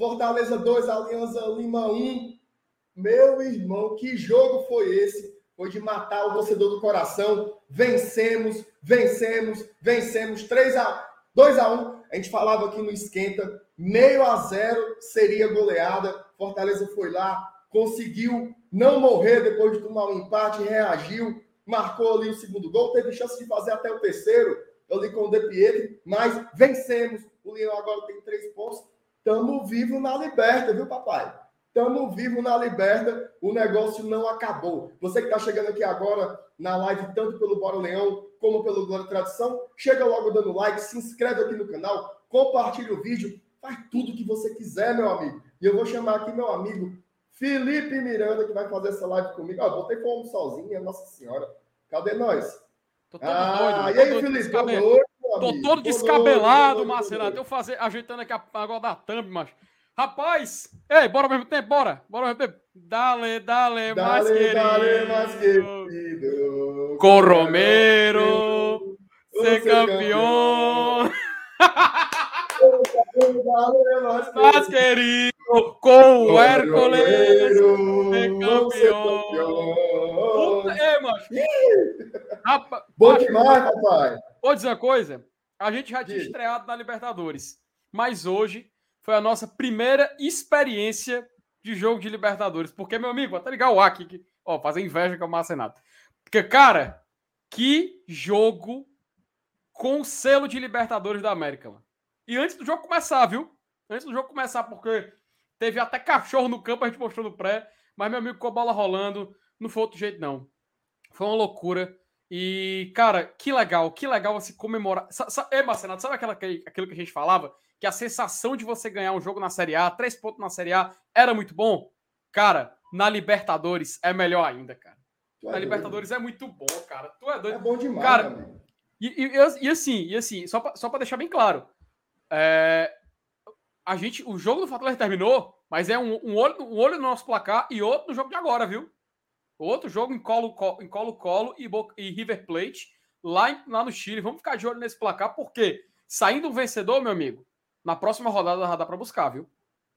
Fortaleza 2, Aliança Lima 1. Meu irmão, que jogo foi esse? Foi de matar o torcedor do coração. Vencemos, vencemos, vencemos. 3 a 2 a 1. A gente falava aqui no esquenta, meio a zero seria goleada. Fortaleza foi lá, conseguiu não morrer depois de tomar um empate, reagiu, marcou ali o segundo gol, teve chance de fazer até o terceiro, ali com o De mas vencemos. O Leão agora tem três pontos. Tamo vivo na liberta, viu, papai? Tamo vivo na liberta, o negócio não acabou. Você que está chegando aqui agora na live, tanto pelo Bora Leão como pelo Glória Tradição, chega logo dando like, se inscreve aqui no canal, compartilha o vídeo, faz tudo que você quiser, meu amigo. E eu vou chamar aqui meu amigo Felipe Miranda, que vai fazer essa live comigo. Ó, botei fome sozinha, Nossa Senhora. Cadê nós? Tô todo ah, doido. E aí, Felipe? Descabe... Tô todo descabelado, Marcelo. Eu fazer, ajeitando aqui a, agora da thumb, macho. Rapaz! Ei, bora ao mesmo tempo, bora! Bora ao mesmo tempo! Dale, dale, dale mais querido! Dale, mais querido! Com Romero! Ser campeão! mais querido! Com o Hércules! Ser campeão! É, macho! Rapaz, Bom demais, papai! Vou dizer uma coisa. A gente já tinha estreado na Libertadores. Mas hoje foi a nossa primeira experiência de jogo de Libertadores. Porque, meu amigo, até ligar o aqui, que, ó, fazer inveja com o Marcenato. Porque, cara, que jogo com selo de Libertadores da América, mano. E antes do jogo começar, viu? Antes do jogo começar, porque teve até cachorro no campo, a gente mostrou no pré, mas, meu amigo, com a bola rolando, não foi outro jeito, não. Foi uma loucura. E, cara, que legal, que legal você comemorar. É, Marcenato, sabe aquela, aquilo que a gente falava? que a sensação de você ganhar um jogo na Série A, três pontos na Série A, era muito bom. Cara, na Libertadores é melhor ainda, cara. Tu na é Libertadores doido. é muito bom, cara. Tu é doido. É bom demais, cara. E, e, e, assim, e assim, só pra, só pra deixar bem claro, é, a gente, o jogo do Fortaleza terminou, mas é um, um, olho, um olho no nosso placar e outro no jogo de agora, viu? Outro jogo em Colo-Colo em Colo -Colo e, e River Plate, lá, em, lá no Chile. Vamos ficar de olho nesse placar, porque saindo um vencedor, meu amigo, na próxima rodada dá para buscar, viu?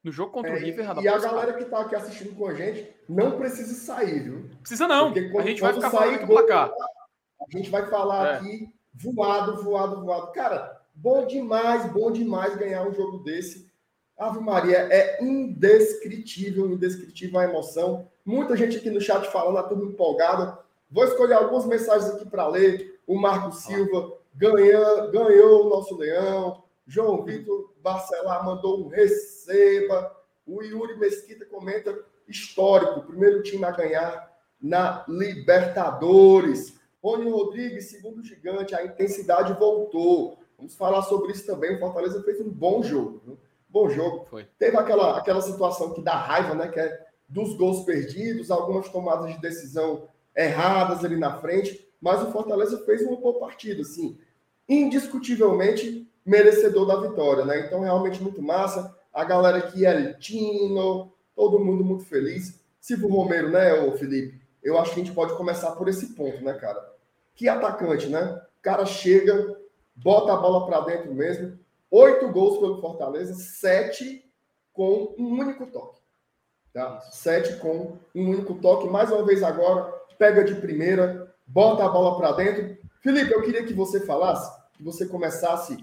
No jogo contra é, o River, E a galera que tá aqui assistindo com a gente não precisa sair, viu? Precisa não. Quando, a gente vai ficar falando do placar. A gente vai falar é. aqui voado, voado, voado. Cara, bom demais, bom demais ganhar um jogo desse. Ave Maria, é indescritível, indescritível a emoção. Muita gente aqui no chat falando, a turma empolgada. Vou escolher algumas mensagens aqui para ler. O Marco Silva ganha, ganhou o nosso leão. João Vitor Barcelar mandou um receba. O Yuri Mesquita comenta histórico, primeiro time a ganhar na Libertadores. Rony Rodrigues, segundo gigante, a intensidade voltou. Vamos falar sobre isso também. O Fortaleza fez um bom jogo. Viu? Bom jogo. Foi. Teve aquela, aquela situação que dá raiva, né? Que é dos gols perdidos, algumas tomadas de decisão erradas ali na frente. Mas o Fortaleza fez uma boa partida, assim. Indiscutivelmente, merecedor da vitória, né? Então, realmente muito massa. A galera aqui, é Tino, todo mundo muito feliz. Silvio Romero, né, ô Felipe? Eu acho que a gente pode começar por esse ponto, né, cara? Que atacante, né? O cara chega, bota a bola para dentro mesmo. Oito gols pelo Fortaleza, sete com um único toque. Tá? Sete com um único toque. Mais uma vez agora, pega de primeira, bota a bola para dentro. Felipe, eu queria que você falasse, que você começasse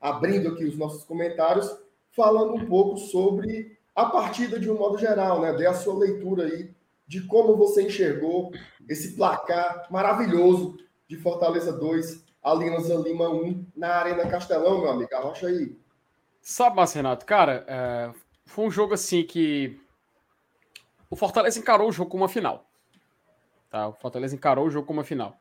abrindo aqui os nossos comentários, falando um pouco sobre a partida de um modo geral, né? Dê a sua leitura aí de como você enxergou esse placar maravilhoso de Fortaleza 2, Aliança Lima 1 na Arena Castelão, meu amigo. Arrocha aí. Sabe, Renato, cara, é... foi um jogo assim que o Fortaleza encarou o jogo como uma final. Tá? O Fortaleza encarou o jogo como uma final.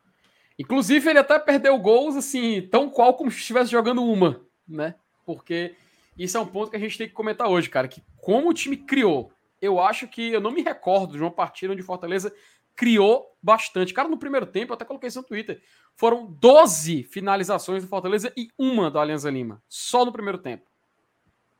Inclusive, ele até perdeu gols, assim, tão qual como se estivesse jogando uma, né? Porque isso é um ponto que a gente tem que comentar hoje, cara, que como o time criou, eu acho que eu não me recordo de uma partida onde Fortaleza criou bastante. Cara, no primeiro tempo, eu até coloquei isso no Twitter, foram 12 finalizações do Fortaleza e uma do Alianza Lima, só no primeiro tempo.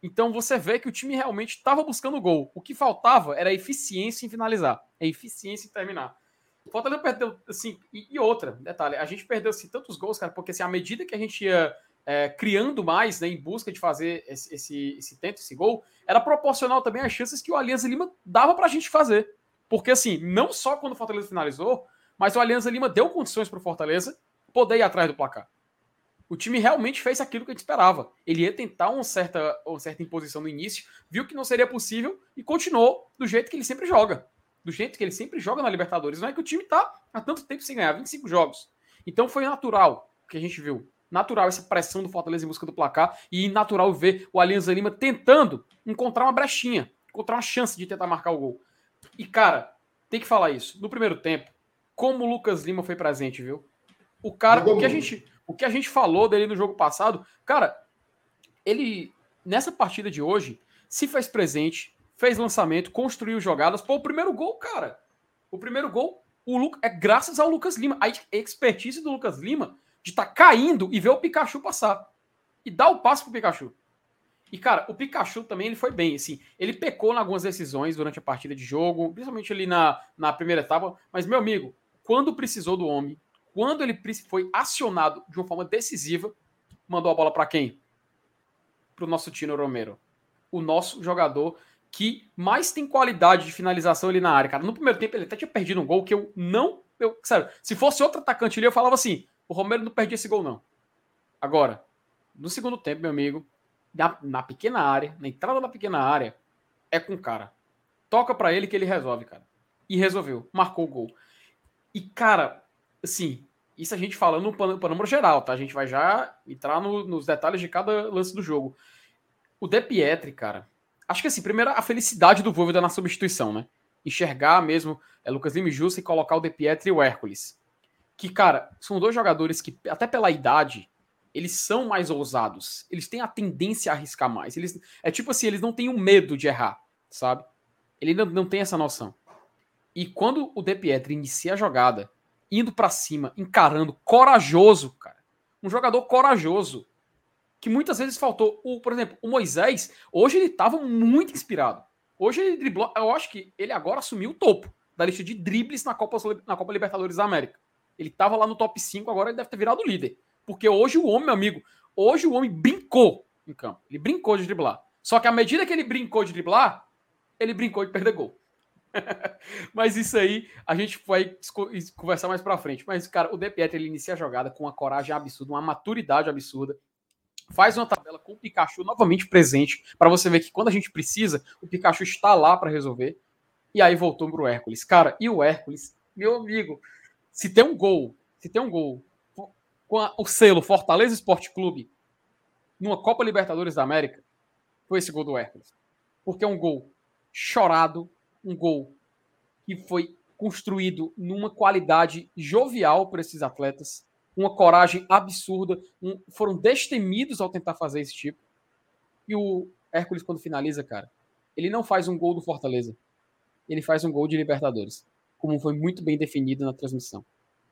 Então você vê que o time realmente estava buscando gol. O que faltava era eficiência em finalizar, a eficiência em terminar. O Fortaleza perdeu, assim, e, e, outra, detalhe, a gente perdeu, assim, tantos gols, cara, porque, assim, à medida que a gente ia é, criando mais, né, em busca de fazer esse, esse, esse tento, esse gol, era proporcional também às chances que o Alianza Lima dava para a gente fazer. Porque, assim, não só quando o Fortaleza finalizou, mas o Alianza Lima deu condições para o Fortaleza poder ir atrás do placar. O time realmente fez aquilo que a gente esperava. Ele ia tentar uma certa, uma certa imposição no início, viu que não seria possível e continuou do jeito que ele sempre joga. Do jeito que ele sempre joga na Libertadores. Não é que o time está há tanto tempo sem ganhar 25 jogos. Então foi natural o que a gente viu. Natural essa pressão do Fortaleza em busca do placar e natural ver o Alianza Lima tentando encontrar uma brechinha, encontrar uma chance de tentar marcar o gol. E cara, tem que falar isso. No primeiro tempo, como o Lucas Lima foi presente, viu? O cara, o que a gente, o que a gente falou dele no jogo passado, cara, ele nessa partida de hoje se fez presente, fez lançamento, construiu jogadas. Pô, o primeiro gol, cara. O primeiro gol o Lu, é graças ao Lucas Lima. A expertise do Lucas Lima de estar tá caindo e ver o Pikachu passar. E dar o passo pro Pikachu. E, cara, o Pikachu também ele foi bem, assim. Ele pecou em algumas decisões durante a partida de jogo, principalmente ali na, na primeira etapa. Mas, meu amigo, quando precisou do homem, quando ele foi acionado de uma forma decisiva, mandou a bola para quem? Para o nosso Tino Romero. O nosso jogador que mais tem qualidade de finalização ali na área, cara. No primeiro tempo ele até tinha perdido um gol que eu não. Eu, sério, se fosse outro atacante ali, eu falava assim: o Romero não perdia esse gol, não. Agora, no segundo tempo, meu amigo, na, na pequena área, na entrada da pequena área, é com o cara. Toca para ele que ele resolve, cara. E resolveu, marcou o gol. E, cara, assim, isso a gente falando no panorama geral, tá? A gente vai já entrar no, nos detalhes de cada lance do jogo. O De Pietri, cara, acho que assim, primeiro a felicidade do Voivoda na substituição, né? Enxergar mesmo é, Lucas Lima Justa e colocar o De Pietri e o Hércules. Que, cara, são dois jogadores que, até pela idade, eles são mais ousados. Eles têm a tendência a arriscar mais. Eles, é tipo assim, eles não têm o medo de errar, sabe? Ele não, não tem essa noção. E quando o De Pietri inicia a jogada, indo para cima, encarando, corajoso, cara. Um jogador corajoso que muitas vezes faltou. O, por exemplo, o Moisés, hoje ele estava muito inspirado. Hoje ele driblou. Eu acho que ele agora assumiu o topo da lista de dribles na Copa, na Copa Libertadores da América. Ele estava lá no top 5, agora ele deve ter virado líder. Porque hoje o homem, meu amigo, hoje o homem brincou em campo. Ele brincou de driblar. Só que à medida que ele brincou de driblar, ele brincou de perder gol. Mas isso aí a gente vai conversar mais pra frente. Mas, cara, o De Pietro, ele inicia a jogada com uma coragem absurda, uma maturidade absurda faz uma tabela com o Pikachu novamente presente, para você ver que quando a gente precisa, o Pikachu está lá para resolver. E aí voltou pro Hércules. Cara, e o Hércules, meu amigo, se tem um gol, se tem um gol com a, o selo Fortaleza Esporte Clube numa Copa Libertadores da América, foi esse gol do Hércules. Porque é um gol chorado, um gol que foi construído numa qualidade jovial por esses atletas, uma coragem absurda, um, foram destemidos ao tentar fazer esse tipo. E o Hércules, quando finaliza, cara, ele não faz um gol do Fortaleza, ele faz um gol de Libertadores, como foi muito bem definido na transmissão.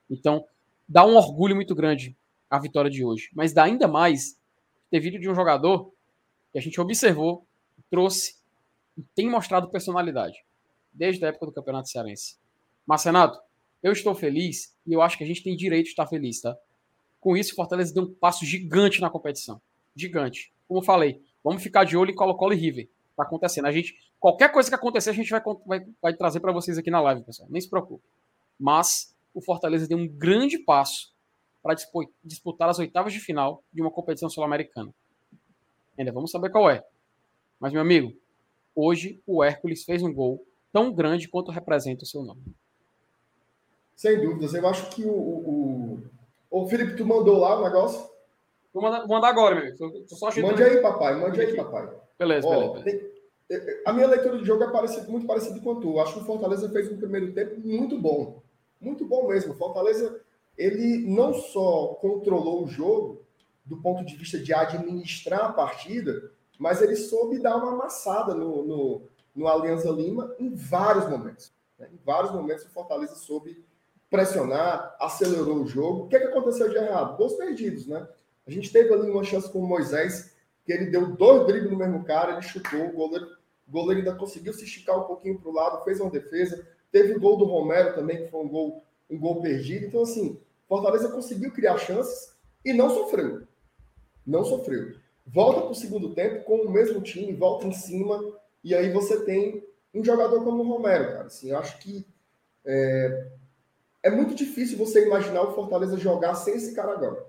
Então, dá um orgulho muito grande a vitória de hoje, mas dá ainda mais ter vindo de um jogador que a gente observou, trouxe e tem mostrado personalidade desde a época do Campeonato Cearense. Mas, Renato, eu estou feliz e eu acho que a gente tem direito de estar feliz, tá? Com isso, o Fortaleza deu um passo gigante na competição. Gigante. Como eu falei, vamos ficar de olho em Colo-Colo e River. Tá acontecendo. A gente, qualquer coisa que acontecer, a gente vai, vai, vai trazer para vocês aqui na live, pessoal. Nem se preocupe. Mas o Fortaleza deu um grande passo para disputar as oitavas de final de uma competição sul-americana. Ainda vamos saber qual é. Mas, meu amigo, hoje o Hércules fez um gol tão grande quanto representa o seu nome. Sem dúvidas. Eu acho que o, o, o... Felipe, tu mandou lá o negócio? Vou mandar, vou mandar agora, meu amigo. Tô só mande aí, papai. Mande aí, papai. Beleza, Ó, beleza. Tem... É, é, a minha leitura do jogo é parecido, muito parecida com a tua. Acho que o Fortaleza fez um primeiro tempo muito bom. Muito bom mesmo. O Fortaleza, ele não só controlou o jogo do ponto de vista de administrar a partida, mas ele soube dar uma amassada no, no, no Alianza Lima em vários momentos. Né? Em vários momentos o Fortaleza soube pressionar, acelerou o jogo. O que, é que aconteceu de errado? Gols perdidos, né? A gente teve ali uma chance com o Moisés, que ele deu dois dribles no mesmo cara, ele chutou, o goleiro, o goleiro ainda conseguiu se esticar um pouquinho para o lado, fez uma defesa. Teve o gol do Romero também, que foi um gol, um gol perdido. Então, assim, Fortaleza conseguiu criar chances e não sofreu. Não sofreu. Volta para o segundo tempo com o mesmo time, volta em cima, e aí você tem um jogador como o Romero, cara. Assim, eu acho que é, é muito difícil você imaginar o Fortaleza jogar sem esse cara agora.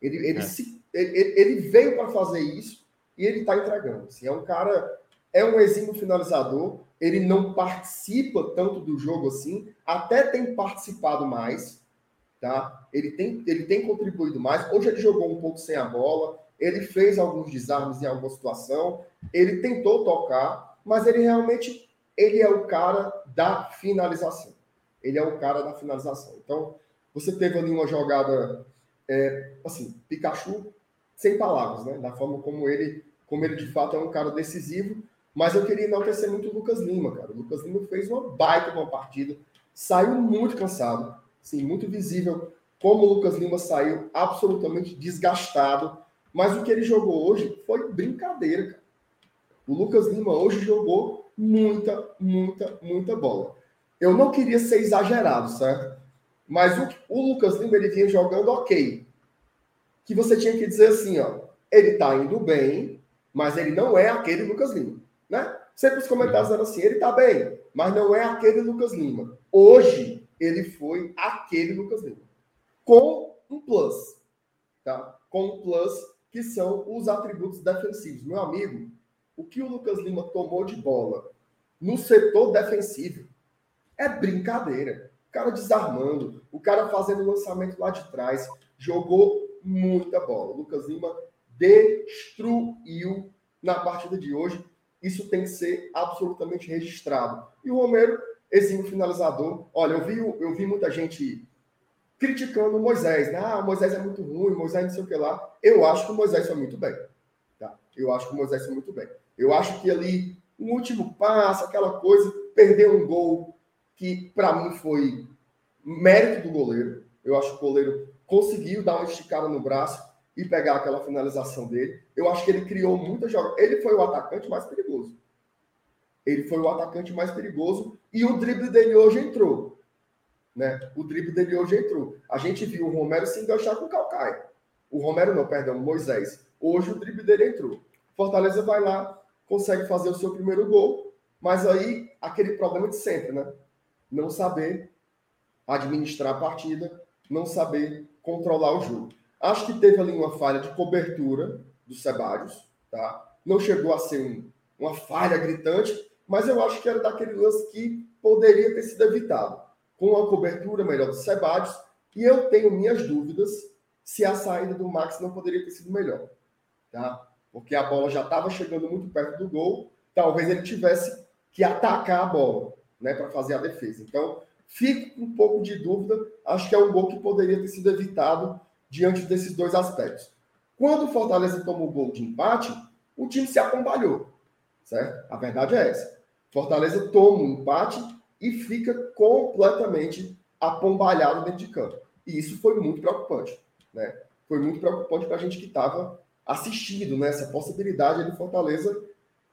Ele, ele, é. se, ele, ele veio para fazer isso e ele está entregando. Assim, é um cara, é um exímio finalizador. Ele não participa tanto do jogo assim, até tem participado mais, tá? Ele tem, ele tem contribuído mais. Hoje ele jogou um pouco sem a bola, ele fez alguns desarmes em alguma situação, ele tentou tocar, mas ele realmente ele é o cara da finalização. Ele é o cara da finalização. Então, você teve ali uma jogada, é, assim, Pikachu sem palavras, né? Da forma como ele, como ele de fato é um cara decisivo. Mas eu queria enaltecer muito o Lucas Lima, cara. O Lucas Lima fez uma baita uma partida, saiu muito cansado, sim, muito visível como o Lucas Lima saiu absolutamente desgastado. Mas o que ele jogou hoje foi brincadeira, cara. O Lucas Lima hoje jogou muita, muita, muita bola. Eu não queria ser exagerado, certo? Mas o, o Lucas Lima ele vinha jogando ok. Que você tinha que dizer assim, ó, ele tá indo bem, mas ele não é aquele Lucas Lima, né? Sempre os comentários eram assim, ele tá bem, mas não é aquele Lucas Lima. Hoje ele foi aquele Lucas Lima. Com um plus, tá? Com um plus que são os atributos defensivos. Meu amigo, o que o Lucas Lima tomou de bola no setor defensivo é brincadeira. O cara desarmando, o cara fazendo lançamento lá de trás, jogou muita bola. O Lucas Lima destruiu na partida de hoje. Isso tem que ser absolutamente registrado. E o Romero, esse finalizador, olha, eu vi, eu vi muita gente criticando o Moisés, né? Ah, o Moisés é muito ruim, Moisés não sei o que lá. Eu acho que o Moisés foi muito bem. Tá? Eu acho que o Moisés foi muito bem. Eu acho que ali, um último passo, aquela coisa, perdeu um gol que para mim foi mérito do goleiro. Eu acho que o goleiro conseguiu dar uma esticada no braço e pegar aquela finalização dele. Eu acho que ele criou muita jogada. Ele foi o atacante mais perigoso. Ele foi o atacante mais perigoso e o drible dele hoje entrou. Né? O drible dele hoje entrou. A gente viu o Romero se enganchar com o Calcaia. O Romero não, perdão, o Moisés. Hoje o drible dele entrou. Fortaleza vai lá, consegue fazer o seu primeiro gol, mas aí aquele problema de sempre, né? não saber administrar a partida, não saber controlar o jogo. Acho que teve ali uma falha de cobertura do Sebadios, tá? Não chegou a ser um, uma falha gritante, mas eu acho que era daquele lance que poderia ter sido evitado. Com a cobertura melhor do Sebadios, e eu tenho minhas dúvidas se a saída do Max não poderia ter sido melhor, tá? Porque a bola já estava chegando muito perto do gol, talvez ele tivesse que atacar a bola né, para fazer a defesa. Então, fico com um pouco de dúvida. Acho que é um gol que poderia ter sido evitado diante desses dois aspectos. Quando o Fortaleza tomou o gol de empate, o time se acompanhou, certo? A verdade é essa. Fortaleza toma um empate e fica completamente apombalhado dentro de campo. E isso foi muito preocupante, né? Foi muito preocupante para a gente que estava assistindo, né? Essa possibilidade de Fortaleza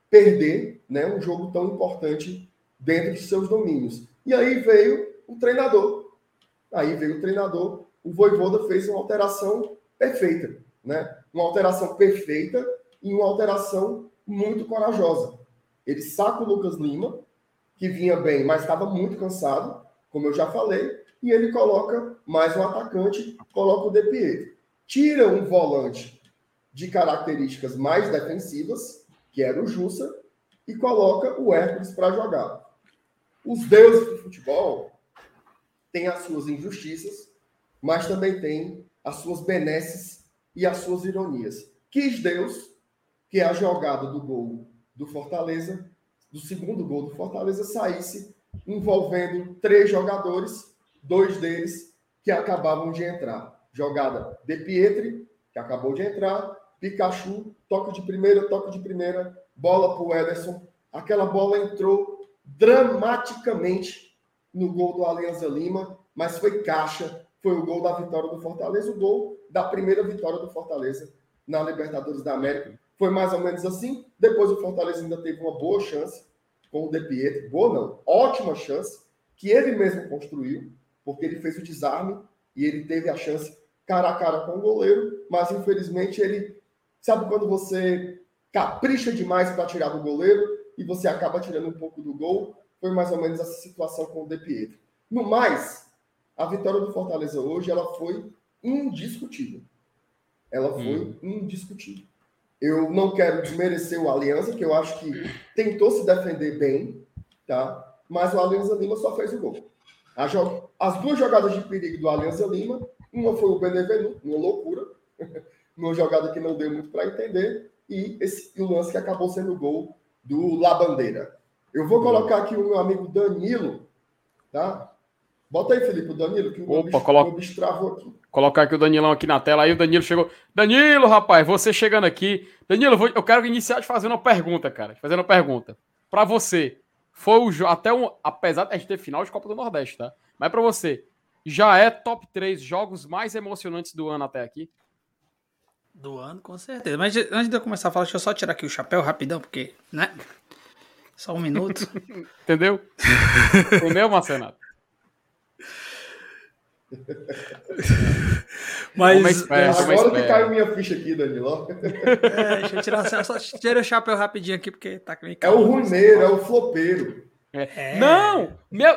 perder, né? Um jogo tão importante dentro de seus domínios. E aí veio o treinador. Aí veio o treinador, o Voivoda fez uma alteração perfeita, né? Uma alteração perfeita e uma alteração muito corajosa. Ele saca o Lucas Lima, que vinha bem, mas estava muito cansado, como eu já falei, e ele coloca mais um atacante, coloca o De Pietro. Tira um volante de características mais defensivas, que era o Jussa, e coloca o Hércules para jogar. Os deuses do futebol têm as suas injustiças, mas também têm as suas benesses e as suas ironias. Quis Deus que a jogada do gol do Fortaleza, do segundo gol do Fortaleza, saísse envolvendo três jogadores, dois deles que acabavam de entrar. Jogada de Pietri, que acabou de entrar, Pikachu, toque de primeira, toque de primeira, bola para o Ederson. Aquela bola entrou dramaticamente no gol do Alianza Lima, mas foi caixa, foi o gol da vitória do Fortaleza, o gol da primeira vitória do Fortaleza na Libertadores da América. Foi mais ou menos assim. Depois o Fortaleza ainda teve uma boa chance com o De Pietro, boa não, ótima chance, que ele mesmo construiu, porque ele fez o desarme e ele teve a chance cara a cara com o goleiro, mas infelizmente ele Sabe quando você capricha demais para tirar do goleiro e você acaba tirando um pouco do gol? Foi mais ou menos essa situação com o De Pietro. No mais, a vitória do Fortaleza hoje ela foi indiscutível. Ela foi hum. indiscutível. Eu não quero desmerecer o Aliança, que eu acho que tentou se defender bem, tá? Mas o Aliança Lima só fez o gol. As duas jogadas de perigo do Aliança Lima, uma foi o Benevenuto, uma loucura, numa jogada que não deu muito para entender, e esse o lance que acabou sendo o gol do Labandeira. Eu vou colocar aqui o meu amigo Danilo, tá? Bota aí, Felipe, o Danilo, que o Opa, bicho, coloca... bicho travou aqui. Colocar aqui o Danilão aqui na tela. Aí o Danilo chegou. Danilo, rapaz, você chegando aqui. Danilo, eu quero iniciar te fazendo uma pergunta, cara. Fazendo uma pergunta. Para você, foi o jogo. Até um. Apesar de a gente ter final de Copa do Nordeste, tá? Mas para você, já é top 3 jogos mais emocionantes do ano até aqui? Do ano, com certeza. Mas antes de eu começar a falar, deixa eu só tirar aqui o chapéu rapidão, porque, né? Só um minuto. Entendeu? Entendeu, Marcenato? Mas esperto, agora que caiu minha ficha aqui, Danilo. É, deixa eu tirar só tira o chapéu rapidinho aqui, porque tá meio É o ruineiro, é o flopeiro. É. É. Não! Meu.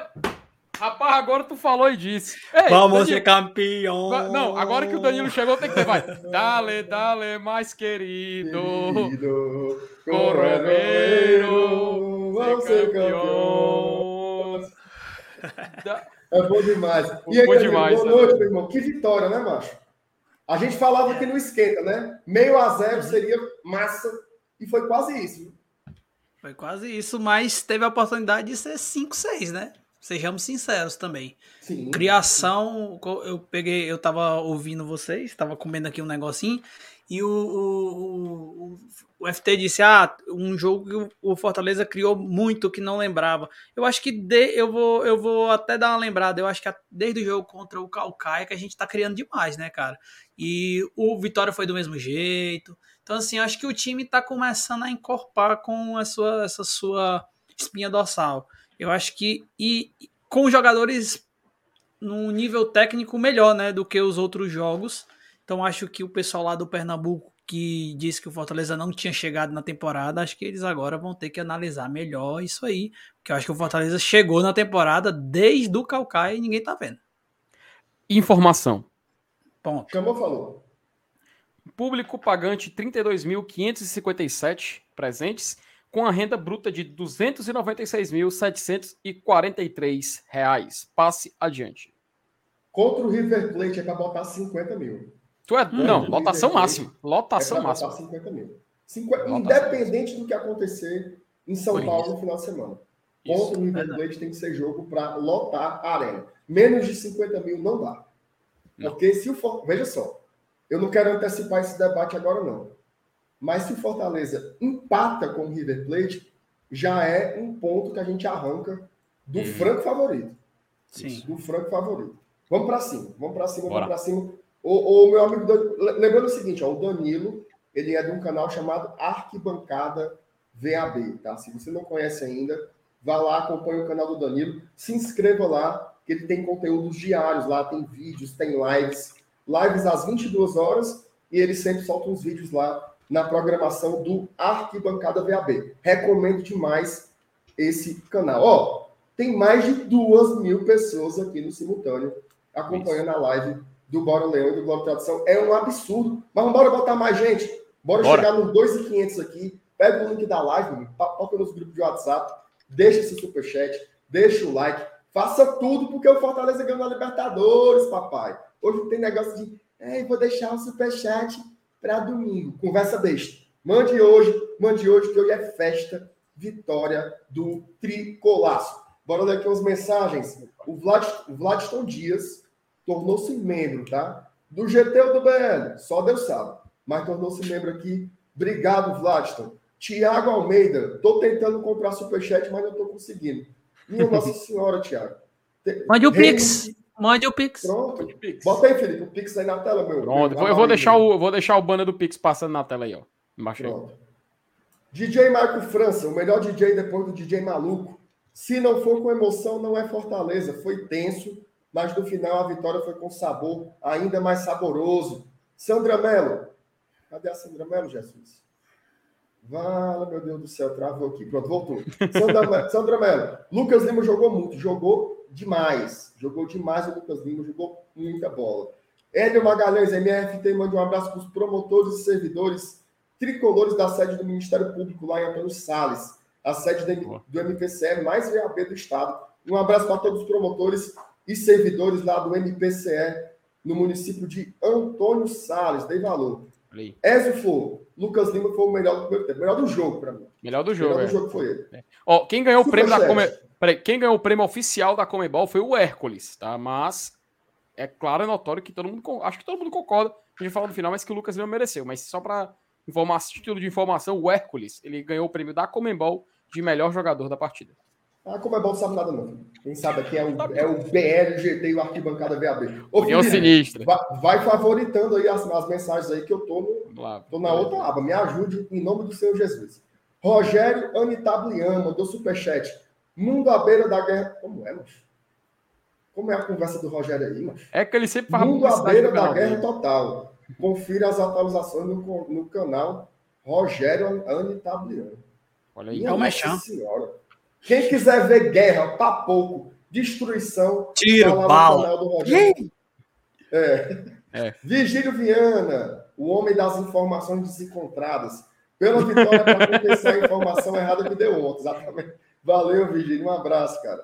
Rapaz, agora tu falou e disse. Ei, Vamos Danilo, ser campeão! Não, agora que o Danilo chegou, tem que ter, vai. Dale, dale, mais querido. querido Coroneiro, vamos ser campeão. Da... É bom demais. E aí, bom demais, boa noite, meu irmão. Que vitória, né, macho? A gente falava que não esquenta, né? Meio a zero seria massa. E foi quase isso. Foi quase isso, mas teve a oportunidade de ser 5-6, né? Sejamos sinceros também. Sim. Criação, eu peguei, eu tava ouvindo vocês, tava comendo aqui um negocinho, e o, o, o, o FT disse: Ah, um jogo que o Fortaleza criou muito que não lembrava. Eu acho que de, eu, vou, eu vou até dar uma lembrada. Eu acho que desde o jogo contra o Calcaia que a gente tá criando demais, né, cara? E o Vitória foi do mesmo jeito. Então, assim, acho que o time tá começando a encorpar com a sua, essa sua espinha dorsal. Eu acho que. E com jogadores num nível técnico melhor, né, do que os outros jogos. Então acho que o pessoal lá do Pernambuco que disse que o Fortaleza não tinha chegado na temporada, acho que eles agora vão ter que analisar melhor isso aí, porque eu acho que o Fortaleza chegou na temporada desde o Calcaia e ninguém tá vendo. Informação. Ponto. Chamou, falou. Público pagante 32.557 presentes, com a renda bruta de R$ 296.743. Passe adiante. Contra o River Plate é para botar 50 mil. Tu é, não, lotação máxima. Lotação é máxima. 50 mil. independente do que acontecer em São Paulo no final de semana. Contra o River Plate tem que ser jogo para lotar a arena. Menos de 50 mil não dá. Porque se o For... Veja só, eu não quero antecipar esse debate agora, não. Mas se o Fortaleza empata com o River Plate, já é um ponto que a gente arranca do uhum. franco favorito. Sim. Do franco favorito. Vamos para cima, vamos para cima, Bora. vamos para cima. O, o meu amigo, lembrando o seguinte, ó, o Danilo, ele é de um canal chamado Arquibancada VAB, tá? Se você não conhece ainda, vá lá, acompanhe o canal do Danilo, se inscreva lá, que ele tem conteúdos diários lá, tem vídeos, tem lives, lives às 22 horas, e ele sempre solta uns vídeos lá na programação do Arquibancada VAB. Recomendo demais esse canal. Ó, tem mais de duas mil pessoas aqui no simultâneo acompanhando Isso. a live do Bora Leão e do Globo Tradição. É um absurdo. Mas bora botar mais gente. Bora, bora. chegar nos 2.500 aqui. Pega o link da live, toca nos grupos de WhatsApp, deixa esse superchat, deixa o like, faça tudo porque o Fortaleza ganhou na Libertadores, papai. Hoje tem negócio de, é, vou deixar o superchat para domingo. Conversa besta. Mande hoje, mande hoje, que hoje é festa, vitória do Tricolaço. Bora ler aqui umas mensagens. O, Vlad, o Vladiston Dias tornou-se membro, tá? Do GT ou do BL, só Deus sabe. Mas tornou-se membro aqui. Obrigado, Vladiston. Tiago Almeida, tô tentando comprar superchat, mas não tô conseguindo. Minha Nossa Senhora, Tiago. Mande o Pix. Mande o Pix. Pronto. Pix. Bota aí, Felipe, o Pix aí na tela, meu. Pronto, meu, eu vou deixar, o, vou deixar o banner do Pix passando na tela aí, ó. Embaixo Pronto. Aí. DJ Marco França, o melhor DJ depois do DJ Maluco. Se não for com emoção, não é Fortaleza. Foi tenso, mas no final a vitória foi com sabor ainda mais saboroso. Sandra Mello, Cadê a Sandra Melo, Jesus? Vala, meu Deus do céu, travou aqui. Pronto, voltou. Sandra, Sandra Melo. Lucas Lima jogou muito, jogou demais. Jogou demais o Lucas Lima, jogou muita bola. Hélio Magalhães, MRT, manda um abraço para os promotores e servidores tricolores da sede do Ministério Público lá em Antônio Salles, a sede do MPCE mais VAB do Estado. Um abraço para todos os promotores e servidores lá do MPCE no município de Antônio Salles. Dei valor. Ezio Flor, Lucas Lima foi o melhor do primeiro tempo. Melhor do jogo, para mim. Melhor do jogo. Melhor do é. jogo foi ele. É. Ó, quem ganhou Super o prêmio da Come... Peraí, quem ganhou o prêmio oficial da Comebol foi o Hércules, tá? Mas é claro, é notório que todo mundo. Acho que todo mundo concorda. A gente fala no final, mas que o Lucas Lima mereceu. Mas só para informar, título de informação, o Hércules, ele ganhou o prêmio da Comembol de melhor jogador da partida. A Comembol não sabe nada, não. Quem sabe aqui é o, é o BLGT e o Arquibancada VAB. Ô, União Sinistra. Vai, vai, favoritando aí as, as, mensagens aí que eu tô, no, lá, tô na outra aba. Me ajude em nome do Senhor Jesus. Rogério Anitablian mandou superchat. Mundo à beira da guerra. Como é, macho? Como é a conversa do Rogério aí, macho? É que ele sempre fala Mundo à beira da guerra total. Confira as atualizações no, no canal Rogério Anitablian. Olha aí, é o Mechan. Senhora. Quem quiser ver guerra, pra pouco, destruição, tiro, tá bala. É. é. Vigílio Viana, o homem das informações desencontradas. Pela vitória para compensar a informação errada que deu ontem. Exatamente. Valeu, Vigílio. Um abraço, cara.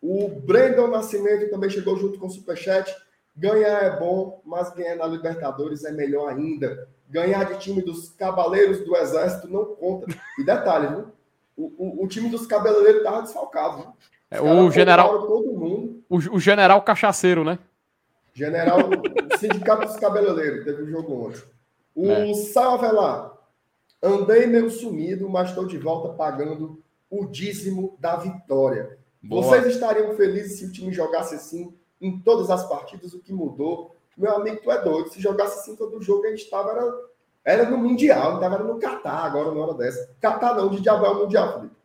O Brandon Nascimento também chegou junto com o Superchat. Ganhar é bom, mas ganhar na Libertadores é melhor ainda. Ganhar de time dos Cavaleiros do Exército não conta. E detalhe, viu? O, o, o time dos cabeleireiros estava desfalcado. É, o general. Todo mundo. O, o, general cachaceiro, né? General, o sindicato dos cabeleireiros, teve um jogo ontem. O é. Salvelar. Andei meio sumido, mas estou de volta pagando o dízimo da vitória. Boa. Vocês estariam felizes se o time jogasse assim em todas as partidas? O que mudou? Meu amigo, tu é doido. Se jogasse assim todo jogo, a gente estava era era no Mundial, estava no Catar agora, na hora dessa. Catar não, de diabo é o Mundial, Felipe.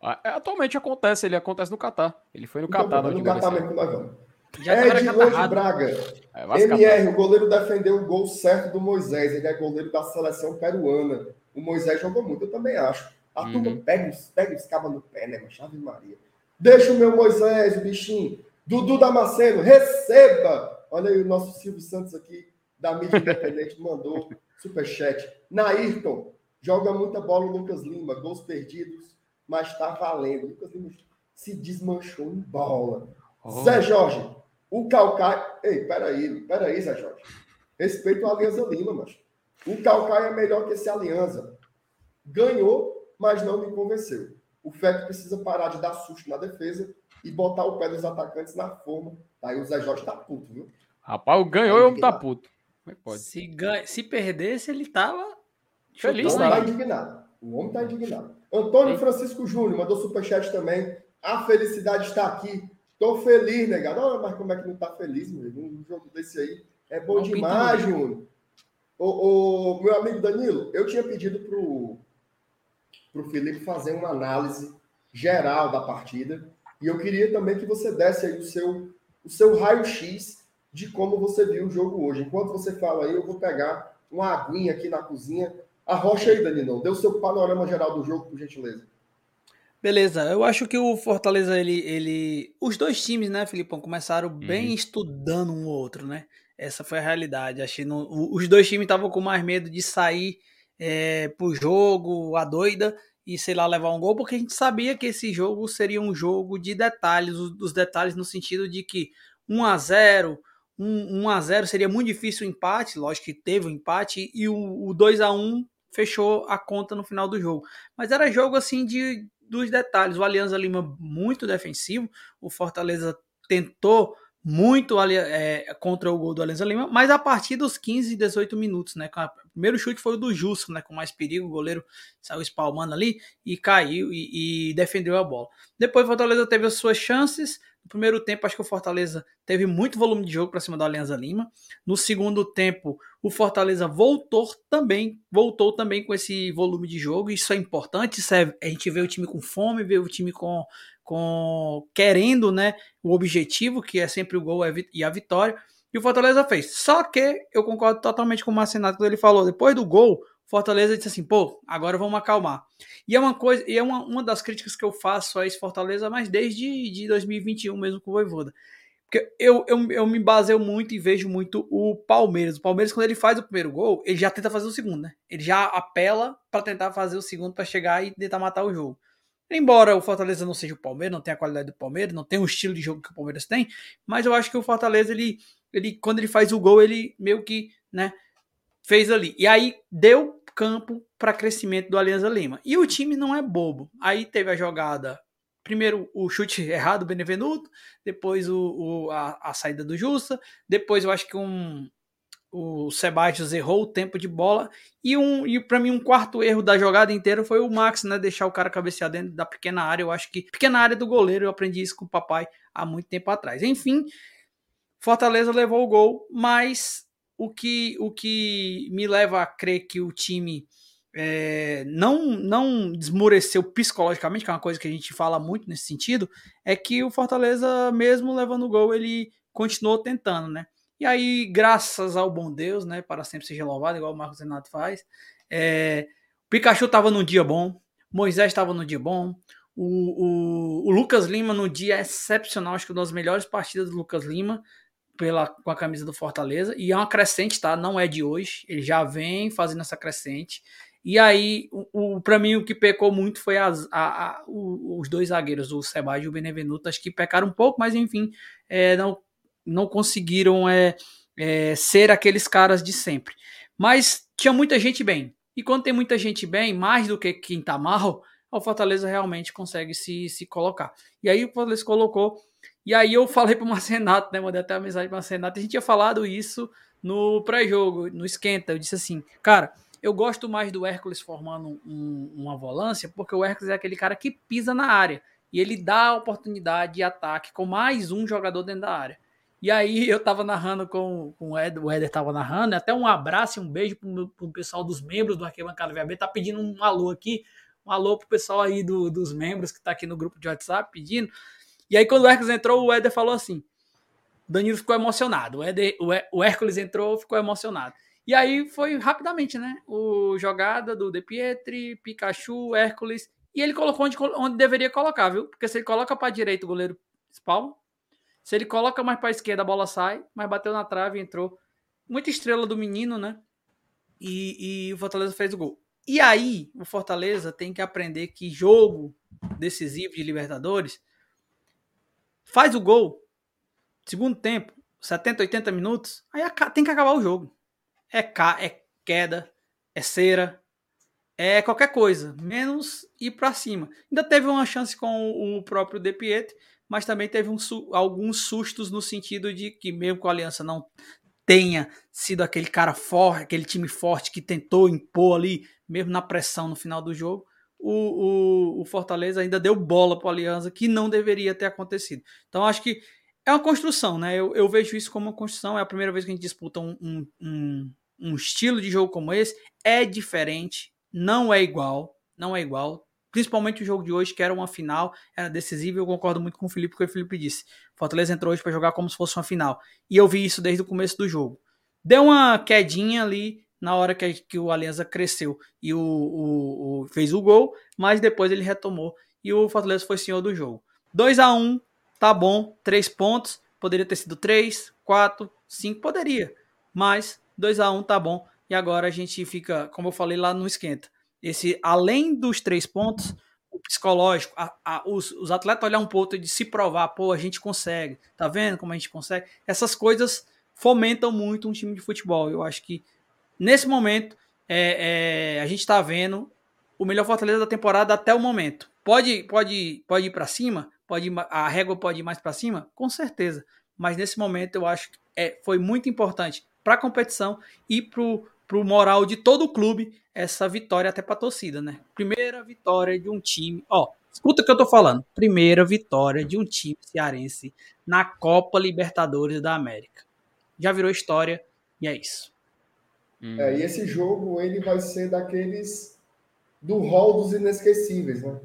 Ah, é, atualmente acontece, ele acontece no Catar. Ele foi no então, Catar. No Catar mesmo que nós vamos. Já Edilon de Braga. É, MR, o goleiro defendeu o gol certo do Moisés. Ele é goleiro da seleção peruana. O Moisés jogou muito, eu também acho. A uhum. turma pega os, pega os cabas no pé, né, Chave Maria. Deixa o meu Moisés, o bichinho. Dudu Damasceno, receba! Olha aí o nosso Silvio Santos aqui, da mídia independente, mandou Superchat. Nairton, joga muita bola o Lucas Lima, gols perdidos, mas tá valendo. Lucas Lima se desmanchou em bola. Oh. Zé Jorge, o Calcaia. Ei, peraí, peraí, Zé Jorge. Respeito a Aliança Lima, mas o Calcaia é melhor que esse Aliança. Ganhou, mas não me convenceu. O FEC precisa parar de dar susto na defesa e botar o pé dos atacantes na forma. Aí o Zé Jorge tá puto, viu? Rapaz, ganhou e o homem tá puto. Como é que pode? Se, ganha, se perdesse, ele tava feliz. O homem tá indignado. O homem tá indignado. Antônio Francisco Júnior mandou superchat também. A felicidade está aqui. Tô feliz, negado. Olha, mas como é que não tá feliz, meu? Um jogo desse aí é bom não demais, Júnior. O, o, meu amigo Danilo, eu tinha pedido pro, pro Felipe fazer uma análise geral da partida. E eu queria também que você desse aí o seu, o seu raio-x de como você viu o jogo hoje. Enquanto você fala aí, eu vou pegar uma aguinha aqui na cozinha. Arrocha aí, Danilo. Dê o seu panorama geral do jogo, por gentileza. Beleza, eu acho que o Fortaleza, ele. ele... Os dois times, né, Filipão, começaram bem uhum. estudando um outro, né? Essa foi a realidade. Achei no... Os dois times estavam com mais medo de sair é, pro jogo, a doida, e sei lá, levar um gol, porque a gente sabia que esse jogo seria um jogo de detalhes, os detalhes no sentido de que 1 a 0 um 1 a 0 seria muito difícil o empate, lógico que teve o um empate, e o, o 2 a 1 fechou a conta no final do jogo. Mas era jogo assim de dos detalhes. O Alianza Lima muito defensivo, o Fortaleza tentou muito é, contra o gol do Alianza Lima, mas a partir dos 15 e 18 minutos, né? O primeiro chute foi o do Justo, né? Com mais perigo, o goleiro saiu espalmando ali e caiu e, e defendeu a bola. Depois o Fortaleza teve as suas chances, no primeiro tempo, acho que o Fortaleza teve muito volume de jogo para cima do Alianza Lima. No segundo tempo, o Fortaleza voltou também, voltou também com esse volume de jogo. Isso é importante. Isso é, a gente vê o time com fome, vê o time com, com querendo, né, o objetivo que é sempre o gol e a vitória. E o Fortaleza fez. Só que eu concordo totalmente com o Marcenato quando ele falou, depois do gol, Fortaleza disse assim, pô, agora vamos acalmar. E é uma coisa, e é uma, uma das críticas que eu faço a esse Fortaleza, mas desde de 2021 mesmo com o Voivoda. Porque eu, eu, eu me baseio muito e vejo muito o Palmeiras. O Palmeiras, quando ele faz o primeiro gol, ele já tenta fazer o segundo, né? Ele já apela para tentar fazer o segundo para chegar e tentar matar o jogo. Embora o Fortaleza não seja o Palmeiras, não tenha a qualidade do Palmeiras, não tenha o estilo de jogo que o Palmeiras tem, mas eu acho que o Fortaleza, ele, ele quando ele faz o gol, ele meio que, né, fez ali. E aí deu campo para crescimento do Alianza Lima. E o time não é bobo. Aí teve a jogada primeiro o chute errado do Benevenuto, depois o, o a, a, saída do Justa, depois eu acho que um o Sebastião errou o tempo de bola e um e para mim um quarto erro da jogada inteira foi o Max, né, deixar o cara cabecear dentro da pequena área. Eu acho que pequena área do goleiro, eu aprendi isso com o papai há muito tempo atrás. Enfim, Fortaleza levou o gol, mas o que o que me leva a crer que o time é, não, não desmoreceu psicologicamente, que é uma coisa que a gente fala muito nesse sentido, é que o Fortaleza, mesmo levando o gol, ele continuou tentando, né? E aí, graças ao bom Deus, né? Para sempre seja louvado, igual o Marcos Renato faz. É, Pikachu estava num dia bom, Moisés estava num dia bom, o, o, o, Lucas Lima no dia excepcional, acho que uma das melhores partidas do Lucas Lima pela, com a camisa do Fortaleza. E é uma crescente, tá? Não é de hoje. Ele já vem fazendo essa crescente. E aí, o, o para mim, o que pecou muito foi as, a, a, os dois zagueiros, o Sebastião e o Benevenuto, acho que pecaram um pouco, mas enfim, é, não, não conseguiram é, é, ser aqueles caras de sempre. Mas tinha muita gente bem. E quando tem muita gente bem, mais do que quem tá mal, o Fortaleza realmente consegue se, se colocar. E aí o Fortaleza colocou. E aí eu falei pro Marcenato, né? Mandei até a mensagem pro Marcenato. A gente tinha falado isso no pré-jogo, no esquenta. Eu disse assim, cara eu gosto mais do Hércules formando um, uma volância, porque o Hércules é aquele cara que pisa na área e ele dá a oportunidade de ataque com mais um jogador dentro da área. E aí eu tava narrando com, com o Éder, o Éder tava narrando, até um abraço e um beijo pro, pro pessoal dos membros do Arquibancada VAB, tá pedindo um alô aqui, um alô pro pessoal aí do, dos membros que tá aqui no grupo de WhatsApp pedindo. E aí quando o Hércules entrou, o Éder falou assim, Danilo ficou emocionado, o, Éder, o Hércules entrou, ficou emocionado. E aí foi rapidamente, né? O jogada do De Pietri, Pikachu, Hércules. E ele colocou onde, onde deveria colocar, viu? Porque se ele coloca para direita, o goleiro espalma. Se ele coloca mais para esquerda, a bola sai, mas bateu na trave entrou. Muita estrela do menino, né? E, e o Fortaleza fez o gol. E aí, o Fortaleza tem que aprender que jogo decisivo de Libertadores faz o gol, segundo tempo, 70, 80 minutos, aí tem que acabar o jogo é, é queda, é cera, é qualquer coisa, menos ir para cima. Ainda teve uma chance com o próprio De mas também teve um, alguns sustos no sentido de que mesmo com a Aliança não tenha sido aquele cara forte, aquele time forte que tentou impor ali, mesmo na pressão no final do jogo, o, o, o Fortaleza ainda deu bola para a Aliança que não deveria ter acontecido. Então acho que é uma construção, né? Eu, eu vejo isso como uma construção. É a primeira vez que a gente disputa um, um, um um estilo de jogo como esse é diferente, não é igual, não é igual. Principalmente o jogo de hoje, que era uma final, era decisivo. Eu concordo muito com o Felipe, que o Felipe disse. Fortaleza entrou hoje para jogar como se fosse uma final. E eu vi isso desde o começo do jogo. Deu uma quedinha ali na hora que, que o Aliança cresceu e o, o, o, fez o gol, mas depois ele retomou e o Fortaleza foi senhor do jogo. 2 a 1 tá bom, 3 pontos, poderia ter sido 3, 4, 5, poderia, mas 2 a 1 tá bom. E agora a gente fica, como eu falei lá no esquenta, esse além dos três pontos, o psicológico, a, a, os, os, atletas olhar um pouco de se provar, pô, a gente consegue, tá vendo como a gente consegue? Essas coisas fomentam muito um time de futebol. Eu acho que nesse momento é, é, a gente está vendo o melhor Fortaleza da temporada até o momento. Pode, pode, pode ir para cima, pode a régua pode ir mais para cima, com certeza. Mas nesse momento eu acho que é, foi muito importante para a competição e para o moral de todo o clube essa vitória até para a torcida, né? Primeira vitória de um time, ó, escuta o que eu tô falando. Primeira vitória de um time cearense na Copa Libertadores da América. Já virou história e é isso. Hum. É, e esse jogo ele vai ser daqueles do hall dos inesquecíveis, né?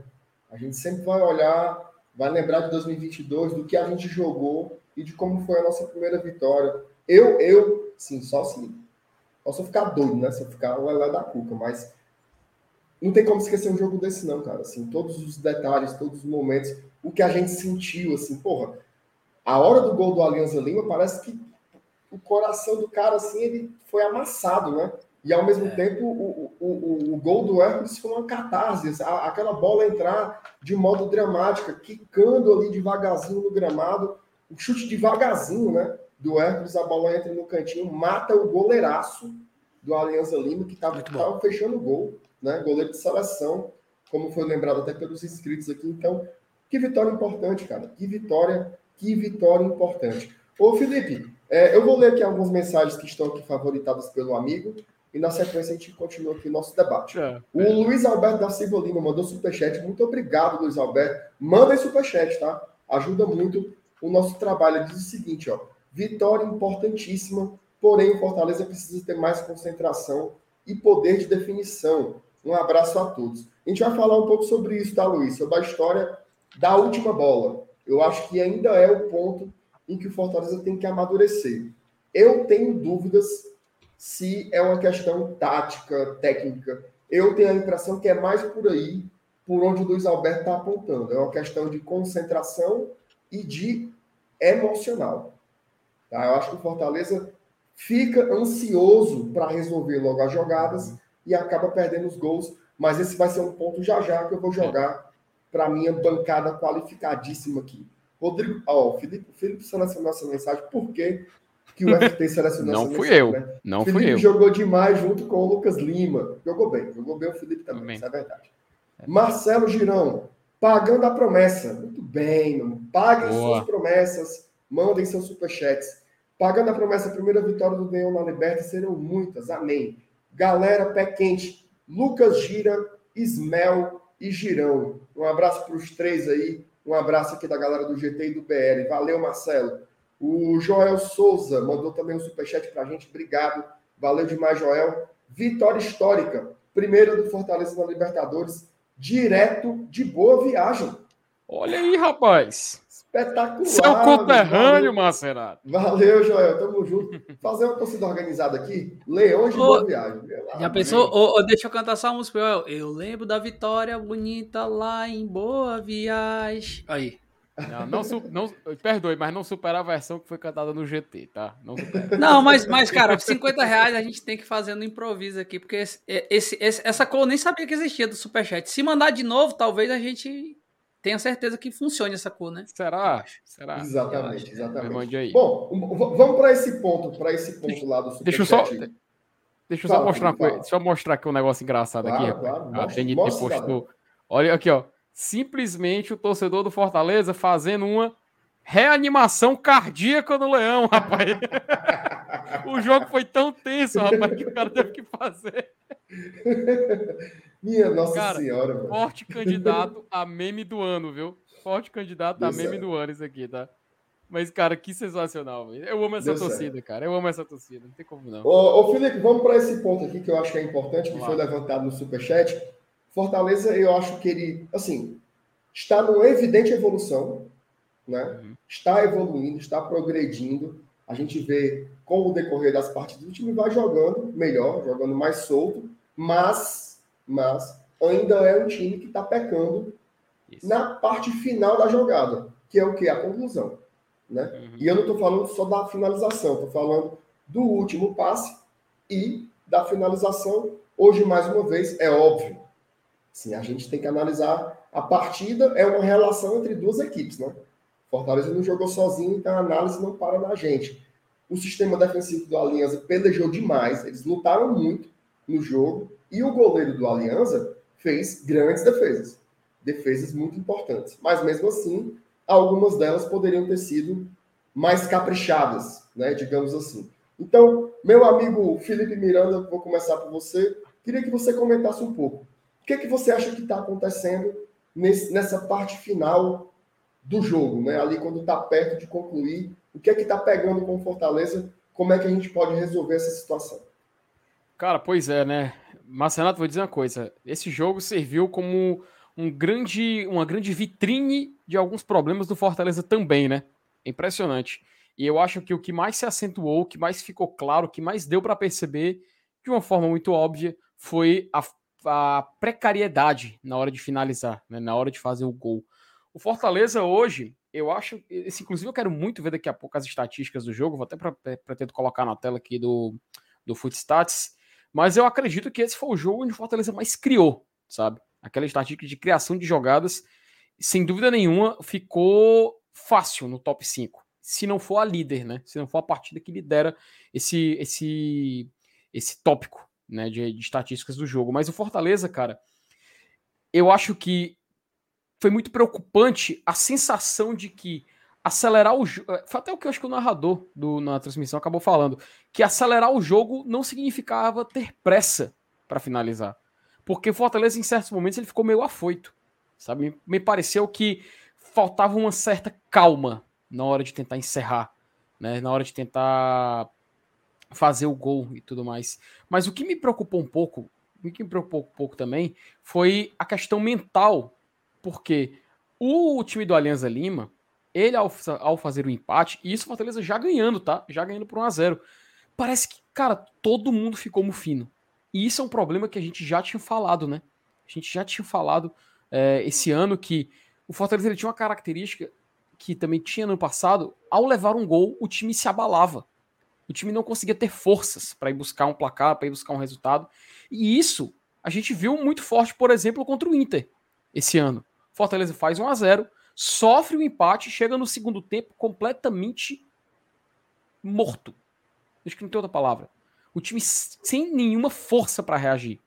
A gente sempre vai olhar, vai lembrar de 2022, do que a gente jogou e de como foi a nossa primeira vitória Eu, eu, sim, só se. Posso ficar doido, né? Se eu ficar Lelé da Cuca, mas não tem como esquecer um jogo desse, não, cara. Assim, todos os detalhes, todos os momentos, o que a gente sentiu, assim, porra. A hora do gol do Alianza Lima parece que o coração do cara, assim, ele foi amassado, né? E ao mesmo é. tempo, o, o, o, o, gol do Hércules foi uma catarse. Aquela bola entrar de modo dramático, quicando ali devagarzinho no gramado, o chute devagarzinho, né? Do Hércules, a bola entra no cantinho, mata o goleiraço do Alianza Lima, que estava fechando o gol, né? Goleiro de seleção, como foi lembrado até pelos inscritos aqui. Então, que vitória importante, cara. Que vitória, que vitória importante. Ô, Felipe, é, eu vou ler aqui algumas mensagens que estão aqui favoritadas pelo amigo e na sequência a gente continua aqui o nosso debate. É, o é. Luiz Alberto da Silva Lima mandou superchat. Muito obrigado, Luiz Alberto. Manda superchat, tá? Ajuda muito o nosso trabalho. Ele diz o seguinte, ó. Vitória importantíssima, porém o Fortaleza precisa ter mais concentração e poder de definição. Um abraço a todos. A gente vai falar um pouco sobre isso, tá, Luiz? Sobre a história da última bola. Eu acho que ainda é o ponto em que o Fortaleza tem que amadurecer. Eu tenho dúvidas se é uma questão tática, técnica. Eu tenho a impressão que é mais por aí, por onde o Luiz Alberto está apontando. É uma questão de concentração e de emocional. Tá? Eu acho que o Fortaleza fica ansioso para resolver logo as jogadas e acaba perdendo os gols. Mas esse vai ser um ponto já já que eu vou jogar para minha bancada qualificadíssima aqui. Rodrigo, ó, o Felipe, Felipe selecionou essa mensagem, por quê? que o FT selecionou Não fui eu. Né? Não Felipe fui eu. jogou demais junto com o Lucas Lima. Jogou bem. Jogou bem o Felipe também, também. isso é verdade. Marcelo Girão, pagando a promessa. Muito bem, mano. Paguem Boa. suas promessas. Mandem seus superchats. Pagando a promessa, a primeira vitória do Leão na Liberta serão muitas. Amém. Galera, pé quente. Lucas Gira, Ismel e Girão. Um abraço para os três aí. Um abraço aqui da galera do GT e do BL. Valeu, Marcelo. O Joel Souza mandou também um superchat para a gente. Obrigado. Valeu demais, Joel. Vitória histórica. Primeira do Fortaleza na Libertadores. Direto de boa viagem. Olha aí, rapaz. Espetacular. Seu conterrâneo, Macerato. Valeu, Joel. Tamo junto. Fazer uma torcida organizada aqui. Leões de boa viagem. Já pensou? Ô, deixa eu cantar só uma música, Joel. Eu lembro da vitória bonita lá em Boa Viagem. Aí. Não, não, não, perdoe, mas não supera a versão que foi cantada no GT, tá? Não, não mas, mas, cara, 50 reais a gente tem que fazer no improviso aqui, porque esse, esse, esse, essa cor eu nem sabia que existia do Superchat. Se mandar de novo, talvez a gente tenha certeza que funcione essa cor, né? Será? Será? Exatamente, exatamente. Aí. Bom, vamos para esse ponto, para esse ponto lá do. Deixa eu só, deixa eu só mostrar, uma coisa, deixa eu mostrar aqui um negócio engraçado claro, aqui. Claro, a TNT postou. Olha aqui, ó simplesmente o torcedor do Fortaleza fazendo uma reanimação cardíaca no Leão, rapaz. o jogo foi tão tenso, rapaz, que o cara teve que fazer. Minha Nossa cara, Senhora, mano. Forte candidato a meme do ano, viu? Forte candidato a meme é. do ano, isso aqui, tá? Mas, cara, que sensacional. Eu amo essa torcida, certo. cara. Eu amo essa torcida. Não tem como não. Ô, ô Felipe, vamos para esse ponto aqui que eu acho que é importante, que foi levantado no Superchat. Fortaleza, eu acho que ele, assim, está numa evidente evolução, né? Uhum. Está evoluindo, está progredindo. A gente vê com o decorrer das partidas o time vai jogando melhor, jogando mais solto, mas, mas ainda é um time que está pecando Isso. na parte final da jogada, que é o que a conclusão, né? Uhum. E eu não estou falando só da finalização, estou falando do último passe e da finalização. Hoje, mais uma vez, é óbvio, Sim, a gente tem que analisar a partida é uma relação entre duas equipes, né? Fortaleza não jogou sozinho, então a análise não para na gente. O sistema defensivo do Aliança pelejou demais, eles lutaram muito no jogo e o goleiro do Aliança fez grandes defesas, defesas muito importantes. Mas mesmo assim, algumas delas poderiam ter sido mais caprichadas, né, digamos assim. Então, meu amigo Felipe Miranda, vou começar por você. Queria que você comentasse um pouco que, é que você acha que está acontecendo nesse, nessa parte final do jogo, né? Ali quando está perto de concluir, o que é que está pegando com o Fortaleza? Como é que a gente pode resolver essa situação? Cara, pois é, né? Marcenato, vou dizer uma coisa. Esse jogo serviu como um grande, uma grande vitrine de alguns problemas do Fortaleza também, né? Impressionante. E eu acho que o que mais se acentuou, o que mais ficou claro, o que mais deu para perceber de uma forma muito óbvia foi a, a precariedade na hora de finalizar, né, na hora de fazer o gol. O Fortaleza hoje, eu acho, esse, inclusive eu quero muito ver daqui a pouco as estatísticas do jogo, vou até pretendo colocar na tela aqui do, do Footstats, mas eu acredito que esse foi o jogo onde o Fortaleza mais criou, sabe? Aquela estatística de criação de jogadas, sem dúvida nenhuma, ficou fácil no top 5 se não for a líder, né? Se não for a partida que lidera esse esse esse tópico, né, de, de estatísticas do jogo. Mas o Fortaleza, cara, eu acho que foi muito preocupante a sensação de que acelerar o jogo. Eh, foi até o que eu acho que o narrador do, na transmissão acabou falando. Que acelerar o jogo não significava ter pressa para finalizar. Porque Fortaleza, em certos momentos, ele ficou meio afoito. Sabe? Me, me pareceu que faltava uma certa calma na hora de tentar encerrar, né? Na hora de tentar fazer o gol e tudo mais. Mas o que me preocupou um pouco, o que me preocupou um pouco também, foi a questão mental, porque o time do Alianza Lima, ele ao, ao fazer o empate, e isso o Fortaleza já ganhando, tá? Já ganhando por 1 a 0 Parece que, cara, todo mundo ficou mufino. E isso é um problema que a gente já tinha falado, né? A gente já tinha falado é, esse ano que o Fortaleza tinha uma característica que também tinha no passado, ao levar um gol, o time se abalava. O time não conseguia ter forças para ir buscar um placar, para ir buscar um resultado. E isso a gente viu muito forte, por exemplo, contra o Inter esse ano. Fortaleza faz 1 a 0 sofre o um empate, chega no segundo tempo completamente morto. Acho que não tem outra palavra. O time sem nenhuma força para reagir.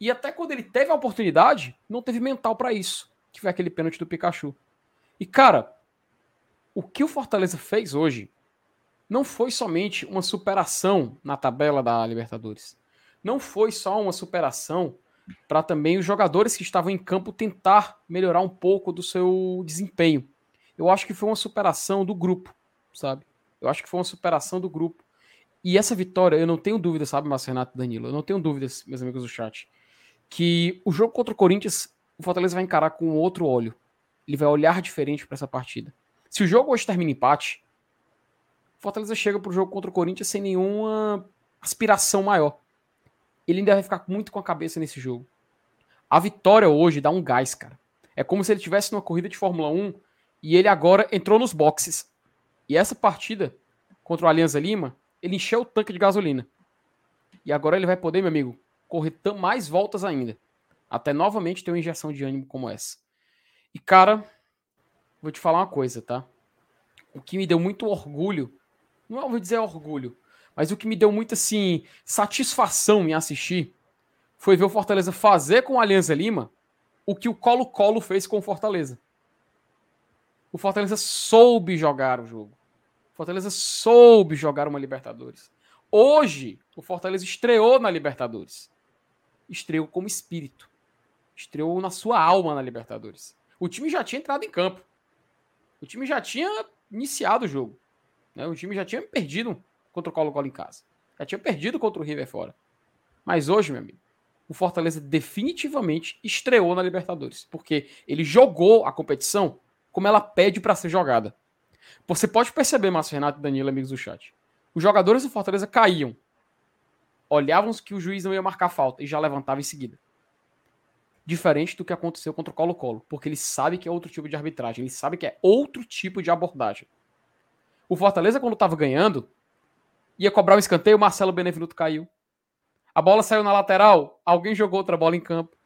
E até quando ele teve a oportunidade, não teve mental para isso, que foi aquele pênalti do Pikachu. E cara, o que o Fortaleza fez hoje não foi somente uma superação na tabela da Libertadores. Não foi só uma superação para também os jogadores que estavam em campo tentar melhorar um pouco do seu desempenho. Eu acho que foi uma superação do grupo, sabe? Eu acho que foi uma superação do grupo. E essa vitória, eu não tenho dúvida, sabe, Márcio Renato e Danilo? Eu não tenho dúvidas, meus amigos do chat, que o jogo contra o Corinthians, o Fortaleza vai encarar com outro olho. Ele vai olhar diferente para essa partida. Se o jogo hoje termina empate, Fortaleza chega pro jogo contra o Corinthians sem nenhuma aspiração maior. Ele ainda vai ficar muito com a cabeça nesse jogo. A vitória hoje dá um gás, cara. É como se ele tivesse numa corrida de Fórmula 1 e ele agora entrou nos boxes. E essa partida contra o Alianza Lima, ele encheu o tanque de gasolina. E agora ele vai poder, meu amigo, correr mais voltas ainda. Até novamente ter uma injeção de ânimo como essa. E cara, vou te falar uma coisa, tá? O que me deu muito orgulho, não vou dizer orgulho, mas o que me deu muita assim satisfação em assistir foi ver o Fortaleza fazer com a Alianza Lima o que o Colo-Colo fez com o Fortaleza. O Fortaleza soube jogar o jogo. O Fortaleza soube jogar uma Libertadores. Hoje, o Fortaleza estreou na Libertadores. Estreou como espírito. Estreou na sua alma na Libertadores. O time já tinha entrado em campo. O time já tinha iniciado o jogo. Né? O time já tinha perdido contra o Colo-Colo em casa. Já tinha perdido contra o River fora. Mas hoje, meu amigo, o Fortaleza definitivamente estreou na Libertadores. Porque ele jogou a competição como ela pede para ser jogada. Você pode perceber, Márcio Renato e Danilo, amigos do chat. Os jogadores do Fortaleza caíam. Olhavam que o juiz não ia marcar falta e já levantava em seguida diferente do que aconteceu contra o Colo-Colo, porque ele sabe que é outro tipo de arbitragem, ele sabe que é outro tipo de abordagem. O Fortaleza, quando estava ganhando, ia cobrar um escanteio, o Marcelo Benevenuto caiu. A bola saiu na lateral, alguém jogou outra bola em campo.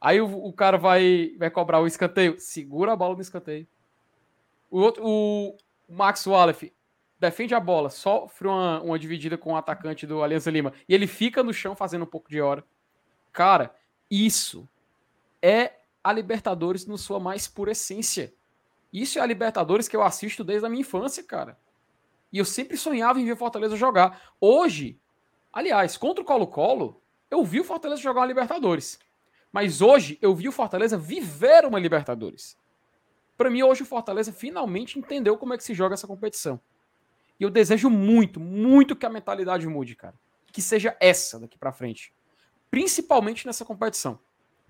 Aí o, o cara vai, vai cobrar o escanteio, segura a bola no escanteio. O, outro, o, Max Wallace defende a bola, sofre uma, uma dividida com o atacante do Aliança Lima e ele fica no chão fazendo um pouco de hora. Cara, isso é a Libertadores no sua mais pura essência. Isso é a Libertadores que eu assisto desde a minha infância, cara. E eu sempre sonhava em ver o Fortaleza jogar. Hoje, aliás, contra o Colo-Colo, eu vi o Fortaleza jogar uma Libertadores. Mas hoje eu vi o Fortaleza viver uma Libertadores. Para mim, hoje o Fortaleza finalmente entendeu como é que se joga essa competição. E eu desejo muito, muito que a mentalidade mude, cara. Que seja essa daqui para frente principalmente nessa competição.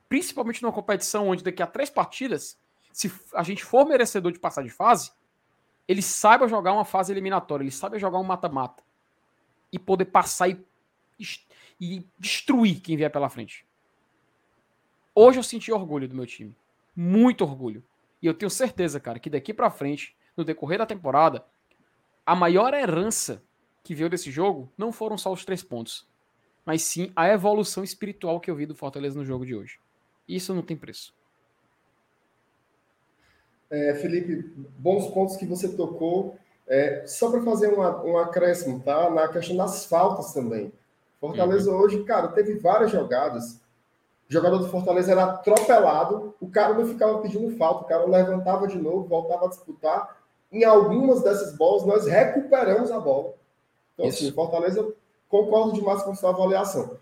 Principalmente numa competição onde daqui a três partidas, se a gente for merecedor de passar de fase, ele saiba jogar uma fase eliminatória, ele saiba jogar um mata-mata e poder passar e, e destruir quem vier pela frente. Hoje eu senti orgulho do meu time. Muito orgulho. E eu tenho certeza, cara, que daqui para frente, no decorrer da temporada, a maior herança que veio desse jogo não foram só os três pontos, mas sim a evolução espiritual que eu vi do Fortaleza no jogo de hoje. Isso não tem preço. É, Felipe, bons pontos que você tocou. É, só para fazer uma, um acréscimo, tá? Na questão das faltas também. Fortaleza uhum. hoje, cara, teve várias jogadas. O jogador do Fortaleza era atropelado, o cara não ficava pedindo falta, o cara levantava de novo, voltava a disputar. Em algumas dessas bolas, nós recuperamos a bola. Então, assim, Isso. assim, Fortaleza, concordo demais com sua avaliação.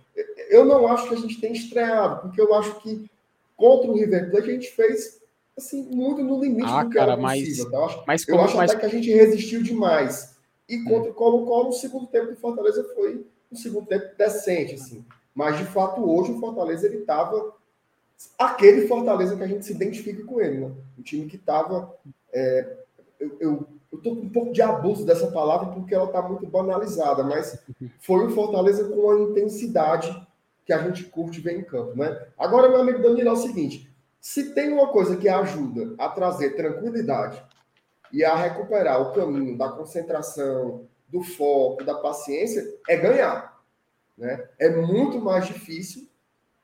Eu não acho que a gente tem estreado, porque eu acho que contra o River Plate a gente fez assim, muito no limite ah, do que cara, era possível. Mas, tá? Eu acho, mas eu acho mas... até que a gente resistiu demais. E hum. contra o Colo-Colo, o segundo tempo do Fortaleza foi um segundo tempo decente, assim. Mas, de fato, hoje o Fortaleza, ele estava aquele Fortaleza que a gente se identifica com ele, né? O time que estava... É, eu, eu, eu tô com um pouco de abuso dessa palavra porque ela está muito banalizada, mas foi o Fortaleza com a intensidade que a gente curte ver em campo, né? Agora, meu amigo Danilo, é o seguinte, se tem uma coisa que ajuda a trazer tranquilidade e a recuperar o caminho da concentração, do foco, da paciência, é ganhar. Né? É muito mais difícil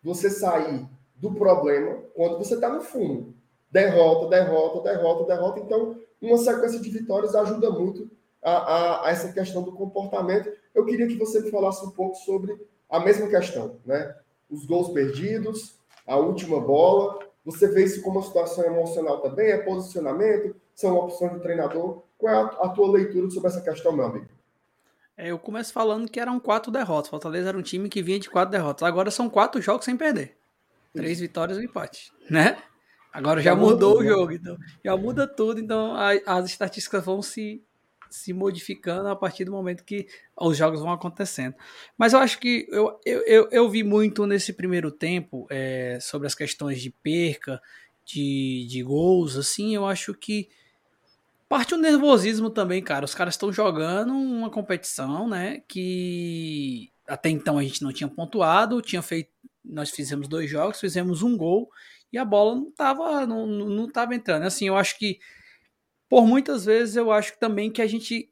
você sair do problema quando você está no fundo. Derrota, derrota, derrota, derrota. Então, uma sequência de vitórias ajuda muito a, a, a, essa questão do comportamento. Eu queria que você me falasse um pouco sobre a mesma questão, né? Os gols perdidos, a última bola você vê isso como uma situação emocional também? É posicionamento? São opções do treinador? Qual é a, tua leitura sobre essa questão, meu amigo? É, eu começo falando que eram quatro derrotas. Fortaleza era um time que vinha de quatro derrotas. Agora são quatro jogos sem perder. Três isso. vitórias e um empate, né? Agora já, já mudou, mudou o jogo, então já muda tudo, então a, as estatísticas vão se se modificando a partir do momento que os jogos vão acontecendo. Mas eu acho que eu, eu, eu, eu vi muito nesse primeiro tempo é, sobre as questões de perca, de, de gols, assim, eu acho que parte o nervosismo também, cara. Os caras estão jogando uma competição, né, que até então a gente não tinha pontuado, tinha feito, nós fizemos dois jogos, fizemos um gol e a bola não estava não, não tava entrando. Assim, eu acho que por muitas vezes eu acho também que a gente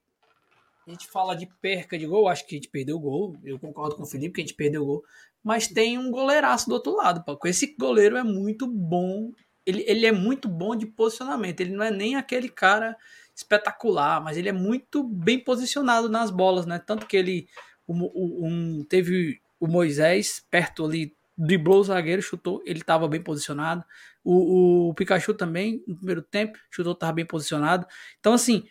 a gente fala de perca de gol, acho que a gente perdeu o gol. Eu concordo com o Felipe que a gente perdeu o gol, mas tem um goleiraço do outro lado, pô. Esse goleiro é muito bom. Ele, ele é muito bom de posicionamento. Ele não é nem aquele cara espetacular, mas ele é muito bem posicionado nas bolas, né? Tanto que ele um, um, teve o Moisés perto ali driblou o zagueiro, chutou, ele estava bem posicionado. O, o, Pikachu também, no primeiro tempo, chutou, estava bem posicionado. Então, assim,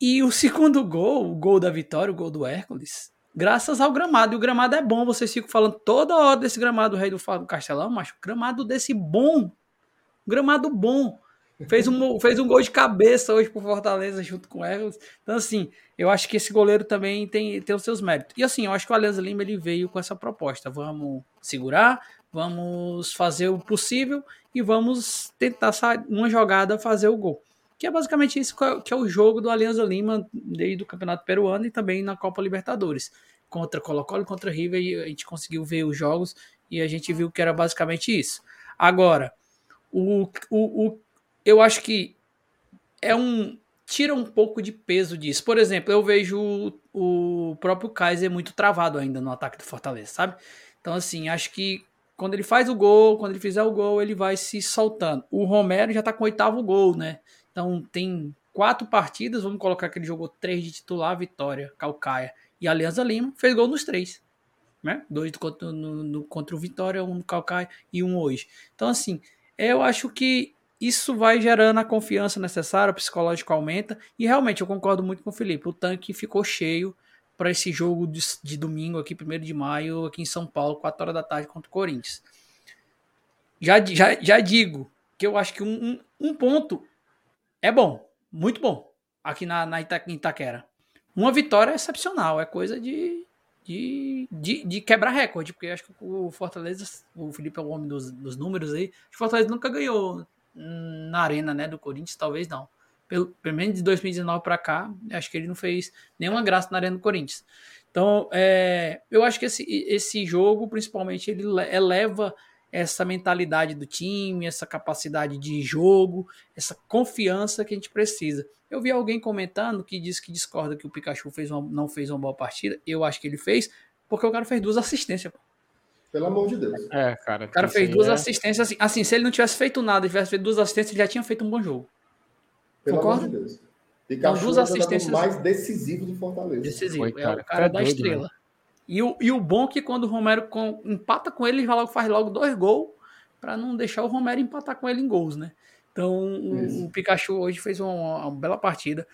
e o segundo gol, o gol da vitória, o gol do Hércules, graças ao gramado. E o gramado é bom, vocês ficam falando toda hora desse gramado do Rei do Castelão, mas o gramado desse bom, gramado bom. Fez um, fez um gol de cabeça hoje pro Fortaleza junto com o Hércules. Então, assim, eu acho que esse goleiro também tem, tem os seus méritos. E assim, eu acho que o Alianza Lima ele veio com essa proposta. Vamos segurar, vamos fazer o possível e vamos tentar uma jogada fazer o gol. Que é basicamente isso que é o jogo do Alianza Lima desde o Campeonato Peruano e também na Copa Libertadores. Contra Colo-Colo contra River, e a gente conseguiu ver os jogos e a gente viu que era basicamente isso. Agora, o, o, o eu acho que é um tira um pouco de peso disso. Por exemplo, eu vejo o, o próprio Kaiser muito travado ainda no ataque do Fortaleza, sabe? Então, assim, acho que quando ele faz o gol, quando ele fizer o gol, ele vai se soltando. O Romero já tá com o oitavo gol, né? Então tem quatro partidas, vamos colocar que ele jogou três de titular, Vitória, Calcaia e Alianza Lima, fez gol nos três. Né? Dois contra, no, no, contra o Vitória, um no Calcaia e um hoje. Então, assim, eu acho que isso vai gerando a confiança necessária, o psicológico aumenta. E realmente eu concordo muito com o Felipe. O tanque ficou cheio para esse jogo de, de, domingo aqui, 1 de maio, aqui em São Paulo, 4 horas da tarde contra o Corinthians. Já, já, já digo que eu acho que um, um, ponto é bom, muito bom, aqui na, na Ita, Itaquera. Uma vitória é excepcional, é coisa de, de, de, de quebrar recorde, porque acho que o Fortaleza, o Felipe é o homem dos, dos números aí, o Fortaleza nunca ganhou na arena, né, do Corinthians, talvez não. Pelo, pelo menos de 2019 para cá, acho que ele não fez nenhuma graça na Arena do Corinthians. Então, é, eu acho que esse, esse jogo, principalmente, ele eleva essa mentalidade do time, essa capacidade de jogo, essa confiança que a gente precisa. Eu vi alguém comentando que disse que discorda que o Pikachu fez uma, não fez uma boa partida. Eu acho que ele fez, porque o cara fez duas assistências. Pelo amor de Deus. É, cara. O cara fez duas é... assistências. Assim, assim, se ele não tivesse feito nada, tivesse feito duas assistências, ele já tinha feito um bom jogo. Pelo Concorda? amor de Deus. Pikachu então, duas assistências mais decisivo do Fortaleza. Decisivo. Foi, cara. É o cara é da doido, estrela. E o, e o bom é que quando o Romero com, empata com ele, ele logo, faz logo dois gols para não deixar o Romero empatar com ele em gols, né? Então o, o, Pikachu hoje fez uma, uma, bela partida.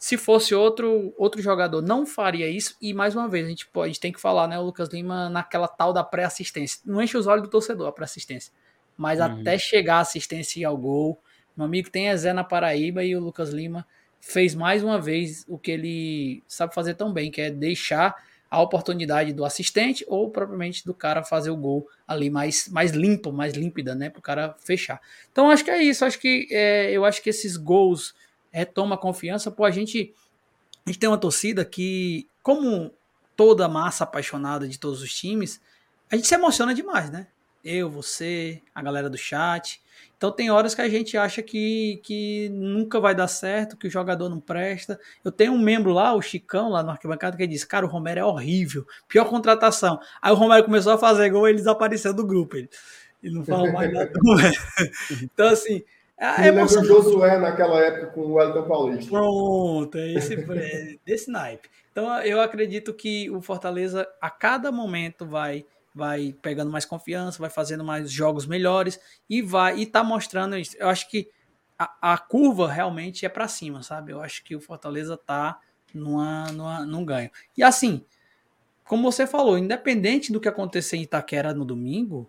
Se fosse outro outro jogador, não faria isso. E mais uma vez, a gente pode tem que falar, né? O Lucas Lima naquela tal da pré-assistência. Não enche os olhos do torcedor a pré-assistência. Mas uhum. até chegar a assistência e ao gol. Meu amigo tem Zé na Paraíba e o Lucas Lima fez mais uma vez o que ele sabe fazer tão bem, que é deixar a oportunidade do assistente ou propriamente do cara fazer o gol ali mais, mais limpo, mais límpida, né, para o cara fechar. Então acho que é isso, acho que é, eu acho que esses gols retoma a confiança, pô, a gente, a gente tem uma torcida que, como toda massa apaixonada de todos os times, a gente se emociona demais, né? Eu, você, a galera do chat, então tem horas que a gente acha que, que nunca vai dar certo, que o jogador não presta. Eu tenho um membro lá, o Chicão, lá no arquibancada, que diz, cara, o Romero é horrível, pior contratação. Aí o Romero começou a fazer gol e ele desapareceu do grupo. Ele, ele não fala mais nada Então, assim, é emoção... o Josué naquela época com o Wellington Paulista. Pronto, é esse, é desse naipe. Então eu acredito que o Fortaleza a cada momento vai vai pegando mais confiança, vai fazendo mais jogos melhores e vai e tá mostrando isso. Eu acho que a, a curva realmente é para cima, sabe? Eu acho que o Fortaleza tá numa, numa, num ganho. E assim, como você falou, independente do que acontecer em Itaquera no domingo,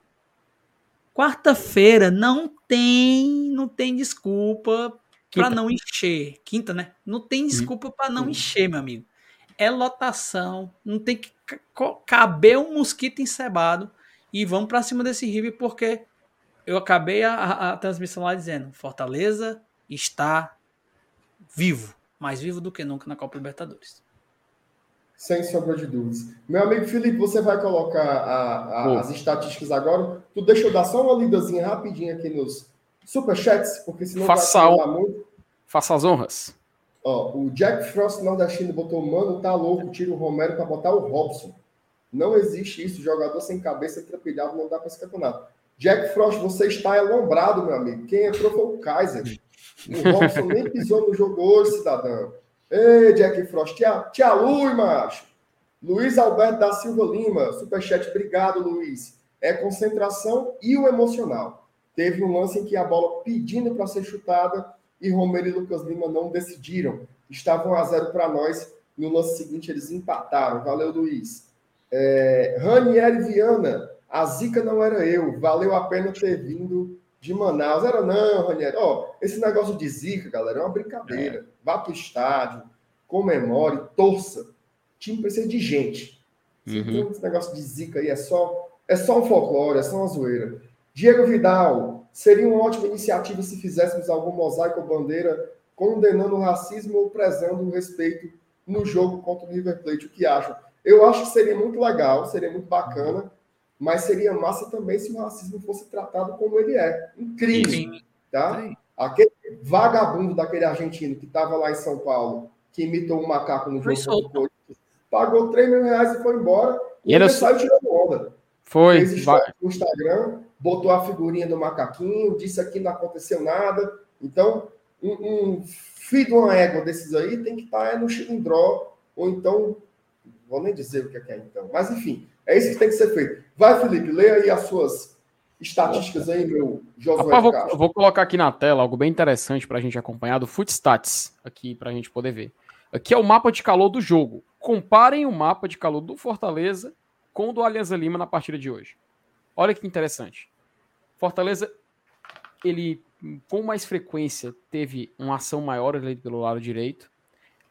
quarta-feira não tem, não tem desculpa para não encher. Quinta, né? Não tem desculpa para não encher, meu amigo. É lotação, não tem que caber um mosquito encebado e vamos para cima desse River porque eu acabei a, a, a, transmissão lá dizendo Fortaleza está vivo, mais vivo do que nunca na Copa Libertadores. Sem sombra de dúvidas. Meu amigo Felipe, você vai colocar a, as estatísticas agora. Tu deixa eu dar só uma lidazinha rapidinho aqui nos superchats, porque senão Faça vai muito. Faça as honras. Ó, o Jack Frost nordestino botou, mano, tá louco, tira o Romero para botar o Robson. Não existe isso, jogador sem cabeça trapilhado não dá para esse campeonato. Jack Frost, você está alombrado, meu amigo. Quem entrou foi o Kaiser. O Robson nem pisou no jogo hoje, cidadão. Ei, Jack Frost, tia, tia Lui, macho. Luiz Alberto da Silva Lima, superchat, obrigado, Luiz. É concentração e o emocional. Teve um lance em que a bola pedindo para ser chutada e Romero e Lucas Lima não decidiram. Estavam a zero para nós. No lance seguinte, eles empataram. Valeu, Luiz. É, Ranieri Viana, a zica não era eu. Valeu a pena ter vindo de Manaus. Era não, Ranieri. Ó, esse negócio de zica, galera, é uma brincadeira. É. Vá para o estádio, comemore, torça. O time precisa de gente. Uhum. Esse negócio de zica aí é só, é só um folclore, é só uma zoeira. Diego Vidal, Seria uma ótima iniciativa se fizéssemos algum mosaico ou bandeira condenando o racismo ou prezando o respeito no jogo contra o River Plate. O que acham? Eu acho que seria muito legal, seria muito bacana, mas seria massa também se o racismo fosse tratado como ele é. Incrível. Tá? Aquele vagabundo daquele argentino que estava lá em São Paulo, que imitou um macaco no jogo contra o pagou 3 mil reais e foi embora. E, e ele saiu tirando onda. Foi. Fez no Instagram botou a figurinha do macaquinho, disse que não aconteceu nada. Então, um, um filho de uma égua desses aí tem que estar tá, é no chilindró, ou então, vou nem dizer o que é, que é então. Mas, enfim, é isso que tem que ser feito. Vai, Felipe, leia aí as suas estatísticas aí, meu Josué Rapaz, vou, vou, colocar aqui na tela algo bem interessante para a gente acompanhar do Footstats, aqui para a gente poder ver. Aqui é o mapa de calor do jogo. Comparem o mapa de calor do Fortaleza com o do Alianza Lima na partida de hoje. Olha que interessante. Fortaleza, ele com mais frequência teve uma ação maior ali pelo lado direito,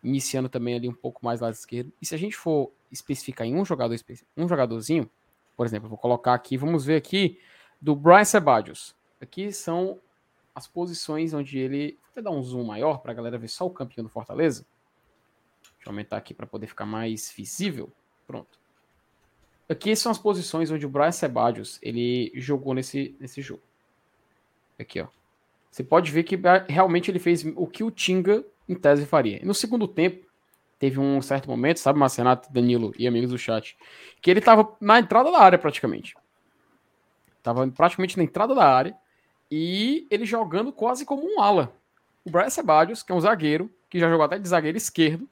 iniciando também ali um pouco mais lado esquerdo. E se a gente for especificar em um jogador, um jogadorzinho, por exemplo, vou colocar aqui, vamos ver aqui do Brian Sebadios. Aqui são as posições onde ele. Vou até dar um zoom maior para a galera ver só o campeão do Fortaleza. Deixa eu aumentar aqui para poder ficar mais visível. Pronto. Aqui são as posições onde o Brian Sebadios ele jogou nesse, nesse jogo. Aqui, ó. Você pode ver que realmente ele fez o que o Tinga em tese faria. No segundo tempo, teve um certo momento, sabe, Marcenato, Danilo e amigos do chat, que ele tava na entrada da área praticamente. Tava praticamente na entrada da área e ele jogando quase como um ala. O Brian Sebadios, que é um zagueiro, que já jogou até de zagueiro esquerdo,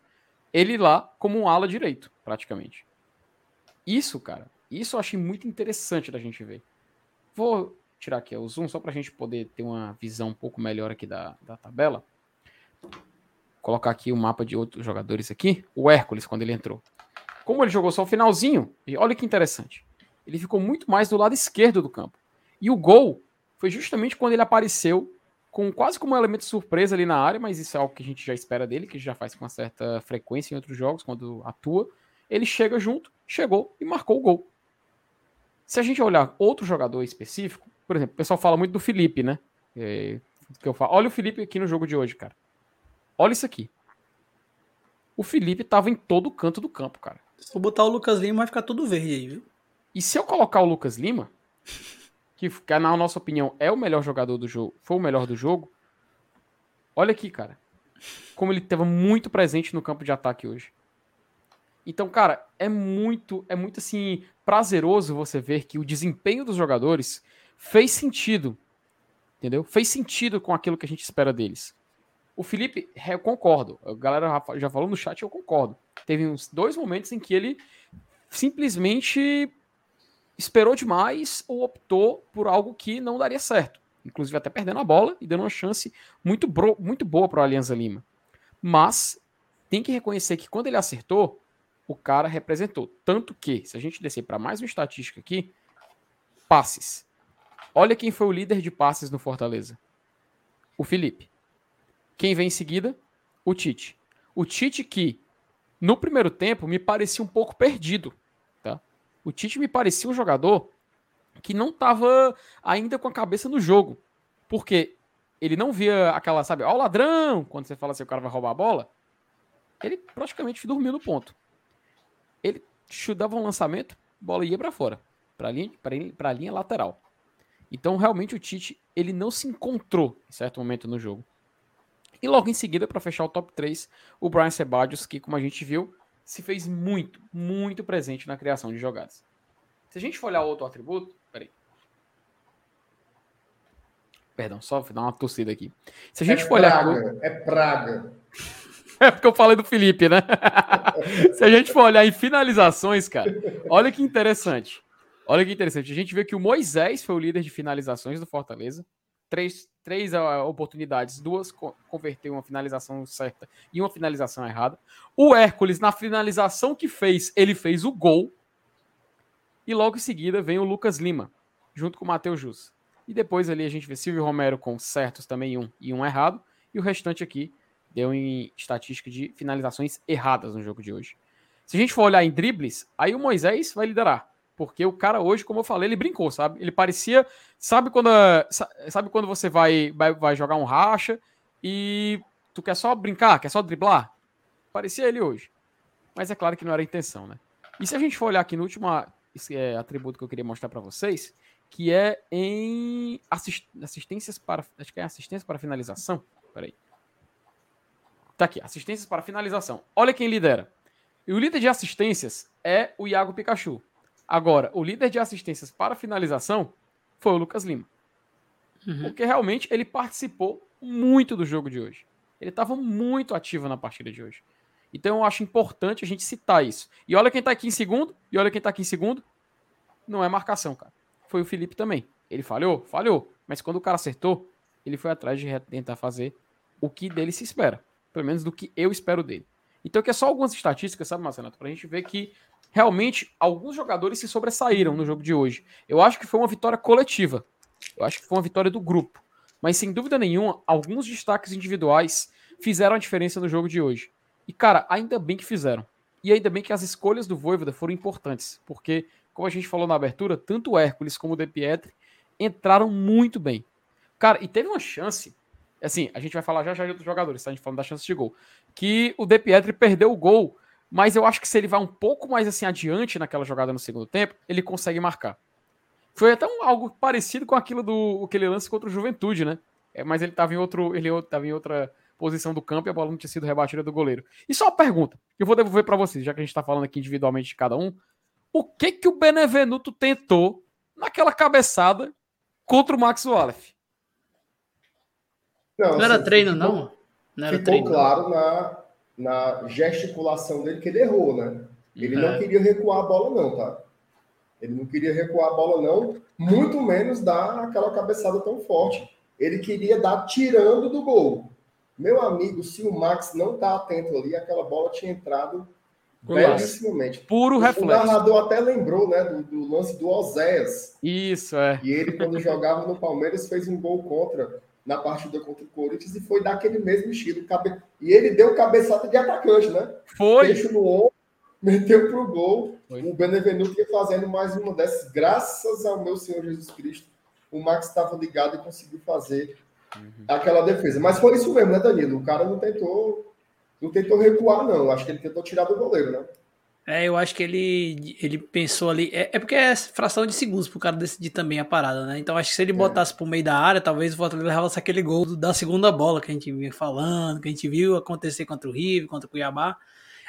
ele lá como um ala direito, praticamente. Isso, cara, isso eu achei muito interessante da gente ver. Vou tirar aqui o zoom só para a gente poder ter uma visão um pouco melhor aqui da, da tabela. Colocar aqui o mapa de outros jogadores aqui. O Hércules, quando ele entrou. Como ele jogou só o finalzinho, e olha que interessante. Ele ficou muito mais do lado esquerdo do campo. E o gol foi justamente quando ele apareceu com quase como um elemento surpresa ali na área, mas isso é algo que a gente já espera dele, que já faz com uma certa frequência em outros jogos, quando atua. Ele chega junto, chegou e marcou o gol. Se a gente olhar outro jogador específico, por exemplo, o pessoal fala muito do Felipe, né? É, que eu falo. Olha o Felipe aqui no jogo de hoje, cara. Olha isso aqui. O Felipe tava em todo canto do campo, cara. Se eu botar o Lucas Lima, vai ficar tudo verde aí, viu? E se eu colocar o Lucas Lima, que, na nossa opinião é o melhor jogador do jogo, foi o melhor do jogo, olha aqui, cara. Como ele estava muito presente no campo de ataque hoje. Então, cara, é muito, é muito assim, prazeroso você ver que o desempenho dos jogadores fez sentido. Entendeu? Fez sentido com aquilo que a gente espera deles. O Felipe, eu concordo. A galera já falou no chat, eu concordo. Teve uns dois momentos em que ele simplesmente esperou demais ou optou por algo que não daria certo. Inclusive até perdendo a bola e dando uma chance muito, bro, muito boa para o Alianza Lima. Mas tem que reconhecer que quando ele acertou, o cara representou. Tanto que, se a gente descer para mais uma estatística aqui, passes. Olha quem foi o líder de passes no Fortaleza. O Felipe. Quem vem em seguida? O Tite. O Tite que, no primeiro tempo, me parecia um pouco perdido. Tá? O Tite me parecia um jogador que não estava ainda com a cabeça no jogo. Porque ele não via aquela, sabe, ó, o ladrão, quando você fala assim, o cara vai roubar a bola. Ele praticamente dormiu no ponto. Ele chutava um lançamento, bola ia para fora, para linha, pra linha lateral. Então, realmente, o Tite ele não se encontrou em certo momento no jogo. E logo em seguida, para fechar o top 3, o Brian Sebadios, que, como a gente viu, se fez muito, muito presente na criação de jogadas. Se a gente for olhar outro atributo, peraí. Perdão, só dar uma tossida aqui. Se a gente é for praga, olhar. É praga. É porque eu falei do Felipe, né? Se a gente for olhar em finalizações, cara, olha que interessante. Olha que interessante. A gente vê que o Moisés foi o líder de finalizações do Fortaleza três, três uh, oportunidades, duas converteu uma finalização certa e uma finalização errada. O Hércules, na finalização que fez, ele fez o gol. E logo em seguida vem o Lucas Lima, junto com o Matheus Jus. E depois ali a gente vê Silvio Romero com certos também um e um errado. E o restante aqui deu em estatística de finalizações erradas no jogo de hoje. Se a gente for olhar em dribles, aí o Moisés vai liderar. Porque o cara hoje, como eu falei, ele brincou, sabe? Ele parecia. Sabe quando, sabe quando você vai, vai, vai jogar um racha e tu quer só brincar, quer só driblar? Parecia ele hoje. Mas é claro que não era a intenção, né? E se a gente for olhar aqui no último é, atributo que eu queria mostrar para vocês, que é em assist, assistências para. Acho que é assistência para finalização. Peraí. Tá aqui, assistências para finalização. Olha quem lidera. E o líder de assistências é o Iago Pikachu. Agora, o líder de assistências para finalização foi o Lucas Lima. Uhum. Porque realmente ele participou muito do jogo de hoje. Ele estava muito ativo na partida de hoje. Então eu acho importante a gente citar isso. E olha quem está aqui em segundo, e olha quem está aqui em segundo. Não é marcação, cara. Foi o Felipe também. Ele falhou? Falhou. Mas quando o cara acertou, ele foi atrás de tentar fazer o que dele se espera. Pelo menos do que eu espero dele. Então, que é só algumas estatísticas, sabe, Marcelo? Pra gente ver que realmente alguns jogadores se sobressaíram no jogo de hoje. Eu acho que foi uma vitória coletiva. Eu acho que foi uma vitória do grupo. Mas sem dúvida nenhuma, alguns destaques individuais fizeram a diferença no jogo de hoje. E cara, ainda bem que fizeram. E ainda bem que as escolhas do Voivoda foram importantes, porque como a gente falou na abertura, tanto o Hércules como o De Pietri entraram muito bem. Cara, e teve uma chance. Assim, a gente vai falar já já de outros jogadores, tá? A gente falando da chance de gol. Que o De Pietri perdeu o gol, mas eu acho que se ele vai um pouco mais assim adiante naquela jogada no segundo tempo, ele consegue marcar. Foi até um, algo parecido com aquilo do que ele lance contra o Juventude, né? É, mas ele estava em outro, ele estava em outra posição do campo e a bola não tinha sido rebatida do goleiro. E só uma pergunta, eu vou devolver para vocês, já que a gente está falando aqui individualmente de cada um. O que que o Benevenuto tentou naquela cabeçada contra o Max Wallace? Não, não era assim, treino, ficou, não? não era ficou treino, claro na, na gesticulação dele que ele errou, né? Ele é. não queria recuar a bola, não, tá? Ele não queria recuar a bola, não, muito menos dar aquela cabeçada tão forte. Ele queria dar tirando do gol. Meu amigo, se o Max não tá atento ali, aquela bola tinha entrado belíssimamente. Puro reflexo. O narrador até lembrou, né, do, do, lance do Oséias. Isso, é. E ele, quando jogava no Palmeiras, fez um gol contra na partida contra o Corinthians e foi daquele mesmo estilo. Cabe... E ele deu cabeçada de atacante, né? Foi. Peixe no ombro, meteu pro gol. Foi. O Benevenuto ia fazendo mais uma dessas. Graças ao meu Senhor Jesus Cristo, o Max estava ligado e conseguiu fazer uhum. aquela defesa. Mas foi isso mesmo, né, Danilo? O cara não tentou, não tentou recuar, não. Acho que ele tentou tirar do goleiro, né? É, eu acho que ele, ele pensou ali. É, é porque é fração de segundos pro cara decidir também a parada, né? Então acho que se ele é. botasse pro meio da área, talvez o Fortaleza levasse aquele gol da segunda bola que a gente vinha falando, que a gente viu acontecer contra o River, contra o Cuiabá.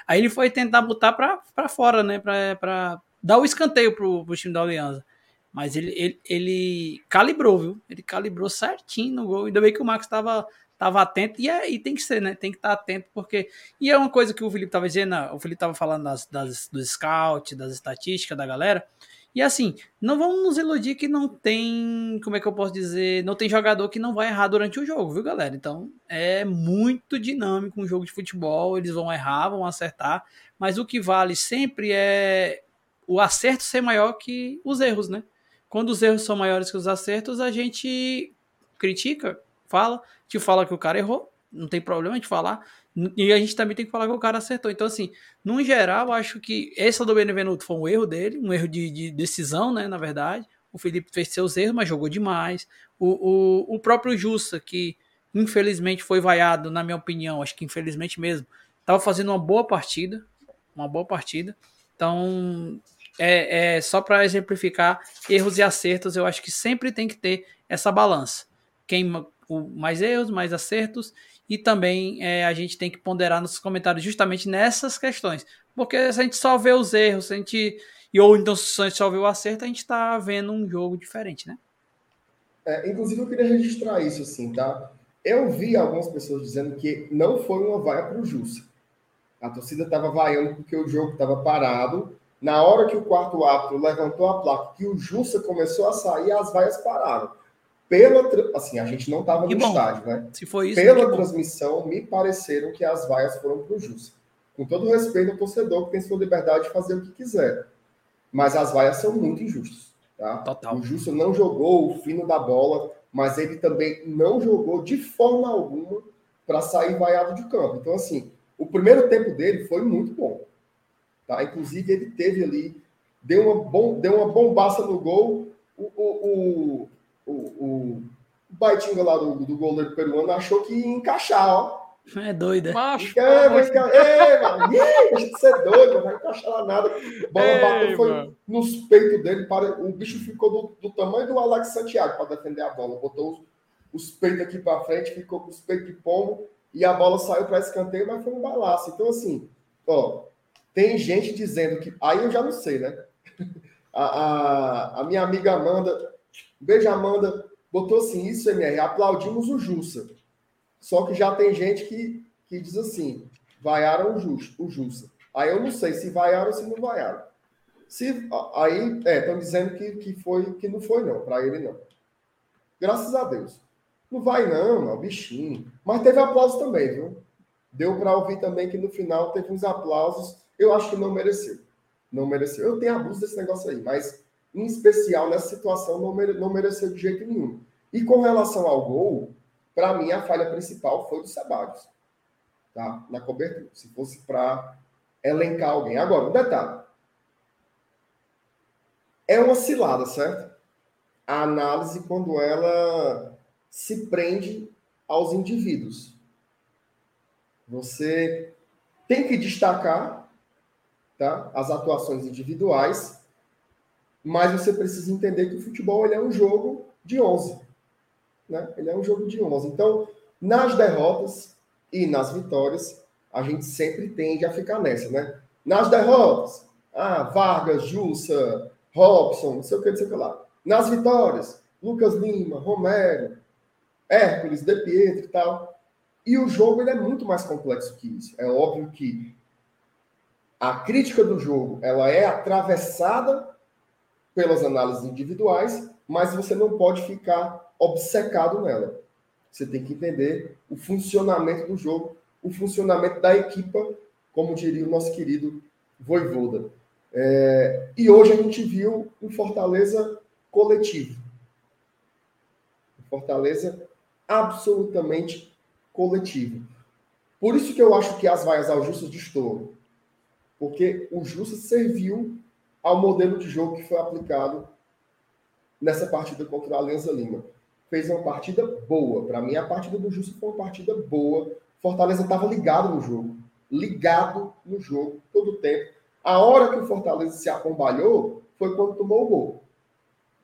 Aí ele foi tentar botar pra, pra fora, né? Pra, pra dar o escanteio pro, pro time da Aliança. Mas ele, ele, ele calibrou, viu? Ele calibrou certinho no gol. Ainda bem que o Max estava tava atento, e, é, e tem que ser, né? Tem que estar tá atento, porque. E é uma coisa que o Felipe estava dizendo, o Felipe estava falando das, das, dos scouts, das estatísticas da galera. E assim, não vamos nos iludir que não tem, como é que eu posso dizer, não tem jogador que não vai errar durante o jogo, viu, galera? Então é muito dinâmico um jogo de futebol, eles vão errar, vão acertar, mas o que vale sempre é o acerto ser maior que os erros, né? Quando os erros são maiores que os acertos, a gente critica, fala, te fala que o cara errou, não tem problema de falar. E a gente também tem que falar que o cara acertou. Então, assim, no geral, acho que essa do Benevenuto foi um erro dele, um erro de, de decisão, né? Na verdade. O Felipe fez seus erros, mas jogou demais. O, o, o próprio Jussa, que infelizmente foi vaiado, na minha opinião, acho que infelizmente mesmo, estava fazendo uma boa partida. Uma boa partida. Então, é, é só para exemplificar erros e acertos, eu acho que sempre tem que ter essa balança. Quem mais erros, mais acertos, e também é, a gente tem que ponderar nos comentários justamente nessas questões. Porque se a gente só vê os erros, se a gente, ou então se a gente só vê o acerto, a gente está vendo um jogo diferente, né? É, inclusive, eu queria registrar isso, assim, tá? Eu vi algumas pessoas dizendo que não foi uma vaia para o Jussa. A torcida estava vaiando porque o jogo estava parado. Na hora que o quarto árbitro levantou a placa, que o Jussa começou a sair, as vaias pararam. Pela, assim, a gente não estava no bom. estádio, né? Se foi isso, Pela transmissão, me pareceram que as vaias foram para o Jussa. Com todo respeito ao torcedor que tem sua liberdade de fazer o que quiser. Mas as vaias são muito injustas. Tá? Total. O Jussa não jogou o fino da bola, mas ele também não jogou de forma alguma para sair vaiado de campo. Então, assim, o primeiro tempo dele foi muito bom. Tá? Inclusive, ele teve ali, deu uma, bom, deu uma bombaça no gol. O, o, o o, o Baitinga lá do, do goleiro peruano achou que ia encaixar, ó. É doido, é? Macho, é, vai encaixar. Ei, mano, de ser doido, não vai encaixar lá nada. A bola Ei, bateu, foi mano. nos peitos dele. Para... O bicho ficou do, do tamanho do Alex Santiago para defender a bola. Botou os, os peitos aqui para frente, ficou com os peitos de pombo e a bola saiu para escanteio, mas foi um balaço. Então, assim, ó, tem gente dizendo que. Aí eu já não sei, né? A, a, a minha amiga Amanda Beijo, Amanda. Botou assim, isso, MR, aplaudimos o Jussa. Só que já tem gente que, que diz assim, vaiaram o, Just, o Jussa. Aí eu não sei se vaiaram ou se não vaiaram. Se, aí, é, estão dizendo que, que, foi, que não foi, não, para ele não. Graças a Deus. Não vai, não, é o bichinho. Mas teve aplauso também, viu? Deu para ouvir também que no final teve uns aplausos. Eu acho que não mereceu. Não mereceu. Eu tenho abuso desse negócio aí, mas em especial nessa situação, não, mere, não mereceu de jeito nenhum. E com relação ao gol, para mim a falha principal foi do Sebadios, tá? Na cobertura. Se fosse para elencar alguém. Agora, um detalhe. É uma cilada, certo? A análise, quando ela se prende aos indivíduos. Você tem que destacar tá, as atuações individuais, mas você precisa entender que o futebol ele é um jogo de 11. Né? Ele é um jogo de 11. Então, nas derrotas e nas vitórias, a gente sempre tende a ficar nessa, né? Nas derrotas, ah, Vargas, Jussa, Robson, não sei o que, não sei o que lá. Nas vitórias, Lucas Lima, Romero, Hércules, De Pietro e tal. E o jogo ele é muito mais complexo que isso. É óbvio que a crítica do jogo ela é atravessada pelas análises individuais, mas você não pode ficar obcecado nela. Você tem que entender o funcionamento do jogo, o funcionamento da equipa, como diria o nosso querido Voivoda. É, e hoje a gente viu um Fortaleza coletivo. Fortaleza absolutamente coletivo. Por isso que eu acho que as vaias ao Justo destoam. Porque o Justo serviu ao modelo de jogo que foi aplicado nessa partida contra a Alianza Lima. Fez uma partida boa. Para mim, a partida do Justo foi uma partida boa. Fortaleza estava ligado no jogo. Ligado no jogo todo o tempo a hora que o Fortaleza se acombalhou foi quando tomou o gol.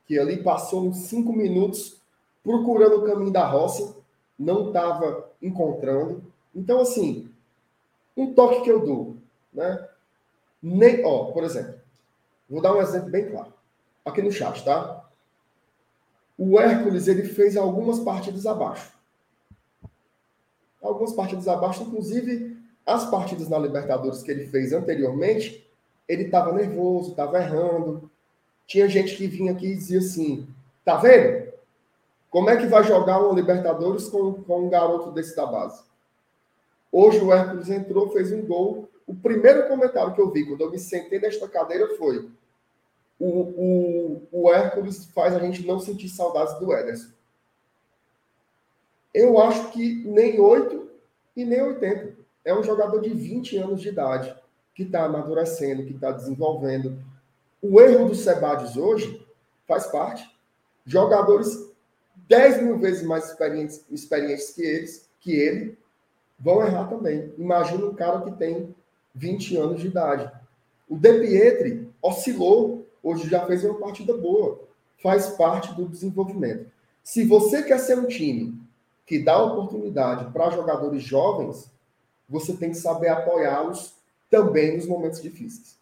Que ali passou uns cinco minutos procurando o caminho da roça, não estava encontrando. Então, assim, um toque que eu dou, né? Nem, ó, por exemplo, vou dar um exemplo bem claro. Aqui no chat, tá? O Hércules, ele fez algumas partidas abaixo. Algumas partidas abaixo, inclusive as partidas na Libertadores que ele fez anteriormente, ele estava nervoso, estava errando. Tinha gente que vinha aqui e dizia assim: tá vendo? Como é que vai jogar uma Libertadores com, com um garoto desse da base? Hoje o Hércules entrou, fez um gol. O primeiro comentário que eu vi quando eu me sentei nesta cadeira foi: o, o, o Hércules faz a gente não sentir saudades do Ederson. Eu acho que nem 8 e nem 80. É um jogador de 20 anos de idade que está amadurecendo, que está desenvolvendo. O erro do Sebades hoje faz parte. Jogadores 10 mil vezes mais experientes, experientes que eles, que ele, vão errar também. Imagina um cara que tem 20 anos de idade. O De Pietri oscilou, hoje já fez uma partida boa. Faz parte do desenvolvimento. Se você quer ser um time que dá oportunidade para jogadores jovens, você tem que saber apoiá-los também nos momentos difíceis.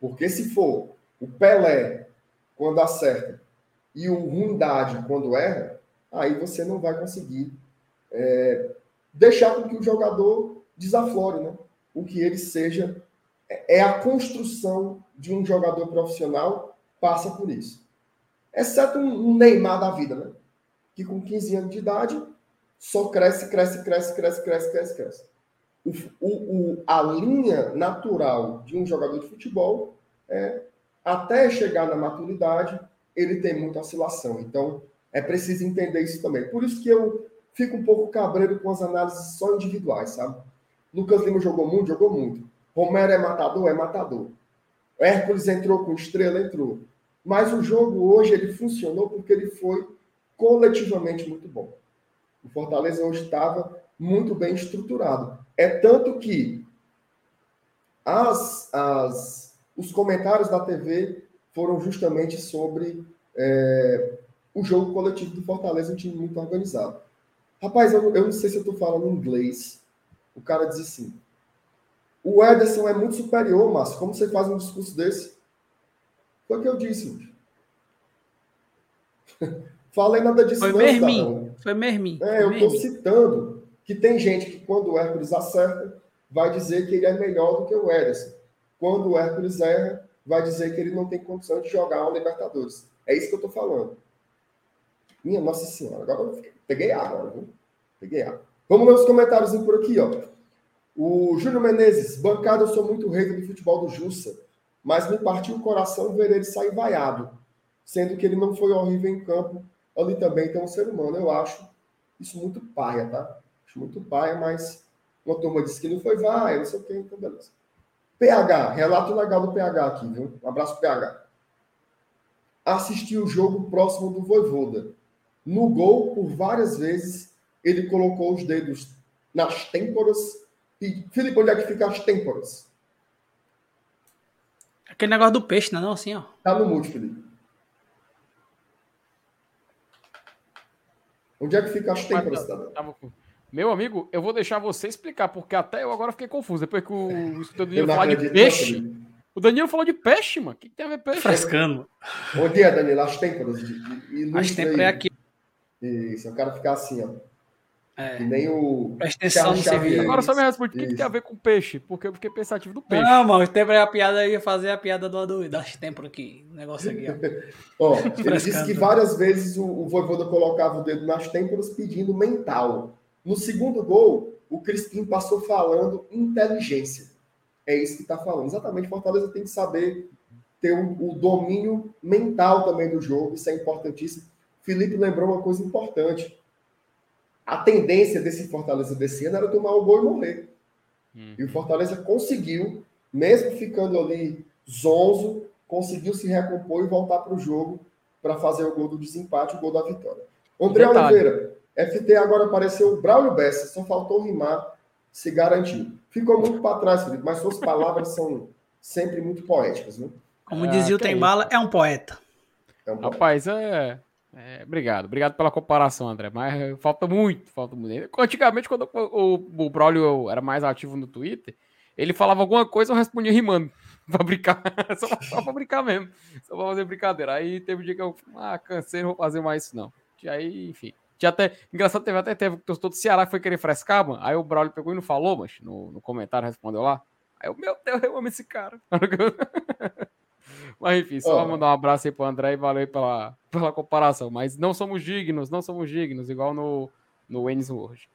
Porque se for o Pelé quando acerta e o Rundade quando erra, aí você não vai conseguir é, deixar com que o jogador desaflore, né? O que ele seja é, é a construção de um jogador profissional passa por isso. Exceto um Neymar da vida, né? Que com 15 anos de idade só cresce, cresce, cresce, cresce, cresce, cresce, cresce o, o, a linha natural de um jogador de futebol é até chegar na maturidade, ele tem muita oscilação. Então, é preciso entender isso também. Por isso que eu fico um pouco cabreiro com as análises só individuais, sabe? Lucas Lima jogou muito, jogou muito. Romero é matador, é matador. Hércules entrou com estrela, entrou. Mas o jogo hoje ele funcionou porque ele foi coletivamente muito bom. O Fortaleza hoje estava muito bem estruturado. É tanto que as, as, os comentários da TV foram justamente sobre é, o jogo coletivo do Fortaleza, um time muito organizado. Rapaz, eu, eu não sei se eu estou falando inglês. O cara diz assim: o Ederson é muito superior, Márcio. Como você faz um discurso desse? Foi o que eu disse. Falei nada disso, Foi não, Mermin. Foi Mermin. É, eu estou citando que tem gente que, quando o Hércules acerta, vai dizer que ele é melhor do que o Ederson. Quando o Hércules erra, vai dizer que ele não tem condição de jogar o Libertadores. É isso que eu estou falando. Minha Nossa Senhora, agora eu peguei água, viu? Peguei água. Vamos nos comentários por aqui, ó. O Júnior Menezes, bancada, eu sou muito rei do futebol do Jussa, mas me partiu o coração ver ele sair vaiado, sendo que ele não foi horrível em campo, ali também tem um ser humano. Eu acho isso muito paia, tá? Acho muito paia, mas uma turma disse que não foi vai, não sei o quê, então beleza. PH, relato legal do PH aqui, viu? Um abraço, PH. Assisti o jogo próximo do Voivoda. No gol, por várias vezes, ele colocou os dedos nas têmporas. E, Felipe, onde é que fica as têmporas? Aquele negócio do peixe, não é não? Assim, ó. Tá no mute, Felipe. Onde é que fica as têmporas, tá, tá, Meu amigo, eu vou deixar você explicar, porque até eu agora fiquei confuso. Depois que o Danilo falou de peixe. O Danilo falou de peixe, mano. O que, tem a ver peixe? Frescando. Onde é, Danilo? As têmporas. De, de, as têmporas é aqui. Isso, eu quero ficar assim, ó. É. Que nem o. Presta atenção no serviço. Agora só me responde, o que, que, tem a ver com peixe? Porque eu fiquei pensativo do peixe. Não, mano, tempo a piada, ia fazer a piada do, do das temporas aqui. O negócio aqui, ó. ó ele disse que várias vezes o, o Voivoda colocava o dedo nas têmporas pedindo mental. No segundo gol, o Crispim passou falando inteligência. É isso que está falando. Exatamente, Fortaleza tem que saber ter o, o domínio mental também do jogo, isso é importantíssimo. Felipe lembrou uma coisa importante a tendência desse Fortaleza desse ano era tomar o gol e morrer. Hum. E o Fortaleza conseguiu, mesmo ficando ali zonzo, conseguiu se recompor e voltar para o jogo para fazer o gol do desempate, o gol da vitória. André Detalhe. Oliveira, FT agora apareceu o Braulio Bessa, só faltou rimar, se garantiu. Ficou muito para trás, Felipe, mas suas palavras são sempre muito poéticas, né? Como dizia o Tem Bala, é um poeta. É um poeta. Rapaz, é, é, obrigado, obrigado pela comparação, André. Mas falta muito, falta muito. Antigamente, quando o, o, Braulio era mais ativo no Twitter, ele falava alguma coisa, eu respondia rimando. pra brincar, só, só pra brincar mesmo. Só pra fazer brincadeira. Aí teve um dia que eu, ah, cansei, não vou fazer mais isso não. E aí, enfim. Tinha até, engraçado, teve até teve torcedor do Ceará que foi querer frescar, mano. Aí o Braulio pegou e não falou, mas no, no comentário respondeu lá. Aí eu, meu Deus, eu amo esse cara. Mas enfim, só oh. mandar um abraço aí pro André e valeu pela, pela comparação. Mas não somos dignos, não somos dignos, igual no, no Wayne's World.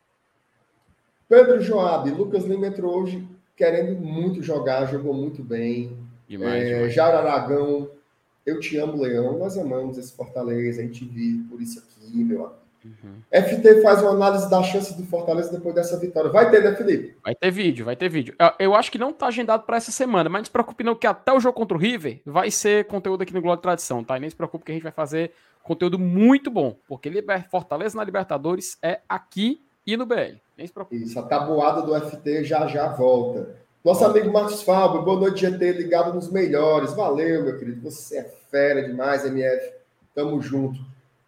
Pedro Joab, Lucas Lima entrou hoje querendo muito jogar, jogou muito bem. Demais, é, demais. Jair Aragão, eu te amo, Leão. Nós amamos esse Fortaleza, a gente vive por isso aqui, meu amigo. Uhum. FT faz uma análise das chances do Fortaleza depois dessa vitória. Vai ter, né, Felipe? Vai ter vídeo, vai ter vídeo. Eu acho que não tá agendado para essa semana, mas não se preocupe não que até o jogo contra o River vai ser conteúdo aqui no Globo Tradição, tá? E nem se preocupe que a gente vai fazer conteúdo muito bom, porque. Fortaleza na Libertadores é aqui e no BL. Nem se preocupe. Isso, a tabuada do FT já já volta. Nosso amigo Marcos Fábio, boa noite, GT, ligado nos melhores. Valeu, meu querido. Você é fera demais, MF. Tamo junto.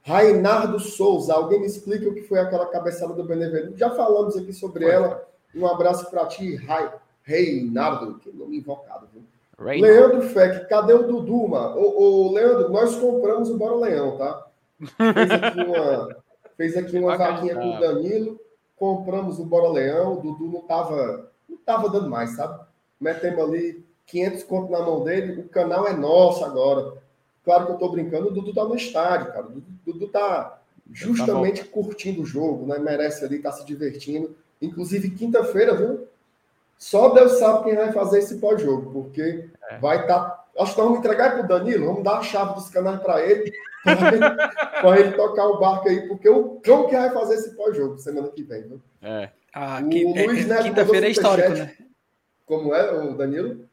Rainardo Souza, alguém me explica o que foi aquela cabeçada do Benevenuto? Já falamos aqui sobre foi. ela. Um abraço para ti, Rai, Reinardo, que nome invocado, viu? Leandro Feck, cadê o Dudu, mano? Ô, ô, Leandro, nós compramos o Bora Leão, tá? Fez aqui uma, fez aqui uma vaquinha com o Danilo, compramos o Bora Leão, o Dudu não tava, não tava dando mais, sabe? Metemos ali 500 conto na mão dele, o canal é nosso agora. Claro que eu estou brincando, o Dudu está no estádio, cara. O Dudu está justamente tá curtindo o jogo, né? Merece ali, está se divertindo. Inclusive, quinta-feira, viu? Só Deus sabe quem vai fazer esse pós-jogo, porque é. vai estar. Tá... Acho que nós vamos entregar para o Danilo, vamos dar a chave dos canais para ele, para ele, tocar o barco aí, porque o cão que vai fazer esse pós-jogo semana que vem, viu? É. Ah, o é, Luiz Neto quinta-feira é histórico, né? Como é, o Danilo?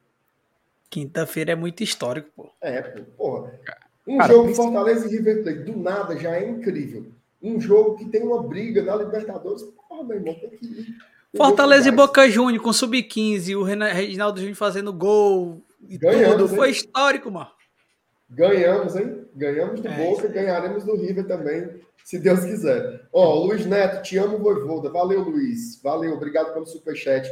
Quinta-feira é muito histórico, pô. É, pô, porra. Um Cara, jogo Fortaleza e River Plate, do nada, já é incrível. Um jogo que tem uma briga na Libertadores, porra, meu irmão, tem que ir. Fortaleza e Boca Júnior com sub-15, o Reginaldo Júnior fazendo gol e Ganhamos, tudo. Hein? Foi histórico, mano. Ganhamos, hein? Ganhamos do é, Boca, ganharemos do River também, se Deus quiser. Ó, Luiz Neto, te amo, Voivoda. Valeu, Luiz. Valeu, obrigado pelo superchat.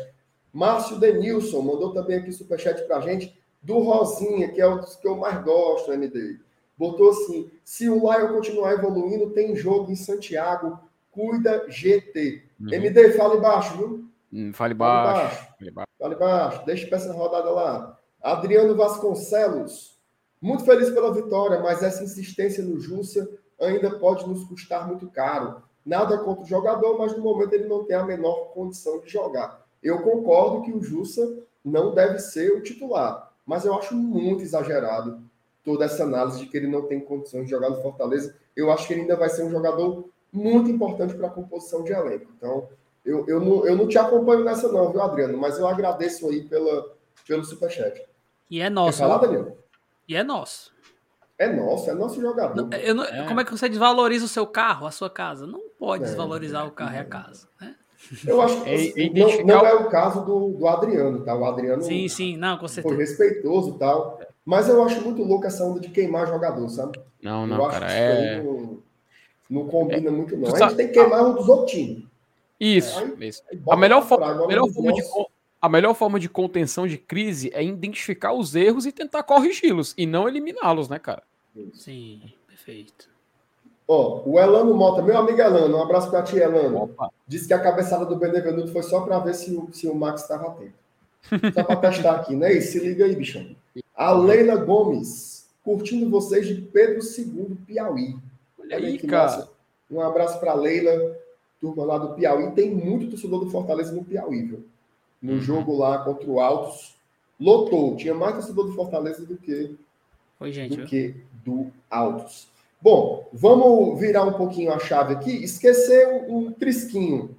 Márcio Denilson mandou também aqui superchat pra gente do Rosinha, que é o que eu mais gosto, MD. Botou assim: se o Lion continuar evoluindo, tem jogo em Santiago, cuida GT. Uhum. MD, fala embaixo, viu? Hum, fale baixo. Fale baixo. Fale baixo. Deixa para essa rodada lá. Adriano Vasconcelos, muito feliz pela vitória, mas essa insistência no Júcia ainda pode nos custar muito caro. Nada contra o jogador, mas no momento ele não tem a menor condição de jogar. Eu concordo que o Jussa não deve ser o titular, mas eu acho muito exagerado toda essa análise de que ele não tem condições de jogar no Fortaleza. Eu acho que ele ainda vai ser um jogador muito importante para a composição de elenco. Então, eu, eu, não, eu não te acompanho nessa não, viu, Adriano? Mas eu agradeço aí pela, pelo superchat. E é nosso. Quer falar, Daniel? E é nosso. É nosso, é nosso jogador. Não, não, é. Como é que você desvaloriza o seu carro, a sua casa? Não pode é, desvalorizar o carro e a casa, né? Eu acho que assim, não, não, é o caso do, do Adriano, tá? O Adriano sim, sim, não, com certeza. foi respeitoso e tal. Mas eu acho muito louco essa onda de queimar jogador, sabe? Não, não, cara. é... Não, não, combina é... muito, não. A gente tem que queimar um dos outros times. Isso, aí, isso. A melhor, forma, melhor forma de, a melhor forma de contenção de crise é identificar os erros e tentar corrigi-los, e não eliminá-los, né, cara? Sim, perfeito. Ó, o Elano Mota, meu amigo Elano, um abraço para ti, Elano. Opa. Disse que a cabeçada do Benevenuto foi só para ver se o, se o Max estava atento. Só para testar aqui, né? E se liga aí, bichão. A Leila Gomes, curtindo vocês de Pedro II, Piauí. Olha aí, cara. Massa. Um abraço para Leila, turma lá do Piauí. Tem muito torcedor do Fortaleza no Piauí, viu? No uhum. jogo lá contra o Altos, lotou. Tinha mais torcedor do Fortaleza do que, Oi, gente, do, que do Altos. Bom, vamos virar um pouquinho a chave aqui, esquecer um, um trisquinho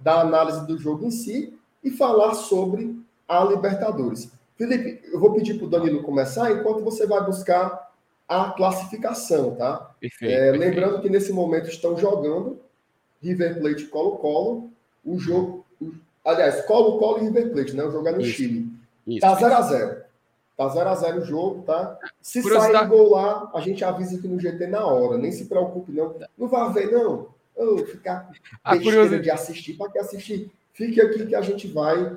da análise do jogo em si e falar sobre a Libertadores. Felipe, eu vou pedir para o Danilo começar enquanto você vai buscar a classificação, tá? Perfeito, é, perfeito. Lembrando que nesse momento estão jogando River Plate e Colo-Colo, o jogo, aliás, Colo-Colo e River Plate, né? O jogo é no isso, Chile. Isso, tá 0x0. Tá 0x0 o jogo, tá? Se sair gol lá, a gente avisa aqui no GT na hora. Nem se preocupe, não. Não vai ver, não. Oh, ficar a curiosidade de assistir. Para que assistir? Fique aqui que a gente vai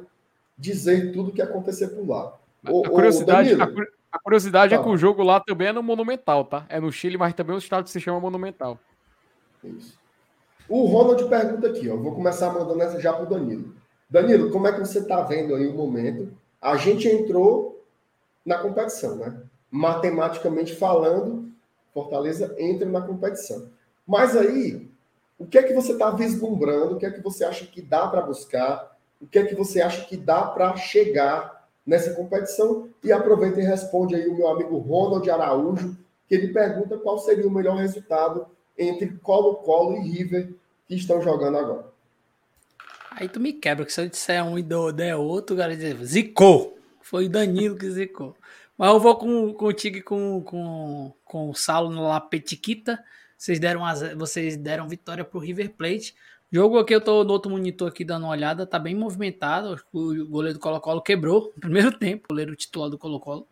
dizer tudo o que acontecer por lá. a curiosidade, a, a curiosidade é tá. é que o jogo lá também é no Monumental, tá? É no Chile, mas também o estado se chama Monumental. Isso. O Ronald pergunta aqui, ó. Vou começar mandando essa já pro Danilo. Danilo, como é que você está vendo aí o momento? A gente entrou na competição, né? Matematicamente falando, Fortaleza entra na competição. Mas aí, o que é que você está vislumbrando? O que é que você acha que dá para buscar? O que é que você acha que dá para chegar nessa competição? E aproveita e responde aí o meu amigo Ronald Araújo, que ele pergunta qual seria o melhor resultado entre Colo-Colo e River que estão jogando agora. Aí tu me quebra, que se eu disser um e der outro, o cara diz, zicou. Foi o Danilo que zicou. Mas eu vou com, contigo e com, com, com o Saulo na Petiquita. Vocês deram, vocês deram vitória pro River Plate. Jogo aqui, eu tô no outro monitor aqui dando uma olhada, tá bem movimentado. O goleiro do Colo-Colo quebrou no primeiro tempo, o goleiro titular do Colo-Colo.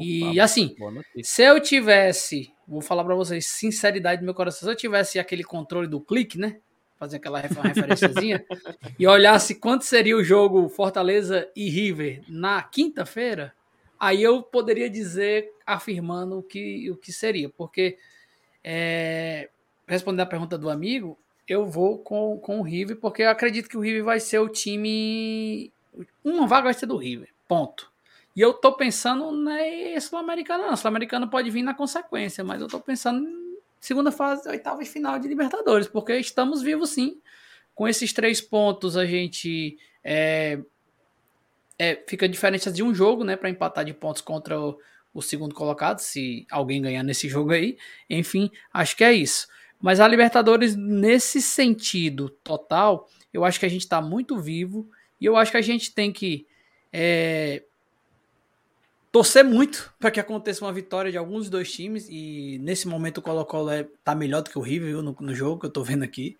E assim, se eu tivesse, vou falar para vocês, sinceridade do meu coração, se eu tivesse aquele controle do clique, né? Fazer aquela referenciazinha, e olhasse quanto seria o jogo Fortaleza e River na quinta-feira, aí eu poderia dizer, afirmando o que, o que seria, porque é, respondendo a pergunta do amigo, eu vou com, com o River, porque eu acredito que o River vai ser o time. Uma vaga vai ser do River, ponto. E eu tô pensando na Sul-Americana, não. Sul-Americana pode vir na consequência, mas eu tô pensando segunda fase, oitava de final de Libertadores, porque estamos vivos sim. Com esses três pontos, a gente é, é, fica diferença de um jogo, né, para empatar de pontos contra o, o, segundo colocado, se alguém ganhar nesse jogo aí. Enfim, acho que é isso. Mas a Libertadores, nesse sentido total, eu acho que a gente está muito vivo e eu acho que a gente tem que é, torcer muito para que aconteça uma vitória de alguns dos dois times e nesse momento o Colo-Colo é, tá melhor do que o River no, no, jogo que eu tô vendo aqui,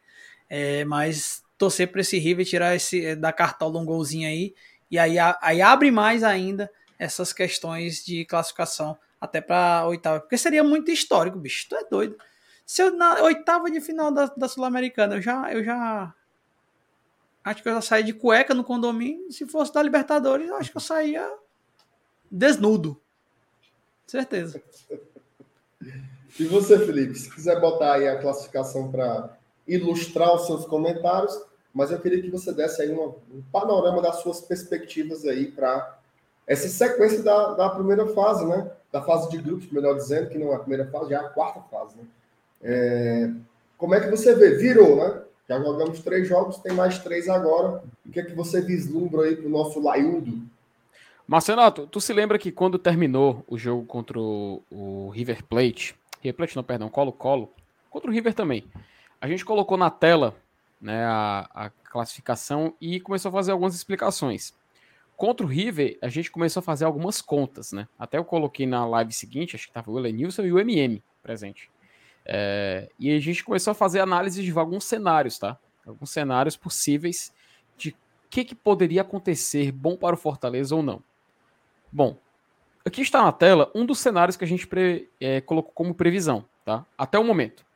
é, mas torcer para esse River tirar esse é, da cartola um golzinho aí e aí, aí abre mais ainda essas questões de classificação até para oitava, porque seria muito histórico, bicho, tu é doido. Se eu na oitava de final da, da Sul-Americana, eu já eu já acho que eu já saí de cueca no condomínio, se fosse da Libertadores, eu acho que eu saía desnudo. Certeza. E você, Felipe, se quiser botar aí a classificação para ilustrar os seus comentários, mas eu queria que você desse aí uma, um panorama das suas perspectivas aí para essa sequência da, da primeira fase, né? Da fase de grupos, melhor dizendo, que não é a primeira fase, já é a quarta fase, né? É, como é que você vê? Virou, né? Já jogamos três jogos, tem mais três agora. O que é que você vislumbra aí para o nosso Laiudo? Marcenato, tu se lembra que quando terminou o jogo contra o, o River Plate, River Plate não, perdão, Colo-Colo, contra o River também, a gente colocou na tela né, a, a classificação e começou a fazer algumas explicações. contra o River, a gente começou a fazer algumas contas, né? Até eu coloquei na live seguinte, acho que tava o Elenilson e o MM presente. É, e a gente começou a fazer análise de alguns cenários, tá? Alguns cenários possíveis de o que, que poderia acontecer bom para o Fortaleza ou não. Bom, aqui está na tela um dos cenários que a gente pre, é, colocou como previsão, tá? Até o momento.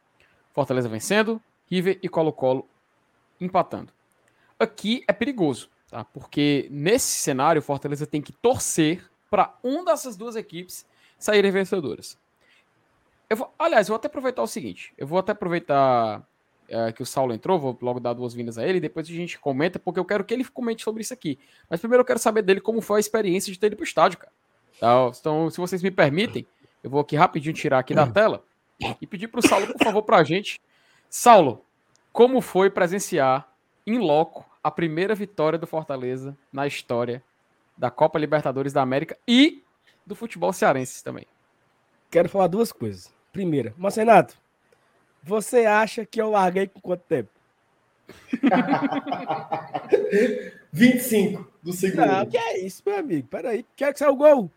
Fortaleza vencendo, River e Colo-Colo empatando. Aqui é perigoso, tá? Porque nesse cenário, Fortaleza tem que torcer para um dessas duas equipes saírem vencedoras. Eu vou, aliás, eu vou até aproveitar o seguinte: eu vou até aproveitar é, que o Saulo entrou, vou logo dar duas vindas a ele, depois a gente comenta, porque eu quero que ele comente sobre isso aqui. Mas primeiro eu quero saber dele como foi a experiência de ter ido pro estádio, cara. Tá? Então, se vocês me permitem, eu vou aqui rapidinho tirar aqui da tela e pedir pro Saulo, por favor, pra gente. Saulo, como foi presenciar em loco a primeira vitória do Fortaleza na história da Copa Libertadores da América e do futebol cearense também? Quero falar duas coisas. Primeira, mas Renato, você acha que eu larguei com quanto tempo? 25 do segundo. Não, que é isso, meu amigo? Peraí, quer que saia o gol?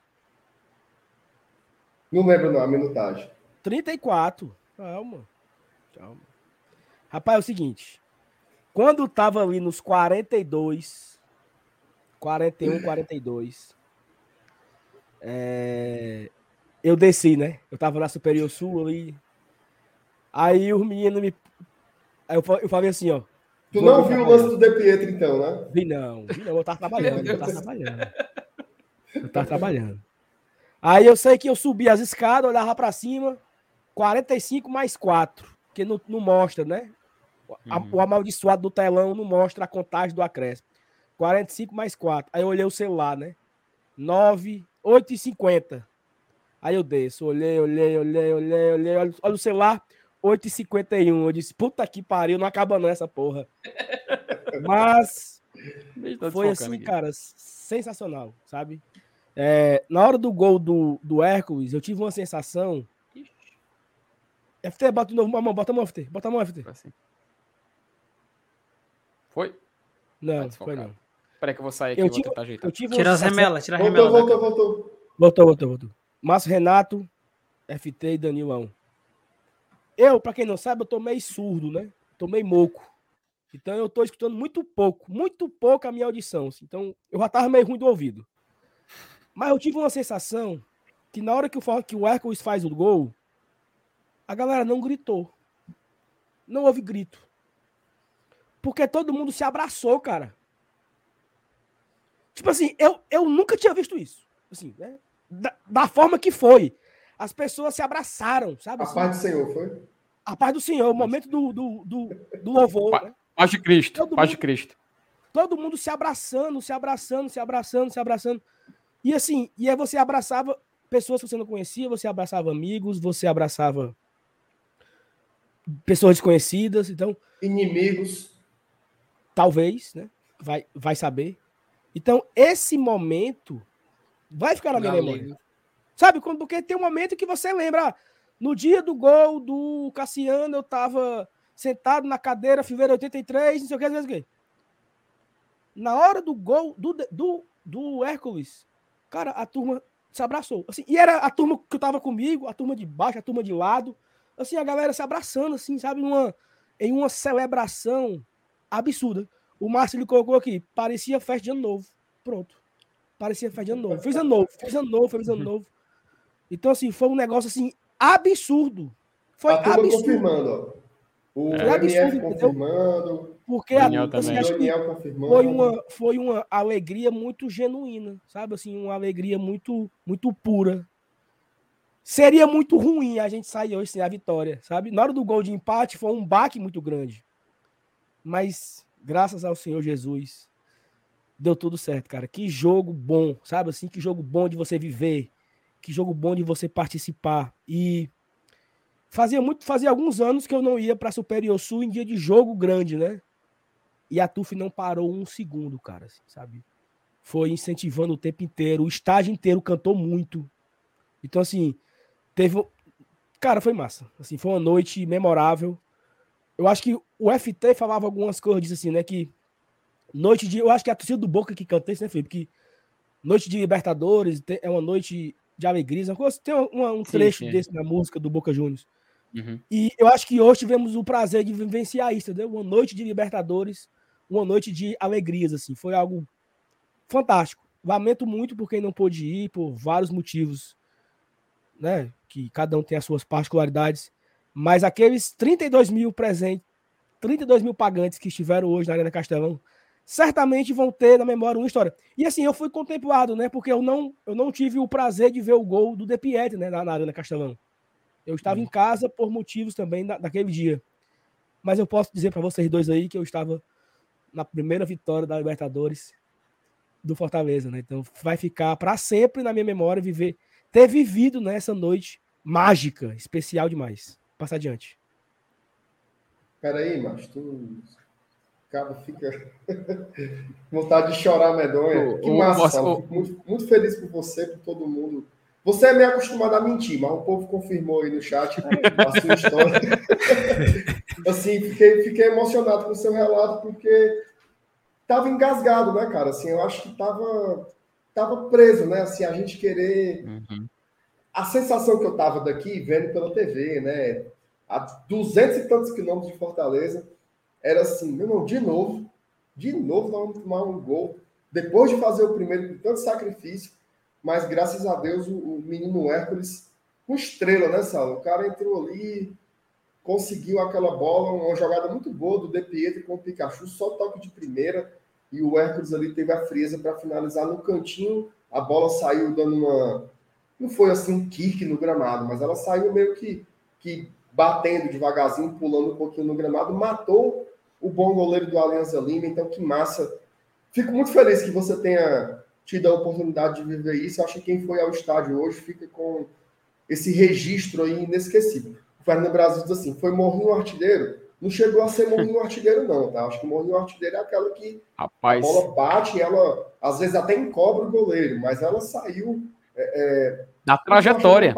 Não lembro não, a minutagem. 34. Calma. Calma. Rapaz, é o seguinte. Quando tava ali nos 42, 41, 42, é, eu desci, né? Eu tava na Superior Sul ali. Aí os meninos me. Aí eu, eu falei assim, ó. Tu não viu o lance do De Pietro, então, né? Vi não, vi não, eu tava trabalhando, eu tava trabalhando. Eu tava trabalhando. Aí eu sei que eu subi as escadas, olhava pra cima, 45 mais 4, que não, não mostra, né? Uhum. O amaldiçoado do telão não mostra a contagem do acréscimo. 45 mais 4. Aí eu olhei o celular, né? 9, 8 e 50. Aí eu desço, olhei, olhei, olhei, olhei, olhei, olha, olha o celular, 8h51. Eu disse, puta que pariu, não acaba não essa porra. Mas foi assim, aqui. cara, sensacional, sabe? É, na hora do gol do, do Hércules, eu tive uma sensação. FT, bota de novo a mão, bota a mão, FT, bota a mão, FT. Foi? Não, foi não. Peraí que eu vou sair aqui, eu vou tive, tentar ajeitar. Tira as remelas, tira as remelas. Voltou, voltou, voltou. Voltou, voltou, voltou. Márcio Renato, FT e Danilão. Eu, para quem não sabe, eu tô meio surdo, né? Tô meio moco. Então eu tô escutando muito pouco, muito pouco a minha audição. Assim. Então eu já tava meio ruim do ouvido. Mas eu tive uma sensação que na hora que o, que o Hércules faz o gol, a galera não gritou. Não houve grito. Porque todo mundo se abraçou, cara. Tipo assim, eu, eu nunca tinha visto isso. Assim, né? da, da, forma que foi. As pessoas se abraçaram, sabe? A assim? paz do Senhor foi? A paz do Senhor, o momento do, do, do, do louvor. Pa, né? Paz de Cristo, todo paz mundo, de Cristo. Todo mundo se abraçando, se abraçando, se abraçando, se abraçando. E assim, e aí você abraçava pessoas que você não conhecia, você abraçava amigos, você abraçava pessoas desconhecidas, então. Inimigos. Talvez, né? Vai, vai saber. Então, esse momento Vai ficar na minha memória. Sabe? Porque tem um momento que você lembra. No dia do gol do Cassiano, eu tava sentado na cadeira, Fiveira 83, não sei o que, não sei o que. Na hora do gol do, do, do Hércules, cara, a turma se abraçou. Assim, e era a turma que eu tava comigo, a turma de baixo, a turma de lado. Assim, a galera se abraçando, assim, sabe? Numa, em uma celebração absurda. O Márcio colocou aqui, parecia festa de ano novo. Pronto. Parecia faz ano novo. Fez ano novo, fez ano novo, fez ano novo. Então, assim, foi um negócio assim absurdo. Foi a absurdo. confirmando, ó. O é. absurdo, confirmando. Porque a, assim, acho que foi uma, foi uma alegria muito genuína, sabe? Assim, uma alegria muito, muito pura. Seria muito ruim a gente sair hoje sem a vitória, sabe? Na hora do gol de empate foi um baque muito grande. Mas, graças ao Senhor Jesus, deu tudo certo, cara. Que jogo bom, sabe assim? Que jogo bom de você viver. Que jogo bom de você participar. E fazia muito, fazia alguns anos que eu não ia para Superior Sul em dia de jogo grande, né? E a TUF não parou um segundo, cara, assim, sabe? Foi incentivando o tempo inteiro, o estágio inteiro cantou muito. Então assim, teve cara, foi massa. Assim, foi uma noite memorável. Eu acho que o FT falava algumas coisas assim, né, que Noite de. Eu acho que é a torcida do Boca que canta isso, né, Felipe? Que noite de Libertadores, é uma noite de alegrias. Tem um trecho sim, desse na música do Boca Juniors. Uhum. E eu acho que hoje tivemos o prazer de vivenciar isso, entendeu? Uma noite de Libertadores, uma noite de alegrias, assim. Foi algo fantástico. Lamento muito por quem não pôde ir, por vários motivos, né? Que cada um tem as suas particularidades. Mas aqueles 32 mil presentes, 32 mil pagantes que estiveram hoje na Arena Castelão, certamente vão ter na memória uma história. E assim, eu fui contemplado, né? Porque eu não, eu não tive o prazer de ver o gol do De Pietri, né? Na, na Arena Castelão. Eu estava hum. em casa por motivos também da, daquele dia. Mas eu posso dizer para vocês dois aí que eu estava na primeira vitória da Libertadores do Fortaleza, né? Então vai ficar para sempre na minha memória viver, ter vivido nessa noite mágica, especial demais. Passa adiante. Peraí, mas tu cara fica vontade de chorar medonha. que massa, o, muito, muito feliz por você, por todo mundo. Você é meio acostumado a mentir, mas o povo confirmou aí no chat a sua história. assim, fiquei, fiquei emocionado com o seu relato, porque tava engasgado, né, cara? Assim, eu acho que tava, tava preso, né? Assim, a gente querer. Uhum. A sensação que eu tava daqui, vendo pela TV, né? A duzentos e tantos quilômetros de Fortaleza era assim, meu irmão, de novo, de novo nós vamos tomar um gol. Depois de fazer o primeiro com tanto sacrifício, mas graças a Deus o, o menino Hércules, com estrela, né, Sala? O cara entrou ali, conseguiu aquela bola, uma jogada muito boa do De Pietro com o Pikachu, só toque de primeira, e o Hércules ali teve a frieza para finalizar no cantinho, a bola saiu dando uma. Não foi assim um kick no gramado, mas ela saiu meio que, que batendo devagarzinho, pulando um pouquinho no gramado, matou o bom goleiro do Alianza Lima. Então, que massa. Fico muito feliz que você tenha tido a oportunidade de viver isso. Acho que quem foi ao estádio hoje fica com esse registro aí inesquecível. O Fernando Brasil diz assim: foi morrinho artilheiro. Não chegou a ser morrinho artilheiro, não, tá? Acho que morrinho artilheiro é aquela que Rapaz. a bola bate e ela, às vezes, até encobre o goleiro, mas ela saiu. É, é, da trajetória.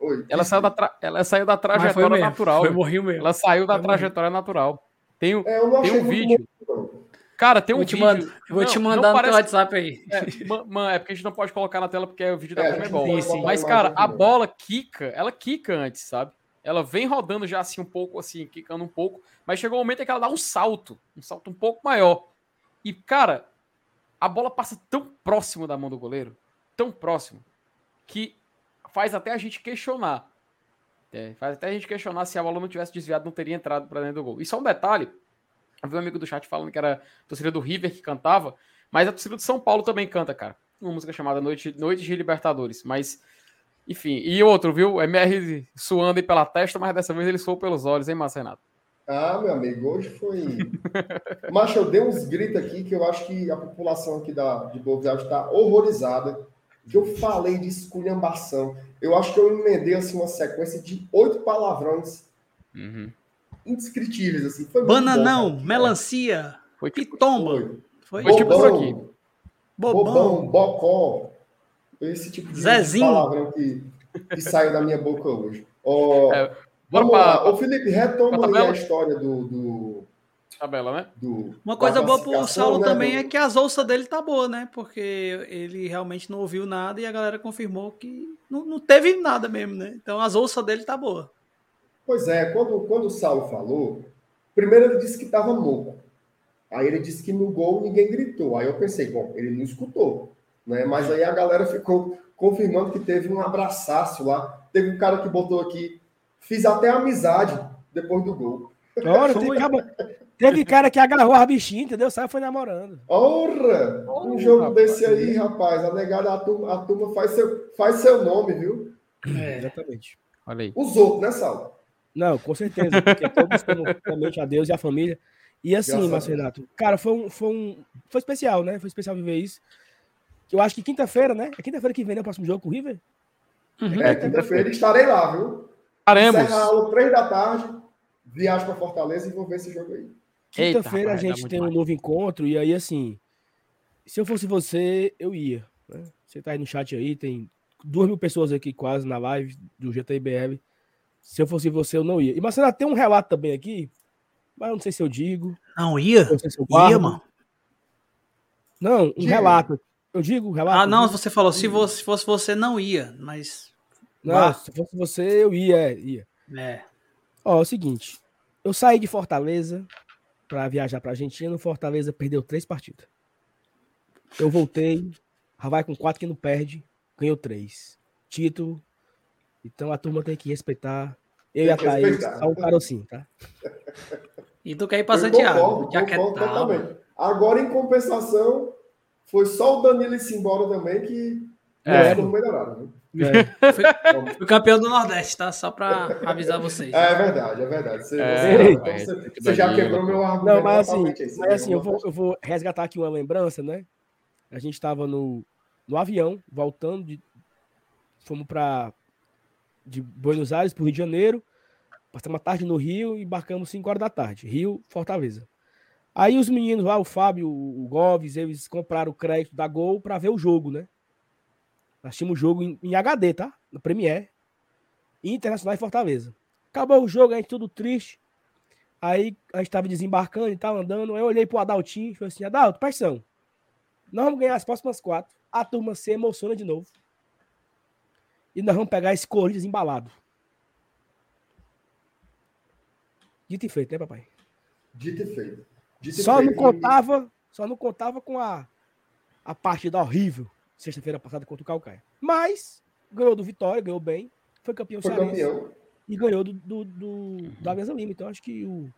Oi, ela, saiu da tra... ela saiu da trajetória natural. Foi morrinho mesmo. Ela saiu da foi trajetória morrinho. natural. Tem, é, tem um vídeo. Muito, Cara, tem um vou vídeo. Mando, vou não, te mandar no parece... WhatsApp aí. É, man, é porque a gente não pode colocar na tela porque é o vídeo da é, Comebol. Sim. Mas, cara, a bola quica, ela quica antes, sabe? Ela vem rodando já assim um pouco, assim, quicando um pouco. Mas chegou um momento em que ela dá um salto. Um salto um pouco maior. E, cara, a bola passa tão próximo da mão do goleiro. Tão próximo. Que faz até a gente questionar é, faz até a gente questionar se a bola não tivesse desviado, não teria entrado para dentro do gol. E só um detalhe: eu vi um amigo do chat falando que era a torcida do River que cantava, mas a torcida do São Paulo também canta, cara. Uma música chamada Noite, Noite de Libertadores. Mas, enfim. E outro, viu? MR suando aí pela testa, mas dessa vez ele soou pelos olhos, hein, Márcio Renato? Ah, meu amigo, hoje foi. Macho, eu dei uns gritos aqui que eu acho que a população aqui da, de Boa Viagem está horrorizada. Que eu falei de esculhambação eu acho que eu emendei assim, uma sequência de oito palavrões uhum. indescritíveis. Assim. Foi Bananão, bom, melancia, foi pitomba. Foi, foi tipo por aqui. Bobão. Bobão, bocó. Esse tipo de, Zezinho. palavrão que, que saiu da minha boca hoje. Oh, é, vamos pra, lá. Ô, Felipe, retoma aí a história do, do tabela, né? Do, Uma coisa boa pro Saulo né, também do... é que as ouças dele tá boa, né? Porque ele realmente não ouviu nada e a galera confirmou que não, não teve nada mesmo, né? Então as ouças dele tá boa. Pois é, quando, quando o Saulo falou, primeiro ele disse que tava moco. Aí ele disse que no gol ninguém gritou. Aí eu pensei, bom, ele não escutou, né? Mas aí a galera ficou confirmando que teve um abraçaço lá. Teve um cara que botou aqui, fiz até amizade depois do gol. Olha, tem, Teve cara que agarrou a bichinha, entendeu? Saiu foi namorando. Ora! Um jogo rapaz, desse aí, rapaz, a negada, a turma, a turma faz, seu, faz seu nome, viu? É, exatamente. Olha aí. Os outros, né, Sal? Não, com certeza, porque todos realmente a Deus e a família. E assim, Márcio Renato, cara, foi um, foi um. Foi especial, né? Foi especial viver isso. Eu acho que quinta-feira, né? É quinta-feira que vem, né? O próximo jogo com o River? Uhum. É, quinta-feira estarei lá, viu? Estaremos. Encerra a aula três da tarde, viagem para Fortaleza e vou ver esse jogo aí. Quinta-feira a gente tem um novo encontro, e aí, assim, se eu fosse você, eu ia. Né? Você tá aí no chat aí, tem duas mil pessoas aqui quase na live do GTIBR. Se eu fosse você, eu não ia. E Marcelo, tem um relato também aqui, mas eu não sei se eu digo. Não ia? Não sei se eu ia, mano. Não, um Diga. relato. Eu digo, relato. Ah, não, você falou, se fosse, se fosse você, não ia, mas. Não, se fosse você, eu ia, ia. É. Ó, é o seguinte. Eu saí de Fortaleza para viajar pra Argentina. No Fortaleza perdeu três partidas. Eu voltei. Já vai com quatro que não perde. Ganhou três. Título. Então a turma tem que respeitar. Eu e a Thaís, só um carocinho, tá? E tu quer ir pra Santiago? Concordo, Agora, em compensação, foi só o Danilo ir embora também que é. melhoraram. Né? É. Fui, fui, campeão do Nordeste, tá? Só para avisar vocês. É, é verdade, é verdade. Você, é, você, você, você já quebrou meu argumento. Não, mas assim, mas assim eu, vou, eu vou resgatar aqui uma lembrança, né? A gente estava no, no avião, voltando de. Fomos para de Buenos Aires para o Rio de Janeiro. Passamos a tarde no Rio e embarcamos 5 horas da tarde. Rio, Fortaleza. Aí os meninos lá, o Fábio, o Goves, eles compraram o crédito da Gol para ver o jogo, né? Nós tínhamos o jogo em, em, HD, tá? No Premiere. Internacional em Fortaleza. Acabou o jogo, a gente tudo triste. Aí a gente tava desembarcando e tal, andando. Aí eu olhei pro Adaltinho e falei assim: Adalto, paixão. Nós vamos ganhar as próximas quatro. A turma se emociona de novo. E nós vamos pegar esse Corinthians embalado. Dito e feito, né, papai? Dito e feito. Dito só feito. não contava, só não contava com a, a partida horrível sexta-feira passada contra o Calcaia. Mas ganhou do Vitória, ganhou bem, foi campeão foi campeão. e ganhou do, do, do da Mesa Lima. Então acho que o,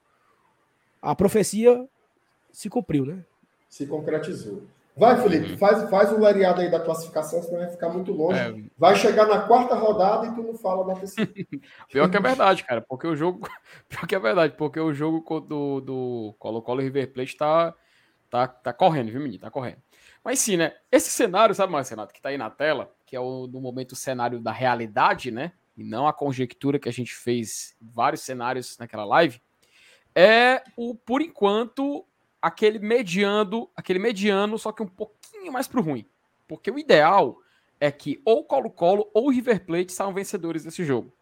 a profecia se cumpriu, né? Se concretizou. Vai, Felipe, faz, faz o lereado aí da classificação, senão vai ficar muito longe. É... Vai chegar na quarta rodada e tu não fala da terceira. Pior que é verdade, cara, porque o jogo. Pior que é verdade, porque o jogo do, do Colo-Colo River Plate tá, tá, tá correndo, viu, menino? Tá correndo. Mas sim, né? Esse cenário, sabe, mais Renato, que tá aí na tela, que é o, no momento o cenário da realidade, né? E não a conjectura que a gente fez vários cenários naquela live, é o, por enquanto, aquele mediano, aquele mediano, só que um pouquinho mais pro ruim. Porque o ideal é que ou Colo-Colo ou River Plate saiam vencedores desse jogo.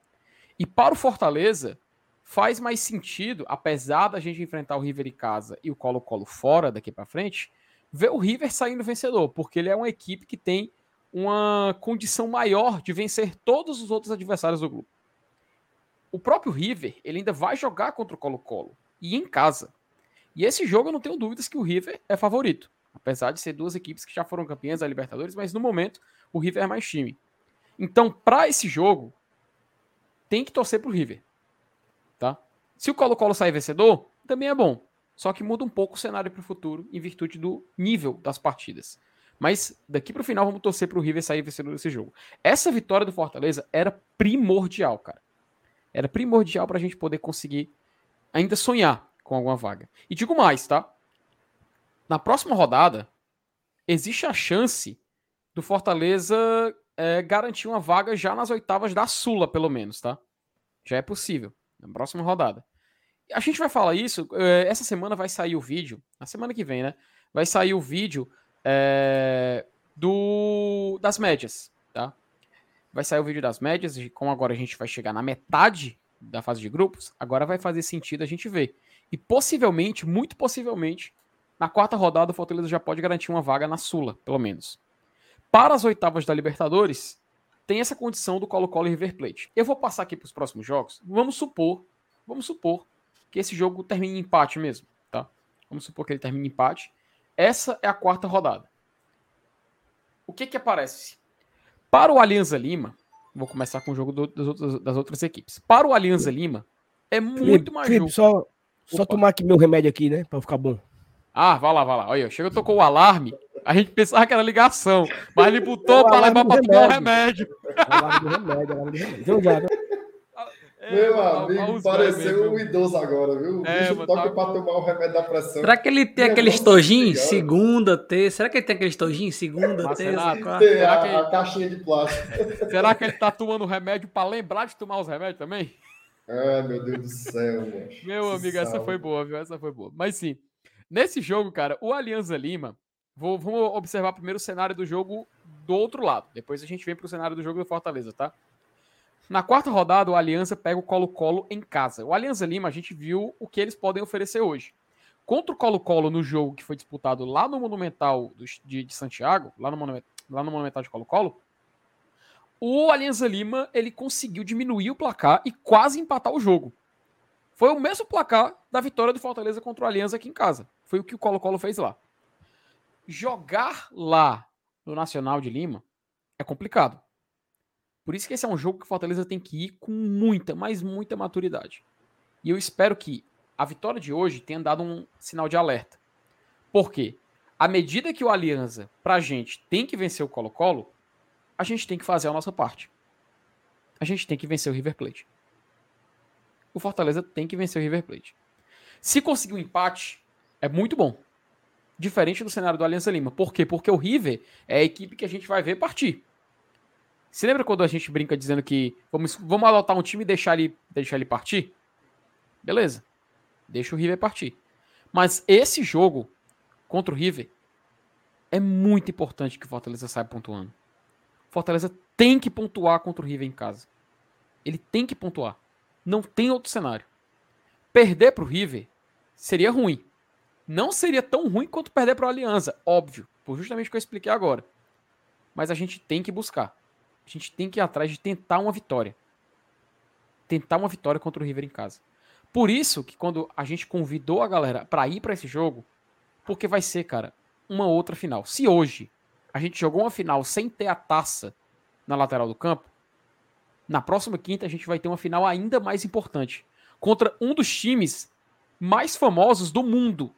E para o Fortaleza, faz mais sentido, apesar da gente enfrentar o River em casa e o Colo-Colo fora daqui para frente, ver o River saindo vencedor, porque ele é uma equipe que tem uma condição maior de vencer todos os outros adversários do grupo. O próprio River, ele ainda vai jogar contra o Colo-Colo e em casa. E esse jogo eu não tenho dúvidas que o River é favorito. Apesar de ser duas equipes que já foram campeãs da Libertadores, mas no momento o River é mais time. Então, para esse jogo, tem que torcer pro River. Tá? Se o Colo-Colo sair vencedor, também é bom. Só que muda um pouco o cenário para o futuro em virtude do nível das partidas. Mas daqui para o final vamos torcer para o River sair vencedor desse jogo. Essa vitória do Fortaleza era primordial, cara. Era primordial para a gente poder conseguir ainda sonhar com alguma vaga. E digo mais, tá? Na próxima rodada, existe a chance do Fortaleza é, garantir uma vaga já nas oitavas da Sula, pelo menos, tá? Já é possível. Na próxima rodada. A gente vai falar isso. É, essa semana vai sair o vídeo. Na semana que vem, né? Vai sair o vídeo é, do das médias, tá? Vai sair o vídeo das médias. Como agora a gente vai chegar na metade da fase de grupos, agora vai fazer sentido a gente ver. E possivelmente, muito possivelmente, na quarta rodada o Fortaleza já pode garantir uma vaga na Sula, pelo menos. Para as oitavas da Libertadores, tem essa condição do Colo-Colo e River Plate. Eu vou passar aqui para os próximos jogos. Vamos supor, vamos supor que esse jogo termine em empate mesmo, tá? Vamos supor que ele termine em empate. Essa é a quarta rodada. O que que aparece? Para o Alianza Lima, vou começar com o jogo do, das, outras, das, outras, equipes. Para o Alianza Lima, é muito mais Felipe. Só, só tomar aqui meu remédio aqui, né? Pra ficar bom. Ah, vai lá, vai lá. Olha, chega, tocou o alarme. A gente pensava que era ligação, mas ele botou para levar para tomar o remédio. Alarme do remédio, alarme do remédio. Então já, né? É, Meu amigo, pareceu um idoso agora, viu? O é, bicho toca tá... para tomar o remédio da pressão. Será que ele tem aquele aqueles segunda, terça? Será que ele tem aqueles tojinhos segunda, Mas terça, quarta? Tem a, que... a, caixinha de plástico. Será que ele tá tomando remédio para lembrar de tomar os remédios também? Ah, meu Deus do céu, mano. Meu amigo, essa foi boa, viu? Essa foi boa. Mas sim, nesse jogo, cara, o Alianza Lima, vou, vamos observar primeiro o cenário do jogo do outro lado. Depois a gente vem pro cenário do jogo do Fortaleza, tá? Na quarta rodada, o Aliança pega o Colo-Colo em casa. O Aliança Lima, a gente viu o que eles podem oferecer hoje. contra o Colo-Colo no jogo que foi disputado lá no Monumental de, Santiago, lá no, Monumental, lá no Monumental de Colo-Colo, o Alianza Lima ele conseguiu diminuir o placar e quase empatar o jogo. Foi o mesmo placar da vitória do Fortaleza contra o Aliança aqui em casa. Foi o que o Colo-Colo fez lá. Jogar lá no Nacional de Lima é complicado. Por isso que esse é um jogo que o Fortaleza tem que ir com muita, mas muita maturidade. E eu espero que a vitória de hoje tenha dado um sinal de alerta. Por quê? À medida que o Aliança, pra gente, tem que vencer o Colo-Colo, a gente tem que fazer a nossa parte. A gente tem que vencer o River Plate o Fortaleza tem que vencer o River Plate. Se conseguir um empate, é muito bom. Diferente do cenário do Aliança Lima. Por quê? Porque o River é a equipe que a gente vai ver partir. Você lembra quando a gente brinca dizendo que vamos, vamos adotar um time e deixar ele, deixar ele partir? Beleza. Deixa o River partir. Mas esse jogo contra o River é muito importante que o Fortaleza saia pontuando. Fortaleza tem que pontuar contra o River em casa. Ele tem que pontuar. Não tem outro cenário. Perder para o River seria ruim. Não seria tão ruim quanto perder para a Aliança, óbvio, por justamente o que eu expliquei agora. Mas a gente tem que buscar. A gente tem que ir atrás de tentar uma vitória. Tentar uma vitória contra o River em casa. Por isso que quando a gente convidou a galera para ir para esse jogo, porque vai ser, cara, uma outra final. Se hoje a gente jogou uma final sem ter a taça na lateral do campo, na próxima quinta a gente vai ter uma final ainda mais importante contra um dos times mais famosos do mundo,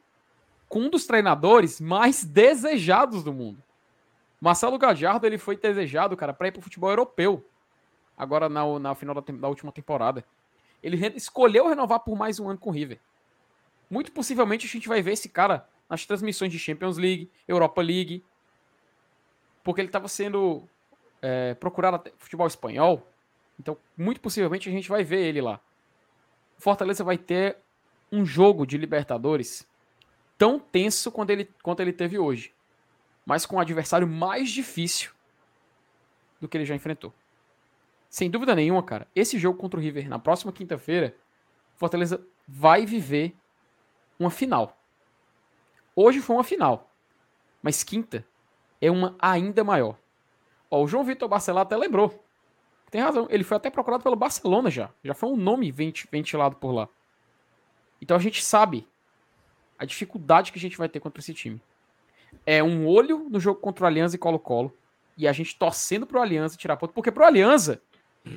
com um dos treinadores mais desejados do mundo. Marcelo Gajardo ele foi desejado, cara, para ir para o futebol europeu. Agora na, na final da, da última temporada. Ele re, escolheu renovar por mais um ano com o River. Muito possivelmente a gente vai ver esse cara nas transmissões de Champions League, Europa League, porque ele estava sendo é, procurado até futebol espanhol, então, muito possivelmente a gente vai ver ele lá. Fortaleza vai ter um jogo de Libertadores tão tenso quanto ele, quanto ele teve hoje, mas com um adversário mais difícil do que ele já enfrentou. Sem dúvida nenhuma, cara, esse jogo contra o River na próxima quinta-feira, Fortaleza vai viver uma final. Hoje foi uma final, mas quinta é uma ainda maior. Ó, o João Vitor Barcelar até lembrou. Tem razão. Ele foi até procurado pelo Barcelona já. Já foi um nome ventilado por lá. Então a gente sabe a dificuldade que a gente vai ter contra esse time. É um olho no jogo contra o Aliança e Colo-Colo. E a gente torcendo pro Aliança tirar ponto. Porque pro Aliança,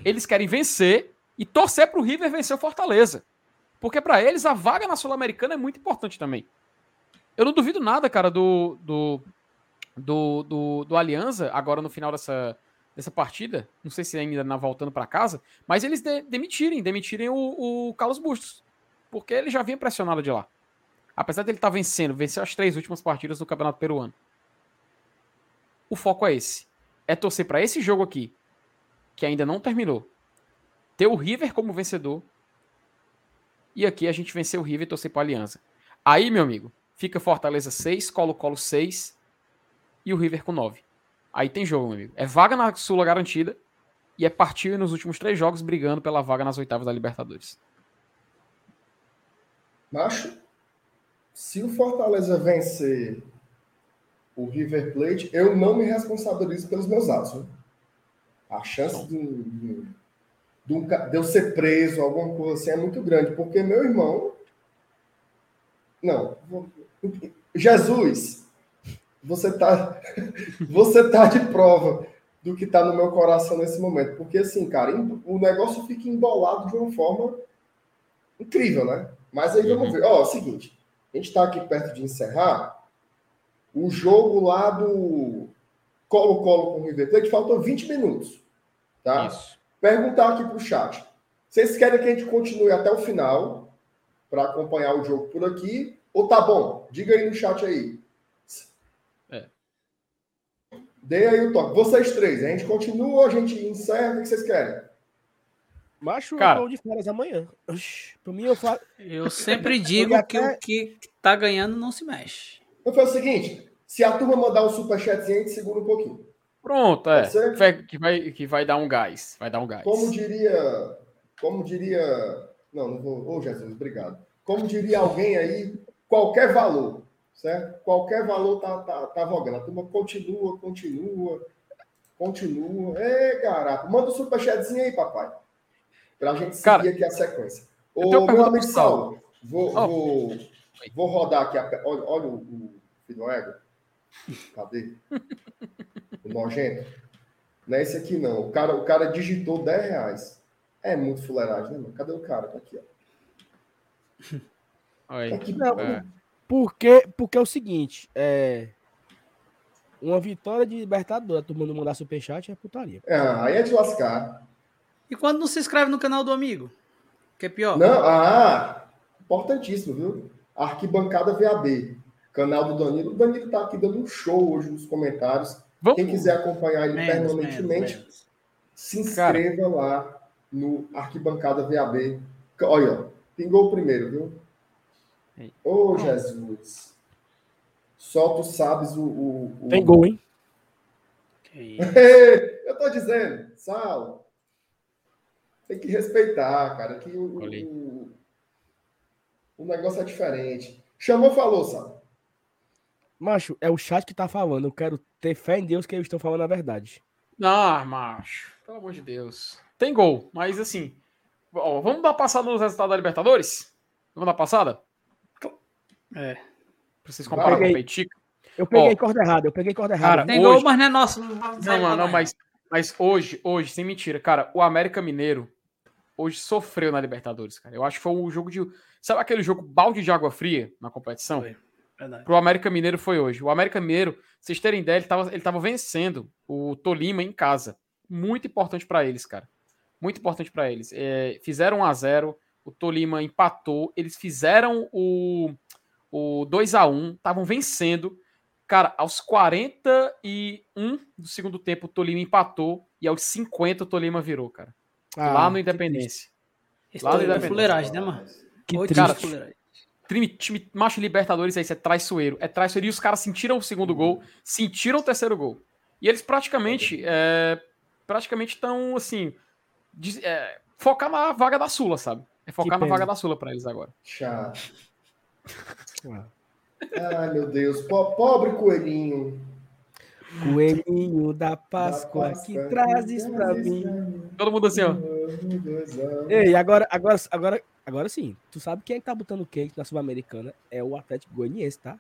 eles querem vencer e torcer pro River vencer o Fortaleza. Porque para eles a vaga na Sul-Americana é muito importante também. Eu não duvido nada, cara, do, do, do, do, do Aliança, agora no final dessa, dessa partida, não sei se ainda na voltando para casa, mas eles de, demitirem, demitirem o, o, Carlos Bustos, porque ele já vinha pressionado de lá. Apesar dele estar tá vencendo, venceu as três últimas partidas do Campeonato Peruano. O foco é esse. É torcer para esse jogo aqui, que ainda não terminou. Ter o River como vencedor. E aqui a gente vencer o River e torcer para a Aliança. Aí, meu amigo, fica Fortaleza 6, Colo-Colo 6 e o River com 9. Aí tem jogo, meu amigo. É vaga na Sula garantida e é partir nos últimos três jogos brigando pela vaga nas oitavas da Libertadores. Macho, se o Fortaleza vencer o River Plate, eu não me responsabilizo pelos meus atos. Né? A chance de, de, de, eu ser preso, alguma coisa assim, é muito grande, porque meu irmão. Não. Jesus, você tá, você tá de prova do que tá no meu coração nesse momento. Porque, assim, cara, o negócio fica embolado de uma forma incrível, né? Mas aí vamos uhum. ver. Ó, é o seguinte, a gente tá aqui perto de encerrar. O jogo lá do Colo-Colo com o River Plate faltam 20 minutos, tá? Isso. Perguntar aqui pro chat. Vocês querem que a gente continue até o final para acompanhar o jogo por aqui? Ou tá bom? Diga aí no chat aí. Dê aí o toque. Vocês três, a gente continua, a gente encerra, o que vocês querem? Macho, Cara, eu tô de férias amanhã. Pra mim, eu falo. Eu sempre digo até... que o que tá ganhando não se mexe. Eu falo o seguinte: se a turma mandar um superchatzinho, a gente segura um pouquinho. Pronto, é. Que vai, que vai dar um gás. Vai dar um gás. Como diria. Como diria. Não, não vou. Ô, oh, Jesus, obrigado. Como diria alguém aí, qualquer valor, certo? Qualquer valor tá, tá, tá vogando. A turma continua, continua, continua. É, garapa. Manda o um superchatzinho aí, papai. Pra gente seguir Cara, aqui a sequência. Ô, meu amigo Saulo, vou, oh. vou, vou rodar aqui. A... Olha, olha o, o filho ego. Cadê? o nojento. Não é esse aqui, não. O cara, o cara digitou 10 reais. É muito fuleiragem, né, mano? Cadê o cara? Tá aqui, ó. Oi. Tá aqui, não, é. porque, porque é o seguinte, é... Uma vitória de Libertadores, todo mundo mandar superchat é putaria. É, aí é de lascar. E quando não se inscreve no canal do amigo? Que é pior? Não, ah, importantíssimo, viu? Arquibancada VAB, canal do Danilo. O Danilo tá aqui dando um show hoje nos comentários. Vamos. Quem quiser acompanhar ele menos, permanentemente, menos, menos. se inscreva Cara. lá no Arquibancada VAB. Olha, pingou o primeiro, viu? Ô, oh, Jesus. Solta o sabes o, o, o... Tem gol, hein? Eu tô dizendo, Sal. Tem que respeitar, cara, que o, o, o negócio é diferente. Chamou, falou, Sal. Macho, é o chat que tá falando. Eu quero ter fé em Deus que eles estão falando a verdade. Ah, macho. Pelo amor de Deus. Tem gol, mas assim. Ó, vamos dar passada nos resultados da Libertadores? Vamos dar passada? É. Pra vocês compararem com o Peitica. Eu peguei ó, corda errada, eu peguei corda errada. Tem hoje... gol, mas não é nosso. Não, não, não, mas, mas hoje, hoje, sem mentira, cara, o América Mineiro hoje sofreu na Libertadores, cara. Eu acho que foi um jogo de. Sabe aquele jogo balde de água fria na competição? Foi. Verdade. Pro América Mineiro foi hoje. O América Mineiro, vocês terem ideia, ele tava, ele tava vencendo o Tolima em casa. Muito importante para eles, cara. Muito importante para eles. É, fizeram 1 a 0 o Tolima empatou, eles fizeram o, o 2 a 1 estavam vencendo. Cara, aos 41 do segundo tempo, o Tolima empatou e aos 50 o Tolima virou, cara. Ah, lá no Independência. Lá no Independência. Fuleiragem, né, mano? Que triste. Cara, time, time macho Libertadores aí, isso é traiçoeiro. É traiçoeiro. E os caras sentiram o segundo gol, sentiram o terceiro gol. E eles praticamente é, praticamente estão, assim, de, é, focar na vaga da Sula, sabe? É focar na vaga da Sula para eles agora. Chato. Ai, meu Deus. Pobre coelhinho. Coelhinho da Páscoa, da Páscoa que trazes para mim. Todo mundo assim, ó. Ei, agora, agora, agora, agora sim. Tu sabe quem é que tá botando quente na Sul-Americana? É o Atlético Goianiense, tá?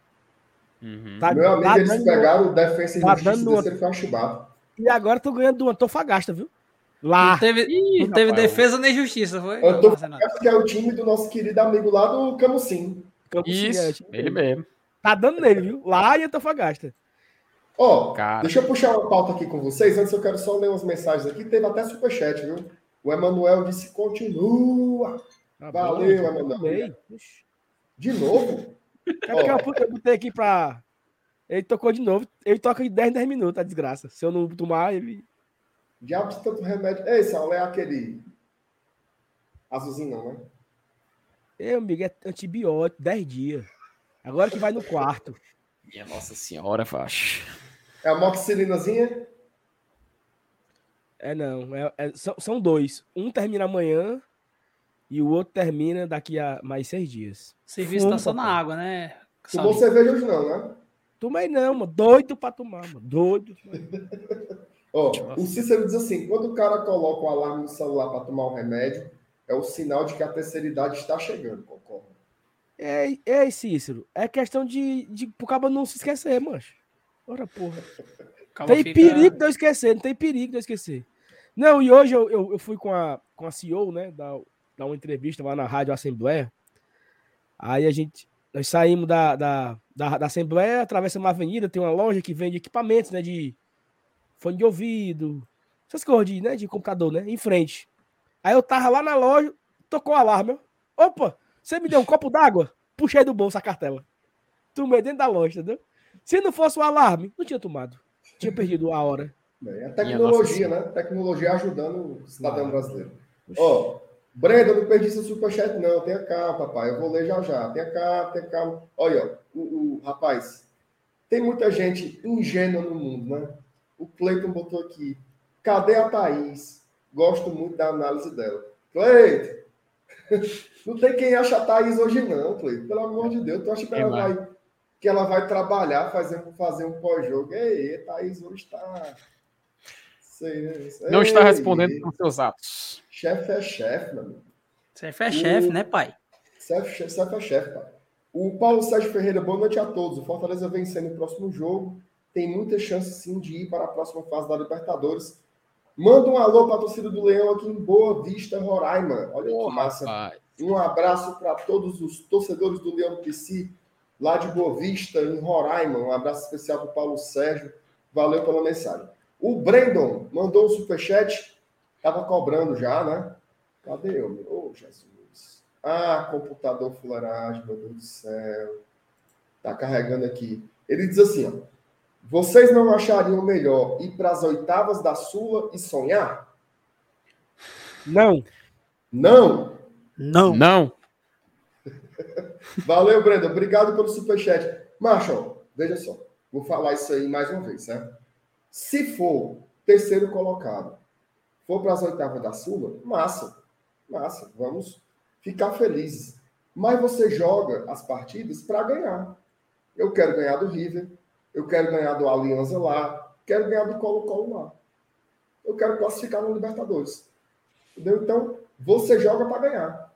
Uhum. tá meu amigo, tá eles dando, pegaram o defesa e tá justiça desse, foi E agora tô ganhando do Antofagasta, viu? Lá. Não teve, Ih, não teve defesa nem justiça, foi? Antofagasta que é o time do nosso querido amigo lá do Camusim. Camusim Isso, é, ele mesmo. Tá dando nele, viu? Lá em Antofagasta. Ó, oh, deixa eu puxar uma pauta aqui com vocês. Antes eu quero só ler umas mensagens aqui. Teve até superchat, viu? O Emanuel disse: continua. Tá Valeu, Emanuel. De novo? É porque eu botei aqui pra. Ele tocou de novo. Ele toca de 10 em 10 minutos, a desgraça. Se eu não tomar, ele. Diabo de tanto remédio. Ei, Saulo, é aquele. Azulzinho, não, né? Ei, amigo, é antibiótico, 10 dias. Agora que vai no quarto. Minha Nossa Senhora, Faixa. É a moxilinazinha? É, não. É, é, são, são dois. Um termina amanhã e o outro termina daqui a mais seis dias. O serviço tá só na água, né? Tomou cerveja hoje não, né? Tomei não, mano. Doido pra tomar, mano. Doido. Ó, o Cícero diz assim: quando o cara coloca o alarme no celular para tomar o remédio, é o sinal de que a terceira idade está chegando, concordo. É, é, Cícero, é questão de, de pro cabo não se esquecer, mancho. Ora, porra. Calma, tem fica... perigo de eu esquecer, não tem perigo de eu esquecer. Não, e hoje eu, eu, eu, fui com a, com a CEO, né, dar, dar uma entrevista lá na Rádio Assembleia. Aí a gente, nós saímos da, da, da, da Assembleia, atravessamos uma avenida, tem uma loja que vende equipamentos, né, de fone de ouvido, essas coisas de, né, de computador, né, em frente. Aí eu tava lá na loja, tocou o alarme. Opa, você me deu um copo d'água? Puxei do bolso a cartela. Tomei dentro da loja, entendeu? Se não fosse o alarme, não tinha tomado. Tinha perdido a hora. É a tecnologia, né? Tecnologia ajudando o cidadão brasileiro. Ó, oh, Brenda, não perdi seu superchat, não. Tenha calma, papai. Eu vou ler já já. Tenha calma, tenha calma. Olha, o, o rapaz, tem muita gente ingênua no mundo, né? O Cleiton botou aqui. Cadê a Thaís? Gosto muito da análise dela. Cleiton, Não tem quem acha a Thaís hoje, não, Cleiton. Pelo amor de Deus. Tu acha que ela vai, que ela vai trabalhar, fazer, fazer um pós-jogo? Ei, Thaís hoje está. Não está respondendo com seus atos. Chefe é chefe, meu amigo. Chefe é chefe, né, pai? Chefe, chefe é chefe, pai. O Paulo Sérgio Ferreira, boa noite a todos. O Fortaleza vencendo o próximo jogo. Tem muita chance, sim, de ir para a próxima fase da Libertadores. Manda um alô para a torcida do Leão aqui em Boa Vista, Roraima. Olha oh, que massa. Rapaz. Um abraço para todos os torcedores do Leão PC, lá de Boa Vista, em Roraima. Um abraço especial para o Paulo Sérgio. Valeu pela mensagem. O Brandon mandou um superchat. Estava cobrando já, né? Cadê eu? Ô, oh, Jesus. Ah, computador fuleiragem, meu Deus do céu. Tá carregando aqui. Ele diz assim, ó. Vocês não achariam melhor ir para as oitavas da Sula e sonhar? Não. Não? Não. Não. Valeu, Brenda. Obrigado pelo superchat. Marshall, veja só. Vou falar isso aí mais uma vez, certo? Se for terceiro colocado, for para as oitavas da Sula, massa. Massa. Vamos ficar felizes. Mas você joga as partidas para ganhar. Eu quero ganhar do River, eu quero ganhar do Alianza lá, quero ganhar do Colo-Colo lá. Eu quero classificar no Libertadores. Entendeu? Então, você joga para ganhar.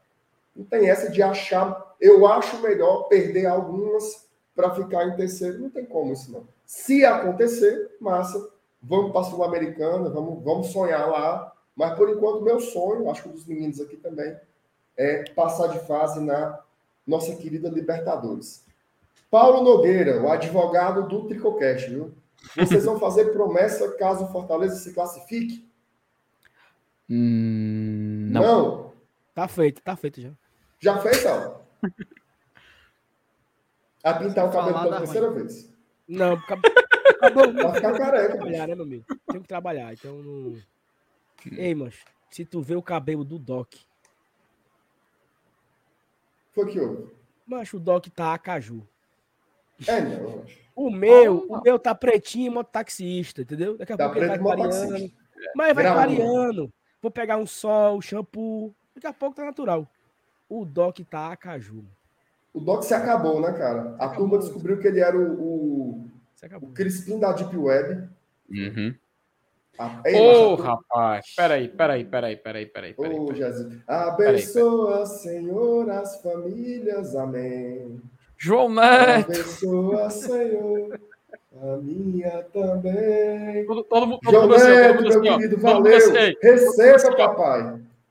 Não tem essa de achar, eu acho melhor perder algumas para ficar em terceiro. Não tem como isso, não. Se acontecer, massa, vamos para a Sul-Americana, vamos, vamos sonhar lá. Mas por enquanto, meu sonho, acho que dos meninos aqui também, é passar de fase na nossa querida Libertadores. Paulo Nogueira, o advogado do Tricocast, viu? Vocês vão fazer promessa caso o Fortaleza se classifique? Hum, não. não. Tá feito, tá feito já. Já fez, Sal? A pintar o cabelo pela terceira ruim. vez. Não, acabou. Vai ficar careca. Trabalhar, né, meu amigo? Tenho que trabalhar, então não. Ei, mas se tu vê o cabelo do Doc. Foi que houve? Macho, o Doc tá a caju. É, não. O meu, o meu tá pretinho mototaxista, entendeu? Daqui a tá pouco ele vai variando. Mas vai variando. Vou pegar um sol, shampoo. Daqui a pouco tá natural. O Doc tá a caju. O Doc se acabou, né, cara? A acabou. turma descobriu que ele era o, o, o Crispim da Deep Web. Uhum. Ô, oh, rapaz, peraí, peraí, peraí, peraí, peraí. Ô, oh, Jesus. Abençoa, peraí, peraí. Senhor, as famílias, amém. João Neto. Abençoa, Senhor. A minha também. Todo, todo, todo João mundo Neto, assim, meu assim, querido, valeu. Assim, Receba, assim, papai.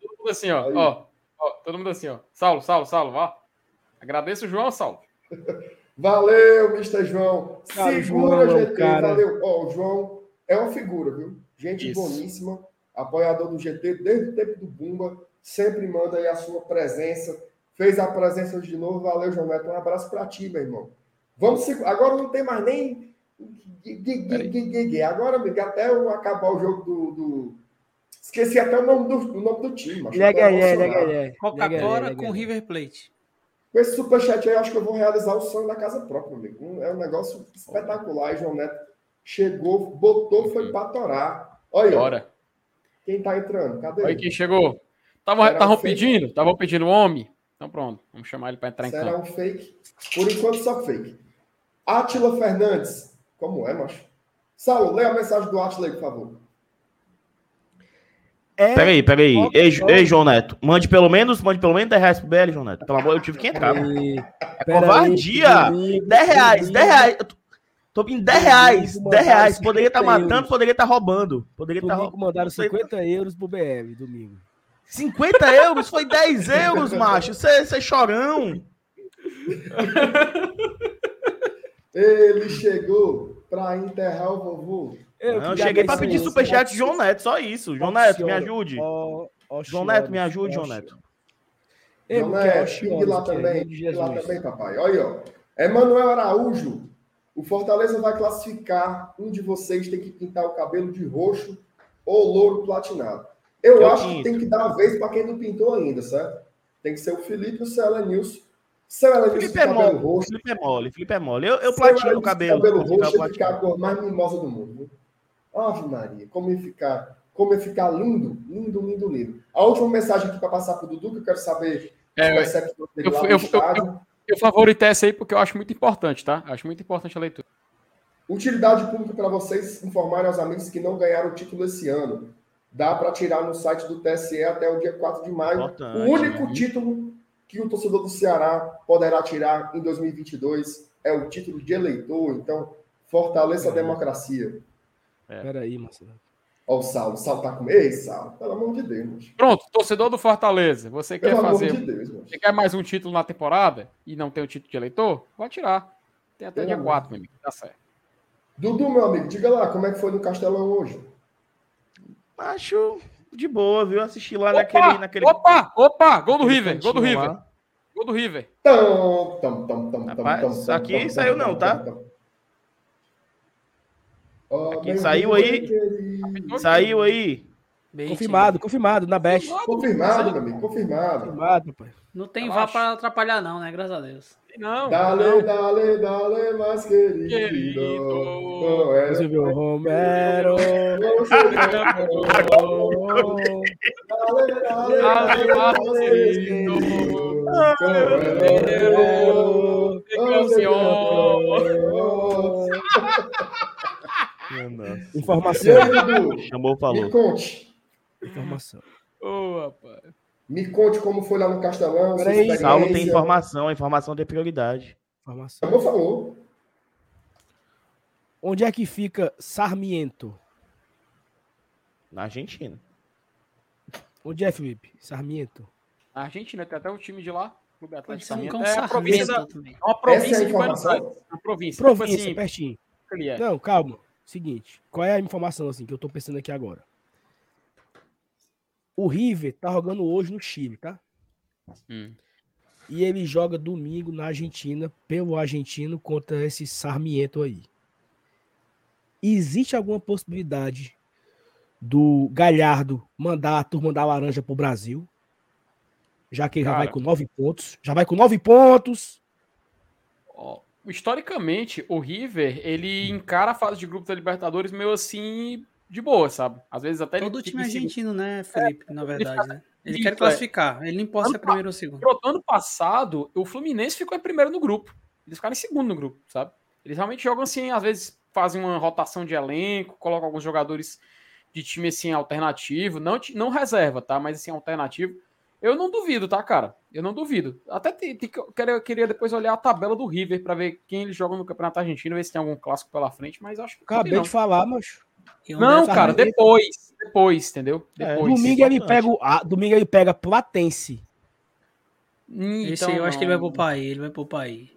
Todo mundo assim, ó, ó, ó. Todo mundo assim, ó. Saulo, Saulo, Saulo, ó. Agradeço o João, Saulo. Valeu, Mr. João. Cara, Segura, João, GT. Cara. Valeu. Ó, o João é uma figura, viu? Gente Isso. boníssima. Apoiador do GT desde o tempo do Bumba. Sempre manda aí a sua presença Fez a presença de novo. Valeu, João Neto. Um abraço para ti, meu irmão. Vamos Agora não tem mais nem. Agora, amigo, até eu acabar o jogo do. do... Esqueci até o nome do, o nome do time. Coca-Cola com River Plate. Com esse superchat aí, acho que eu vou realizar o sonho da casa própria, amigo. É um negócio espetacular. E João Neto chegou, botou, foi para torar. Olha, Bora. quem tá entrando? Cadê? Olha quem chegou. Estavam pedindo? Estavam pedindo homem? Então pronto, vamos chamar ele para entrar Será em campo. Será um fake? Por enquanto só fake. Átila Fernandes. Como é, macho? Saulo, lê a mensagem do Átila aí, por favor. É... Peraí, peraí. Ei, ei, João Neto. Mande pelo menos, mande pelo menos 10 reais pro BL, João Neto. Pelo amor, eu tive que entrar. É covardia. 10 reais, 10 reais. Tô pedindo 10 reais, 10 reais. Poderia estar tá matando, poderia estar tá roubando. Poderia estar tá roubando. mandaram 50 euros pro BL domingo. 50 euros? Foi 10 euros, macho. Você é chorão. Ele chegou para enterrar o vovô. Eu, eu cheguei para pedir superchat de João Neto, só isso. João Neto, me ajude. João Neto, me ajude, João Neto. João Neto, e lá também, lá também, papai. Olha, ó. Emanuel Araújo, o Fortaleza vai classificar. Um de vocês tem que pintar o cabelo de roxo ou louro platinado. Eu, eu acho que tem que dar a vez para quem não pintou ainda, certo? Tem que ser o Felipe e o Céu Nilson. Céu Felipe é mole, roxo. Felipe é mole, Felipe é mole. Eu, eu platino o cabelo. cabelo roxo é a cor mais mimosa do mundo. Ave Maria, como ia ficar como ia ficar lindo, lindo, lindo, lindo. A última mensagem aqui para passar para o Dudu, que eu quero saber é, eu, eu, eu, eu, eu favoritei essa aí porque eu acho muito importante, tá? Acho muito importante a leitura. Utilidade pública para vocês informarem aos amigos que não ganharam o título esse ano. Dá para tirar no site do TSE até o dia 4 de maio. Importante, o único né? título que o torcedor do Ceará poderá tirar em 2022 é o título de eleitor. Então, fortaleça é. a democracia. É. Peraí, Marcelo. Ó, o Saulo. O Saulo tá com. Ei, Saulo, pelo amor de Deus. Pronto, torcedor do Fortaleza. Você pelo quer fazer. De Deus, você quer mais um título na temporada e não tem o título de eleitor? Vai tirar. Tem até pelo dia amor. 4, meu amigo. Tá certo. Dudu, meu amigo, diga lá, como é que foi no Castelão hoje? Acho de boa, viu? Assisti lá opa, naquele, naquele. Opa! Opa! Gol do River! Gol do River! Lá. Gol do River! Tam, tam, tam, tam, Rapaz, tam, aqui tam, saiu não, tá? Aqui saiu aí. Saiu aí. Confirmado, confirmado, na Best. Confirmado, meu amigo, confirmado. Confirmado, pai. Não tem vá para atrapalhar, não, né? Graças a Deus. Não. Dale, não. dale, dale, mais querido. querido. Silvio Romero. Dale, dale, dale, mais querido. Informação. Chamou, falou. Me conte. Informação. Ô, oh, rapaz. Me conte como foi lá no Castelão. Peraí, Saulo tem informação, a informação tem prioridade. Informação. Como falou. Onde é que fica Sarmiento? Na Argentina. Onde é, Felipe? Sarmiento. Na Argentina, tem até o time de lá. Clube Atlético Sarmiento. É, a província da, é uma província é de Buenos Aires. Uma província. Província, tipo assim, pertinho. É. Não, calma. Seguinte, qual é a informação assim que eu tô pensando aqui agora? O River tá jogando hoje no Chile, tá? Hum. E ele joga domingo na Argentina, pelo argentino, contra esse Sarmiento aí. Existe alguma possibilidade do Galhardo mandar a turma da laranja pro Brasil? Já que ele Cara, já vai com nove pontos. Já vai com nove pontos. Ó, historicamente, o River, ele encara a fase de grupo da Libertadores meio assim de boa, sabe? Às vezes até Todo time argentino, né, Felipe, é, na verdade, ele, né? Ele quer classificar, ele não importa se é primeiro ou segundo. Ano passado, o Fluminense ficou em primeiro no grupo. Eles ficaram em segundo no grupo, sabe? Eles realmente jogam assim, às vezes fazem uma rotação de elenco, colocam alguns jogadores de time assim alternativo, não, não reserva, tá? Mas assim, alternativo. Eu não duvido, tá, cara? Eu não duvido. Até te, te, queria, queria depois olhar a tabela do River para ver quem eles jogam no Campeonato Argentino, ver se tem algum clássico pela frente, mas acho que. Acabei de falar, mas. Não, cara, depois. Depois, entendeu? É, depois, domingo, ele pega, ah, domingo ele pega Platense. Então, Esse aí eu acho que ele vai poupar aí, ele vai poupar aí.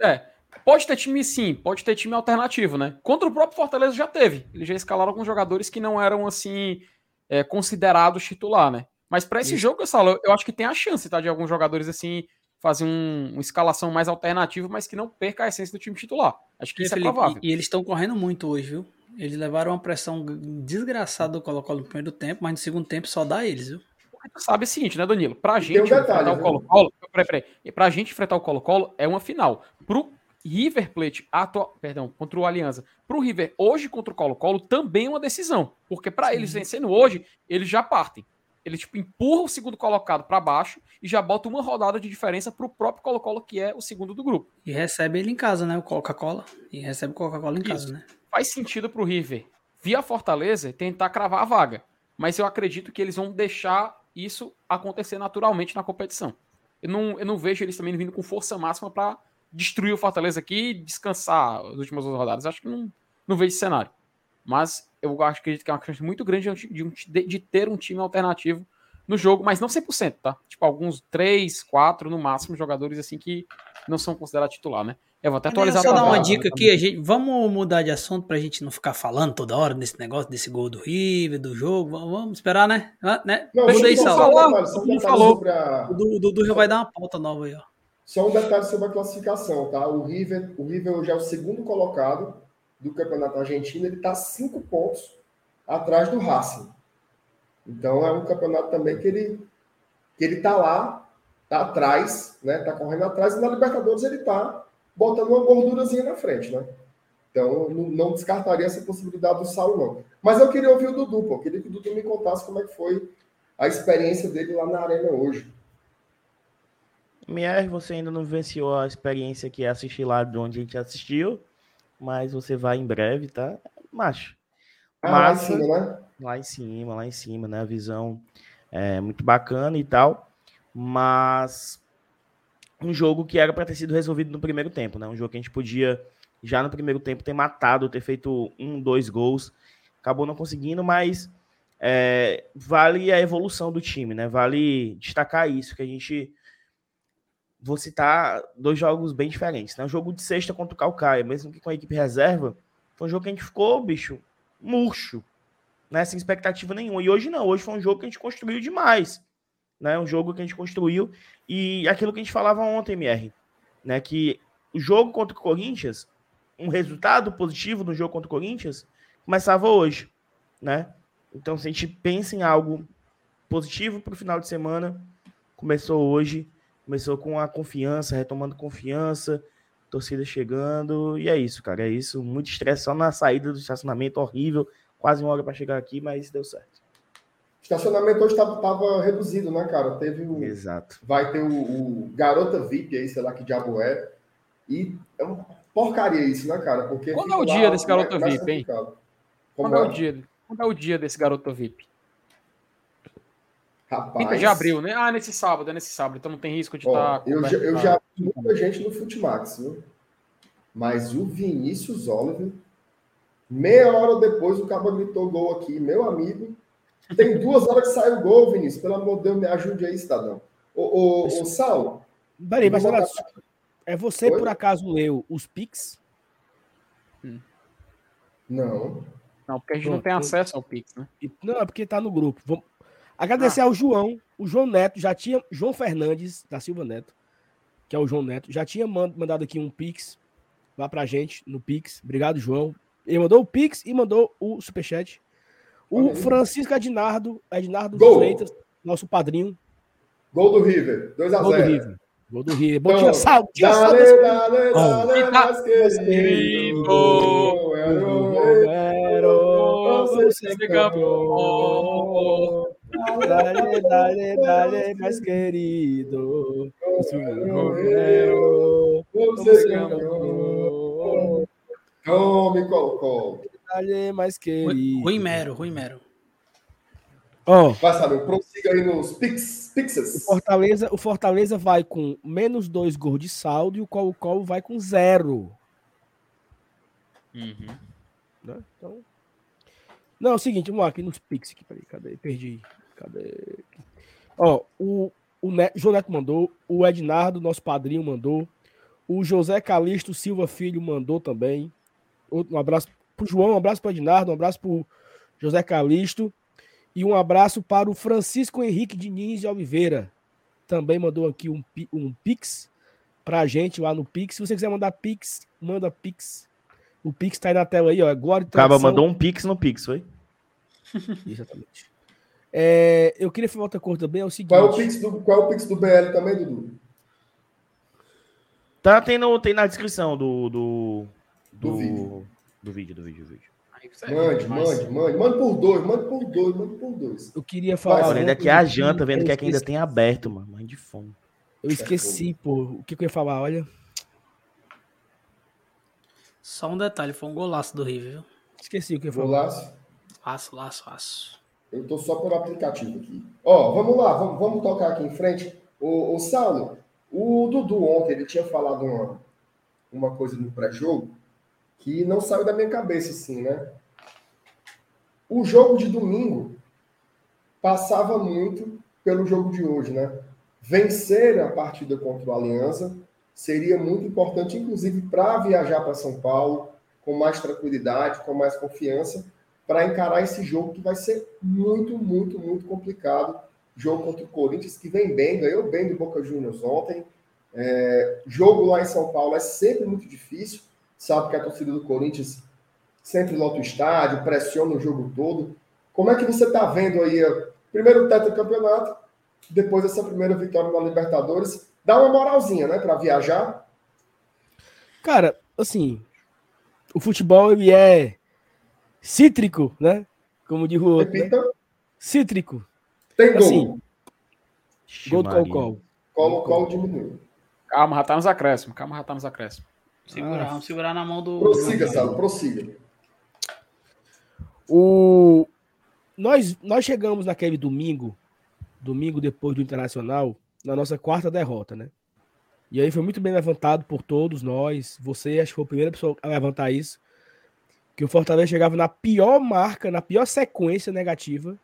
É, pode ter time sim, pode ter time alternativo, né? Contra o próprio Fortaleza já teve. Eles já escalaram alguns jogadores que não eram, assim, é, considerados titular, né? Mas para esse Isso. jogo, eu, falo, eu acho que tem a chance, tá? De alguns jogadores, assim, fazer um, uma escalação mais alternativa, mas que não perca a essência do time titular. Acho que e, isso é Felipe, é provável. E, e eles estão correndo muito hoje, viu? Eles levaram uma pressão desgraçada do Colo-Colo no primeiro tempo, mas no segundo tempo só dá eles, viu? Porque tu sabe o seguinte, né, Danilo? Pra gente um enfrentar o Colo-Colo. Peraí, peraí. Pra gente enfrentar o Colo-Colo é uma final. Pro River Plate, atual, perdão, contra o Aliança. Pro River, hoje contra o Colo-Colo, também é uma decisão. Porque para eles vencendo hoje, eles já partem. Ele tipo, empurra o segundo colocado para baixo e já bota uma rodada de diferença pro próprio Colo-Colo, que é o segundo do grupo. E recebe ele em casa, né? O Coca-Cola. E recebe o Coca-Cola em Isso. casa, né? faz sentido para o River, via Fortaleza, tentar cravar a vaga. Mas eu acredito que eles vão deixar isso acontecer naturalmente na competição. Eu não, eu não vejo eles também vindo com força máxima para destruir o Fortaleza aqui e descansar as últimas duas rodadas. Acho que não, não vejo esse cenário. Mas eu acho que é uma chance muito grande de, de, de, ter um time alternativo no jogo, mas não 100%, tá? Tipo, alguns 3, 4 no máximo jogadores assim que não são considerados titular, né? Eu vou até atualizar. Só dar uma dica aqui, a gente, vamos mudar de assunto pra gente não ficar falando toda hora desse negócio, desse gol do River, do jogo. Vamos, vamos esperar, né? Ah, né? Não, Muda aí, Sal. Um falou. A... O Dudu já vai dar uma pauta nova aí, ó. Só um detalhe sobre a classificação, tá? O River, o River hoje é o segundo colocado do Campeonato Argentino, ele está cinco pontos atrás do Racing. Então é um campeonato também que ele que ele tá lá, tá atrás, né? Tá correndo atrás e na Libertadores ele tá botando uma gordurazinha na frente, né? Então, não, não descartaria essa possibilidade do Saulo, não. Mas eu queria ouvir o Dudu, pô. Eu queria que o Dudu me contasse como é que foi a experiência dele lá na arena hoje. Mier, você ainda não venceu a experiência que é assistir lá de onde a gente assistiu, mas você vai em breve, tá? Macho. Ah, lá em cima, né? Lá em cima, lá em cima, né? A visão é muito bacana e tal, mas um jogo que era para ter sido resolvido no primeiro tempo, né? Um jogo que a gente podia já no primeiro tempo ter matado, ter feito um, dois gols, acabou não conseguindo, mas é, vale a evolução do time, né? Vale destacar isso, que a gente vou citar dois jogos bem diferentes. Né? O jogo de sexta contra o Calcaia, mesmo que com a equipe reserva, foi um jogo que a gente ficou, bicho, murcho, né? Sem expectativa nenhuma. E hoje não, hoje foi um jogo que a gente construiu demais. Né? Um jogo que a gente construiu. E aquilo que a gente falava ontem, MR, né? Que o jogo contra o Corinthians, um resultado positivo no jogo contra o Corinthians, começava hoje, né? Então, se a gente pensa em algo positivo para o final de semana, começou hoje Começou com a confiança, retomando confiança, torcida chegando, e é isso, cara. É isso. Muito estresse só na saída do estacionamento, horrível. Quase uma hora para chegar aqui, mas deu certo. O estacionamento hoje estava reduzido, né, cara? Teve o. Exato. Vai ter o, o, Garota VIP aí, sei lá que diabo é. E é uma porcaria isso, né, cara? Porque Quando é o dia desse Garota VIP, hein? Quando é, é o dia? Quando é o dia desse Garota VIP? Rapaz. 30 de abril, né? Ah, nesse sábado, é nesse sábado, então não tem risco de estar. Tá eu, já, eu já vi muita gente no Futimax, viu? Mas o Vinícius Oliver, meia hora depois, o cabo gritou gol aqui, meu amigo. Tem duas horas que sai o gol, Vinícius. Pelo amor de Deus, me ajude aí, cidadão. Ô, ô, ô Sal. Peraí, mas olha, é você Oi? por acaso leu os Pix? Hum. Não. Não, porque a gente Pronto. não tem acesso ao Pix, né? Não, é porque tá no grupo. Vamos... Agradecer ah. ao João, o João Neto, já tinha. João Fernandes, da Silva Neto, que é o João Neto, já tinha mandado aqui um Pix lá pra gente no Pix. Obrigado, João. Ele mandou o Pix e mandou o Superchat. O Francisco Ednardo, Ednardo Gol. Freitas, nosso padrinho. Gol do River, 2x0. Gol do River. Gol do River. Bom dia, sal. Dia, dale, sal. Dale, dale, mais querido. Você. Dale, dale, dale, mais querido. Romero, você ganhou. Tome, colocou. Dale, mais querido. Rui Mero, Rui Mero. Oh, vai saber, prossiga aí nos pix, pixas. O Fortaleza, o Fortaleza vai com menos dois gols de saldo e o Colo-Colo vai com zero. Uhum. Né? Então, não, é o seguinte, vamos lá, aqui nos Pix, aqui, peraí, cadê? Perdi. Cadê? Ó, o, o João Neto mandou, o Ednardo, nosso padrinho, mandou, o José Calixto Silva Filho mandou também. Um abraço pro João, um abraço pro Ednardo, um abraço pro José Calixto e um abraço para o Francisco Henrique Diniz de Oliveira. Também mandou aqui um, um Pix pra gente lá no Pix. Se você quiser mandar Pix, manda Pix o Pix tá aí na tela aí, ó. Glória e Acaba mandou um Pix no Pix, foi? Exatamente. É, eu queria falar outra coisa também, é o seguinte. Qual é o Pix do, qual é o Pix do BL também, Dudu? Tá, tem, no, tem na descrição do, do, do, do vídeo. Do vídeo, do vídeo, do vídeo. Mande, mande, mande. Mande por dois, mande por dois, mande por dois. Eu queria falar. Olha, ainda aqui é a janta, vendo que, é que ainda tem aberto, mano. Mãe de fome. Eu esqueci, pô. O que, que eu ia falar? Olha. Só um detalhe, foi um golaço do River, viu? Esqueci o que foi. Golaço? Laço, laço, laço. Eu tô só por aplicativo aqui. Ó, vamos lá, vamos, vamos tocar aqui em frente. O, o Saulo, o Dudu ontem, ele tinha falado uma, uma coisa no pré-jogo que não saiu da minha cabeça, assim, né? O jogo de domingo passava muito pelo jogo de hoje, né? Vencer a partida contra o Aliança seria muito importante, inclusive para viajar para São Paulo com mais tranquilidade, com mais confiança, para encarar esse jogo que vai ser muito, muito, muito complicado. Jogo contra o Corinthians, que vem bem, ganhou bem do Boca Juniors ontem. É, jogo lá em São Paulo é sempre muito difícil, sabe que a torcida do Corinthians sempre lota o estádio, pressiona o jogo todo. Como é que você está vendo aí, primeiro do campeonato, depois dessa primeira vitória na Libertadores, dá uma moralzinha, né, para viajar. Cara, assim, o futebol ele é cítrico, né? Como diz o outro. Né? Cítrico. Tem gol. Assim, gol do Colo-Colo. Colo-Colo diminuiu. Calma, já tá nos acréscimos. Calma, já tá nos acréscimos. Segurar, ah. vamos segurar na mão do. Prossiga, Salo, prossiga. O... Nós, nós chegamos naquele domingo, domingo depois do Internacional, na nossa quarta derrota, né? E aí foi muito bem levantado por todos nós. Você acho que foi a primeira pessoa a levantar isso. Que o Fortaleza chegava na pior marca, na pior sequência negativa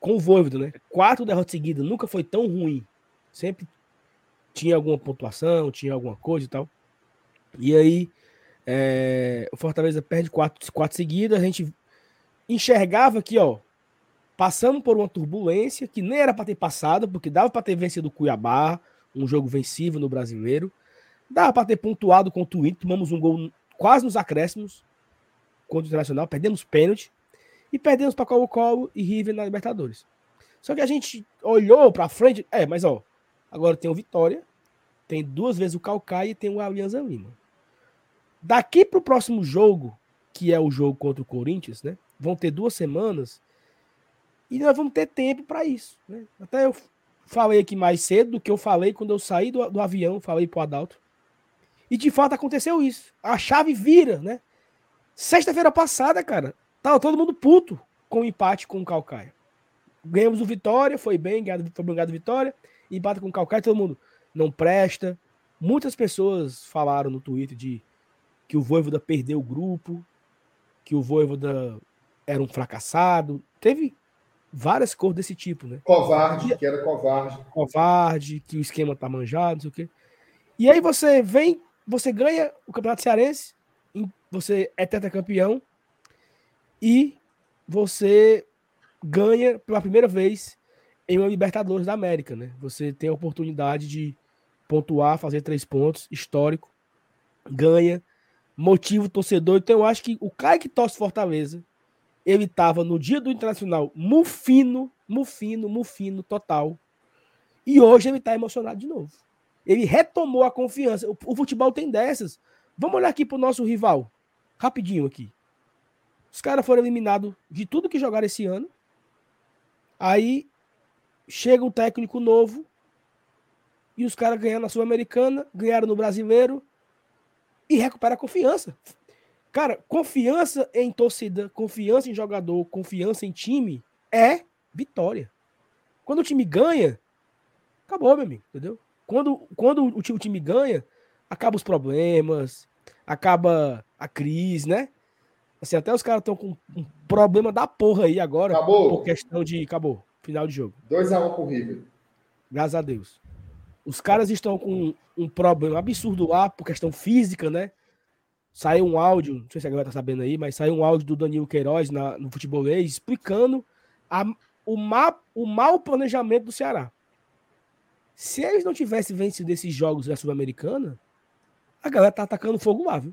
com o Voivodo, né? Quatro derrotas seguidas, nunca foi tão ruim. Sempre tinha alguma pontuação, tinha alguma coisa e tal. E aí, é, o Fortaleza perde quatro, quatro seguidas, a gente enxergava que, ó, passamos por uma turbulência que nem era para ter passado, porque dava para ter vencido o Cuiabá, um jogo vencível no brasileiro. Dava para ter pontuado contra o Inter, tomamos um gol quase nos acréscimos contra o Internacional, perdemos pênalti e perdemos para Colo-Colo e River na Libertadores. Só que a gente olhou para frente, é, mas ó, agora tem o Vitória, tem duas vezes o Calcaia e tem o Alianza Lima. Daqui para o próximo jogo, que é o jogo contra o Corinthians, né? Vão ter duas semanas e nós vamos ter tempo para isso. Né? Até eu falei aqui mais cedo do que eu falei quando eu saí do, do avião, falei pro Adalto. E de fato aconteceu isso. A chave vira, né? Sexta-feira passada, cara, tava todo mundo puto com o empate com o Calcaia. Ganhamos o Vitória, foi bem, foi bem Vitória, empate com o Calcaia, todo mundo não presta. Muitas pessoas falaram no Twitter de que o Voivoda perdeu o grupo, que o Voivoda era um fracassado. Teve várias cores desse tipo, né? Covarde, que era covarde. Covarde, que o esquema tá manjado, não sei o quê. E aí você vem, você ganha o Campeonato Cearense, você é tetracampeão e você ganha pela primeira vez em uma Libertadores da América, né? Você tem a oportunidade de pontuar, fazer três pontos, histórico, ganha, motivo torcedor. Então eu acho que o cara que torce Fortaleza ele estava no dia do Internacional mufino, mufino, mufino total. E hoje ele está emocionado de novo. Ele retomou a confiança. O, o futebol tem dessas. Vamos olhar aqui para o nosso rival. Rapidinho aqui. Os caras foram eliminados de tudo que jogaram esse ano. Aí chega um técnico novo. E os caras ganharam na Sul-Americana, ganharam no Brasileiro. E recupera a confiança. Cara, confiança em torcida, confiança em jogador, confiança em time é vitória. Quando o time ganha, acabou, meu amigo, entendeu? Quando, quando o, time, o time ganha, acaba os problemas, acaba a crise, né? Assim, até os caras estão com um problema da porra aí agora. Acabou. Por questão de. Acabou. Final de jogo. 2x1 um pro River. Graças a Deus. Os caras estão com um problema absurdo lá por questão física, né? Saiu um áudio, não sei se a galera tá sabendo aí, mas saiu um áudio do Danilo Queiroz na, no Futebolês explicando a, o, ma, o mau planejamento do Ceará. Se eles não tivessem vencido esses jogos da Sul-Americana, a galera tá atacando fogo lá, viu?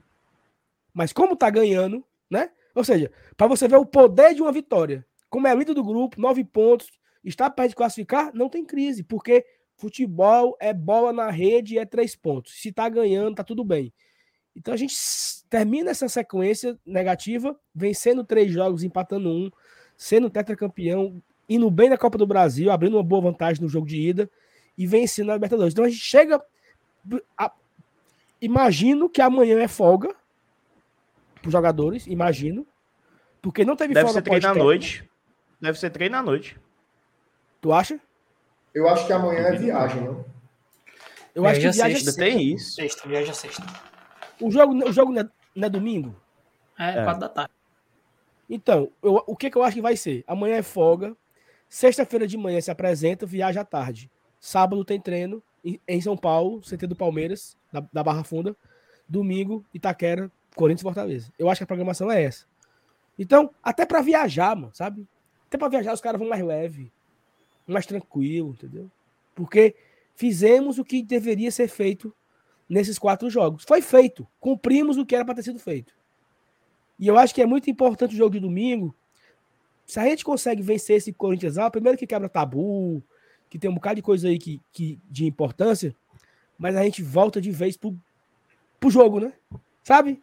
Mas como tá ganhando, né? Ou seja, para você ver o poder de uma vitória, como é líder do grupo, nove pontos, está perto de classificar, não tem crise, porque futebol é bola na rede e é três pontos. Se tá ganhando, tá tudo bem. Então a gente termina essa sequência negativa, vencendo três jogos, empatando um, sendo tetracampeão, indo bem na Copa do Brasil, abrindo uma boa vantagem no jogo de ida e vencendo na Libertadores. Então a gente chega. A, imagino que amanhã é folga para os jogadores, imagino. Porque não teve Deve folga. Deve ser treino à noite. Deve ser treino à noite. Tu acha? Eu acho que amanhã é viagem, não? Eu acho que viagem sexta. Tem isso. Sexta, viagem sexta. O jogo, o jogo não, é, não é domingo? É, é, quatro da tarde. Então, eu, o que, que eu acho que vai ser? Amanhã é folga. Sexta-feira de manhã se apresenta, viaja à tarde. Sábado tem treino em São Paulo, CT do Palmeiras, da, da Barra Funda. Domingo, Itaquera, Corinthians e Fortaleza. Eu acho que a programação é essa. Então, até para viajar, mano, sabe? Até para viajar os caras vão mais leve, mais tranquilo, entendeu? Porque fizemos o que deveria ser feito nesses quatro jogos. Foi feito. Cumprimos o que era para ter sido feito. E eu acho que é muito importante o jogo de domingo. Se a gente consegue vencer esse Corinthians lá, primeiro que quebra tabu, que tem um bocado de coisa aí que, que, de importância, mas a gente volta de vez pro, pro jogo, né? Sabe?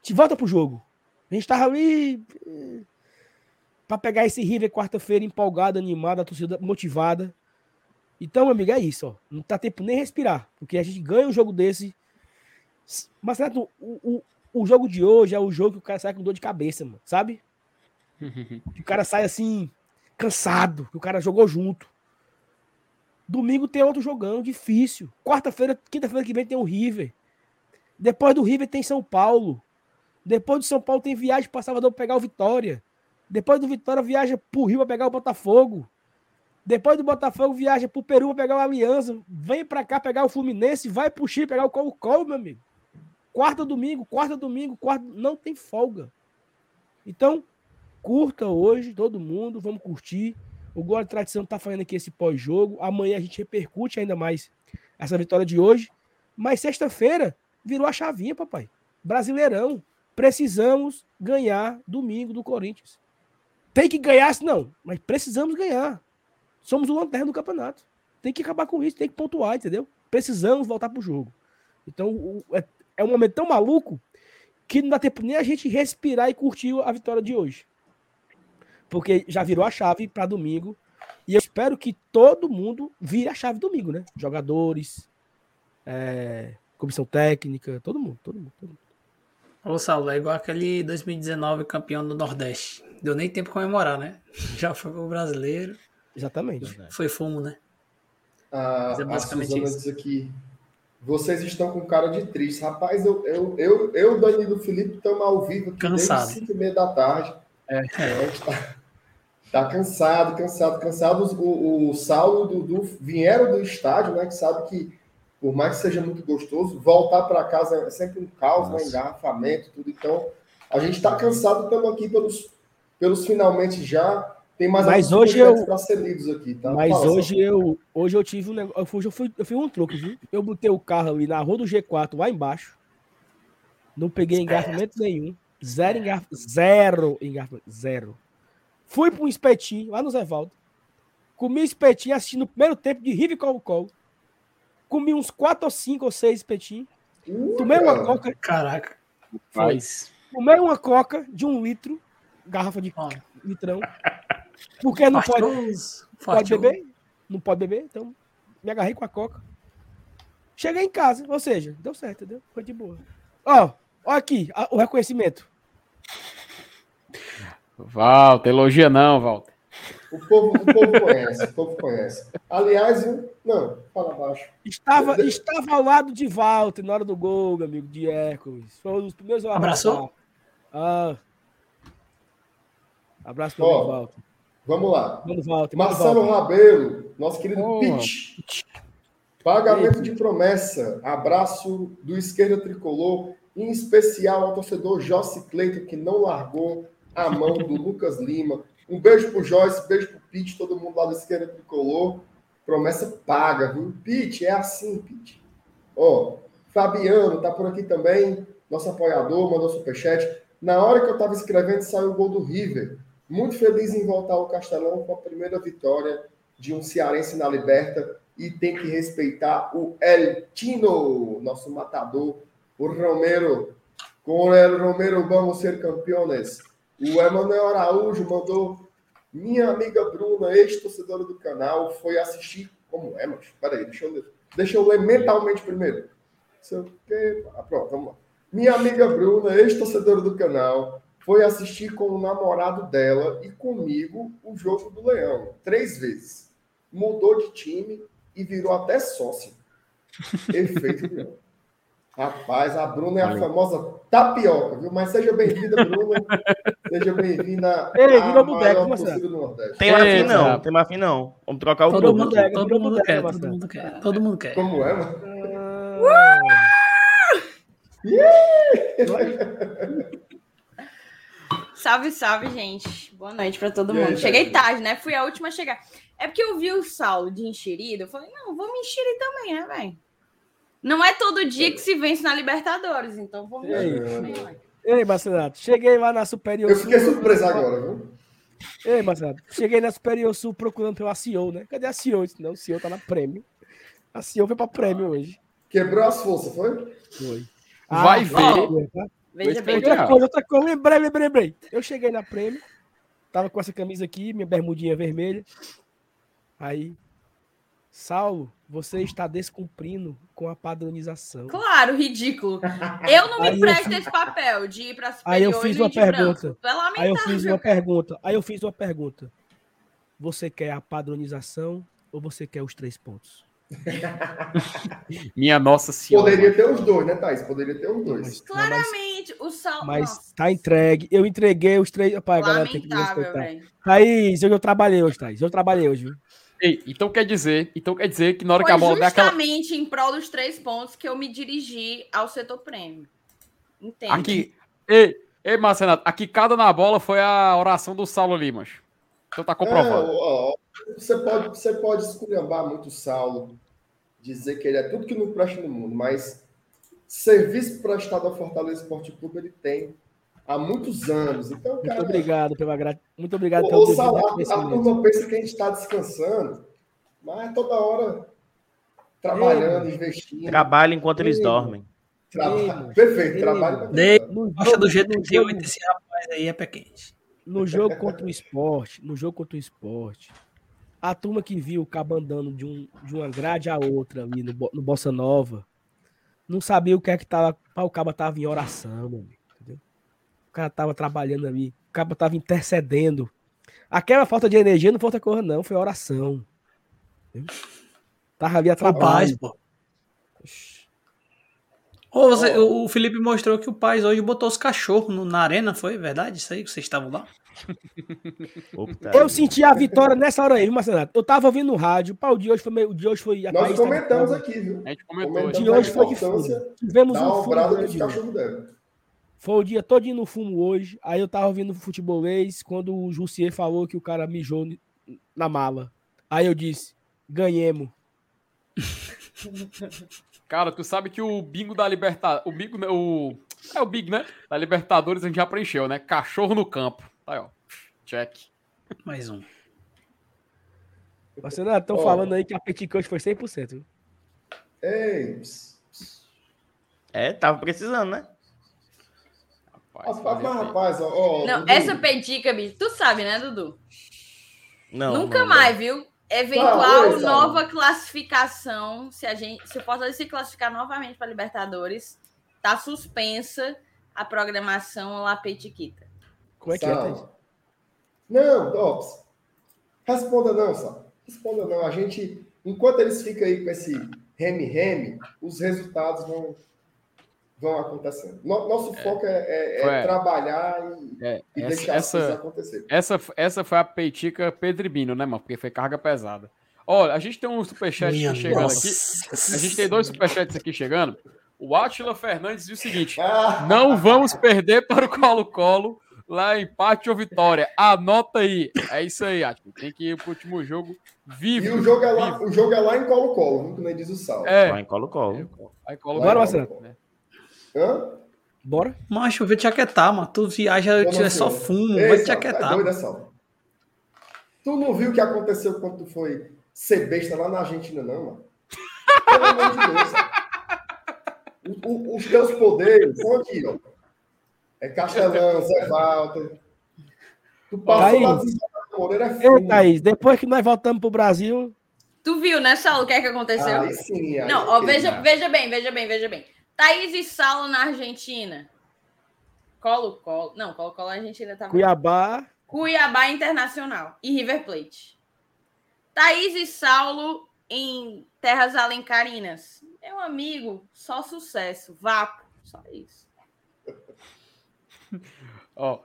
Te volta pro jogo. A gente tava ali eh, para pegar esse River quarta-feira empolgado, animado, a torcida motivada. Então, meu amigo, é isso, ó. Não tá tempo nem respirar, porque a gente ganha um jogo desse. Mas, certo, o, o, o jogo de hoje é o jogo que o cara sai com dor de cabeça, mano, sabe? o cara sai assim, cansado, que o cara jogou junto. Domingo tem outro jogão, difícil. Quarta-feira, quinta-feira que vem tem o River. Depois do River tem São Paulo. Depois do São Paulo tem viagem para Salvador para pegar o Vitória. Depois do Vitória viaja pro Rio para pegar o Botafogo. Depois do Botafogo viaja pro Peru para pegar o Aliança. Vem para cá pegar o Fluminense, vai pro Chile pegar o Colo-Colo, meu amigo. Quarta domingo, quarta domingo, quarta, não tem folga. Então, curta hoje todo mundo, vamos curtir. O Gol de Tradição tá fazendo aqui esse pós-jogo. Amanhã a gente repercute ainda mais essa vitória de hoje. Mas sexta-feira virou a chavinha, papai. Brasileirão. Precisamos ganhar domingo do Corinthians. Tem que ganhar, não, mas precisamos ganhar. Somos o lanterna do campeonato. Tem que acabar com isso, tem que pontuar, entendeu? Precisamos voltar pro jogo. Então, é, é um momento tão maluco que não dá tempo nem a gente respirar e curtir a vitória de hoje porque já virou a chave para domingo. E eu espero que todo mundo vire a chave domingo, né? Jogadores, é, comissão técnica, todo mundo, todo mundo, todo mundo. Ô, Saulo, é igual aquele 2019 campeão do Nordeste. Deu nem tempo comemorar, né? Já foi o brasileiro. Exatamente. Foi fumo, né? Ah, é basicamente a Suzana diz aqui. Vocês estão com cara de triste. Rapaz, eu, eu, eu, eu Danilo Felipe, estamos ao vivo aqui Cansado. desde 5 e meia da tarde. É. é tá, tá, cansado, cansado, cansado. O, o Saulo e o Dudu vieram do estádio, né? Que sabe que, por mais que seja muito gostoso, voltar para casa é sempre um caos, né? Engarrafamento, tudo. Então, a gente está cansado, estamos aqui pelos, pelos finalmente já. Tem mais mas hoje eu aqui, tá? Mas Fala, hoje eu hoje eu tive um negócio, eu fui, eu fui, eu fui um truque, viu? Eu botei o carro ali na rua do G4 lá embaixo. Não peguei engarrafamento nenhum. Zero engarrafamento. Zero engarrafamento. Zero. Fui para um espetinho lá no Zé Valdo. Comi espetinho assistindo o primeiro tempo de Rive Colo-Colo. Comi uns quatro ou cinco ou seis espetinhos. Uh, Tomei uma coca. Caraca. Faz. Tomei uma coca de um litro. Garrafa de oh. litrão. Porque não pode, pode beber. Não pode beber. Então me agarrei com a coca. Cheguei em casa. Ou seja, deu certo, entendeu? Foi de boa. Ó, Olha aqui, o reconhecimento. Walter, elogia não, Walter. O povo, o povo conhece, o povo conhece. Aliás, não, fala abaixo. Estava, estava ao lado de Walter na hora do gol, meu amigo, de Hércules. Foi um dos primeiros Abraçou? Ah. Abraço para o Walter. Vamos lá. Marcelo Walter. Rabelo, nosso querido oh. Pitch. Pagamento de promessa. Abraço do esquerda tricolor em especial ao torcedor Jossi Cleiton, que não largou a mão do Lucas Lima. Um beijo pro Joyce, beijo pro Pete, todo mundo lá da esquerda tricolor. Promessa paga, viu? Pete, é assim, Pete. Ó, Fabiano tá por aqui também, nosso apoiador, mandou superchat. Na hora que eu tava escrevendo, saiu o gol do River. Muito feliz em voltar ao Castelão com a primeira vitória de um cearense na Liberta. E tem que respeitar o El Tino, nosso matador o Romero. Com o Romero vamos ser campeões. O Emanuel Araújo mandou. Minha amiga Bruna, ex-torcedora do canal, foi assistir. Como é, mas? Peraí, deixa eu, deixa eu ler mentalmente primeiro. Ah, pronto, vamos lá. Minha amiga Bruna, ex-torcedora do canal, foi assistir com o namorado dela e comigo o jogo do Leão, três vezes. Mudou de time e virou até sócio. Efeito Leão. Rapaz, a Bruna é a famosa tapioca, viu? Mas seja bem-vinda, Bruna. seja bem-vinda. Ei, virou boteco, moção. Tem mais fim, não. Tem mais fim, não. Vamos trocar o todo mundo, quer, todo, mundo quer, todo mundo quer. Todo mundo quer. Como é, mano? salve, salve, gente. Boa noite para todo mundo. Aí, Cheguei tarde, né? Fui a última a chegar. É porque eu vi o Saulo de enxerido. Eu falei, não, vou me enxerir também, né, velho? Não é todo dia que se vence na Libertadores, então vamos ver. Ei, Marcelato, cheguei lá na Superior Eu fiquei surpreso agora, viu? Ei, Marcelato, cheguei na Superior Sul procurando pela CEO, né? Cadê a CEO? Não, o CEO tá na prêmio. A CEO foi pra prêmio hoje. Quebrou as forças, foi? Foi. Vai ah, ver. Tá? Veja bem. Outra coisa, outra coisa, lembrei, lembrei, lembrei. Eu cheguei na prêmio, tava com essa camisa aqui, minha bermudinha vermelha. Aí, Saulo, você está descumprindo com a padronização. Claro, ridículo. Eu não me presto esse papel de ir para Aí eu fiz uma pergunta. É aí eu fiz uma pergunta. Aí eu fiz uma pergunta. Você quer a padronização ou você quer os três pontos? Minha nossa senhora. Poderia ter os dois, né, Thaís? Poderia ter os dois. Claramente, mas, o sal. Mas nossa. tá entregue. Eu entreguei os três. Opa, galera tem que respeitar. Thaís, eu, eu trabalhei hoje, Thaís. Eu trabalhei hoje, viu? Ei, então quer dizer, então quer dizer que na hora Foi que a bola der aquela... justamente em prol dos três pontos que eu me dirigi ao setor prêmio. Entende? Aqui, ei, ei, Marcenato, aqui cada na bola foi a oração do Saulo Limas. Então tá comprovado. É, ó, você pode, você pode esculhambar muito o Saulo, dizer que ele é tudo que não presta no mundo, mas serviço prestado ao Fortaleza Esporte Clube ele tem há muitos anos. Então, cara, muito obrigado pela muito obrigado pelo o salário, A turma pensa que a gente está descansando, mas toda hora trabalhando, investindo. Trabalha enquanto eles dormem. Traba... Perfeito, Ei, trabalho. Gosta do jeito que eu esse rapaz aí é pé quente. No jogo contra o esporte, no jogo contra o esporte, a turma que viu o cabo andando de, um, de uma grade a outra ali no, no Bossa Nova, não sabia o que é que tava. O cabo tava em oração, mano cara tava trabalhando ali, o cara tava intercedendo. Aquela falta de energia não falta coisa, não, foi oração. Tava ali a trabalho. pô. Oh, você, oh. O Felipe mostrou que o pai hoje botou os cachorros no, na arena, foi verdade isso aí que vocês estavam lá? eu senti a vitória nessa hora aí, Marcelo. Eu tava ouvindo no rádio, pá, o de hoje foi meio, o de hoje foi Nós comentamos aqui, viu? A gente comentou. O de hoje foi de Tivemos um cachorros dela. Foi o dia todo no fumo hoje. Aí eu tava ouvindo futebolês quando o Jussier falou que o cara mijou na mala. Aí eu disse: ganhemos. Cara, tu sabe que o bingo da Libertadores. O bingo. Né, o... É o Big, né? Da Libertadores a gente já preencheu, né? Cachorro no campo. Tá aí, ó. Check. Mais um. Você não estão oh. falando aí que a Petit Coach foi 100%. Viu? Ei. É, tava precisando, né? Rapaz, mas, rapaz, ó, Não, Dudu. essa pedica, bicho, tu sabe, né, Dudu? Não. Nunca não, mais, não. viu? Eventual ah, nova classificação, se a gente, se o Fortaleza se classificar novamente para Libertadores, tá suspensa a programação La Petiquita. Como é que é, Não, Dops. Responda não, Sal. Responda não. A gente, enquanto eles ficam aí com esse reme-reme, os resultados vão vão acontecendo. Nosso é. foco é, é, é trabalhar e, é, e essa, deixar essa, as acontecer. Essa, essa foi a peitica Pedribino, né, mano? Porque foi carga pesada. Olha, a gente tem um superchat chegando aqui. A gente tem dois superchats aqui chegando. O Átila Fernandes diz o seguinte: ah. não vamos perder para o Colo-Colo lá empate ou vitória. Anota aí. É isso aí, Átila. Tem que ir pro último jogo vivo. E o jogo é lá, o jogo é lá em Colo-Colo, como diz o Sal. É. Lá em Colo-Colo. É, Colo-Colo. Bora, Marcelo. Hã? Bora? Macho, vou te aquietar, mano. Tu viaja, é só fumo, Ei, vai te aquietar. É doido, tu não viu o que aconteceu quando tu foi ser besta lá na Argentina, não, mano? Pelo amor de Deus, o, o, os teus poderes são aqui, ó. É Castelão, Zé Walter. Tu passou lá Moreira é Ei, Thaís, depois que nós voltamos pro Brasil. Tu viu, né, Saulo, o que é que aconteceu? Aí sim, aí não, ó, veja, veja bem, veja bem, veja bem. Thaís e Saulo na Argentina. Colo, Colo. Não, Colo, Colo, a Argentina tá. Cuiabá. Cuiabá Internacional e River Plate. Thaís e Saulo em Terras Alencarinas. Meu amigo, só sucesso. Vapo. Só isso. Ó,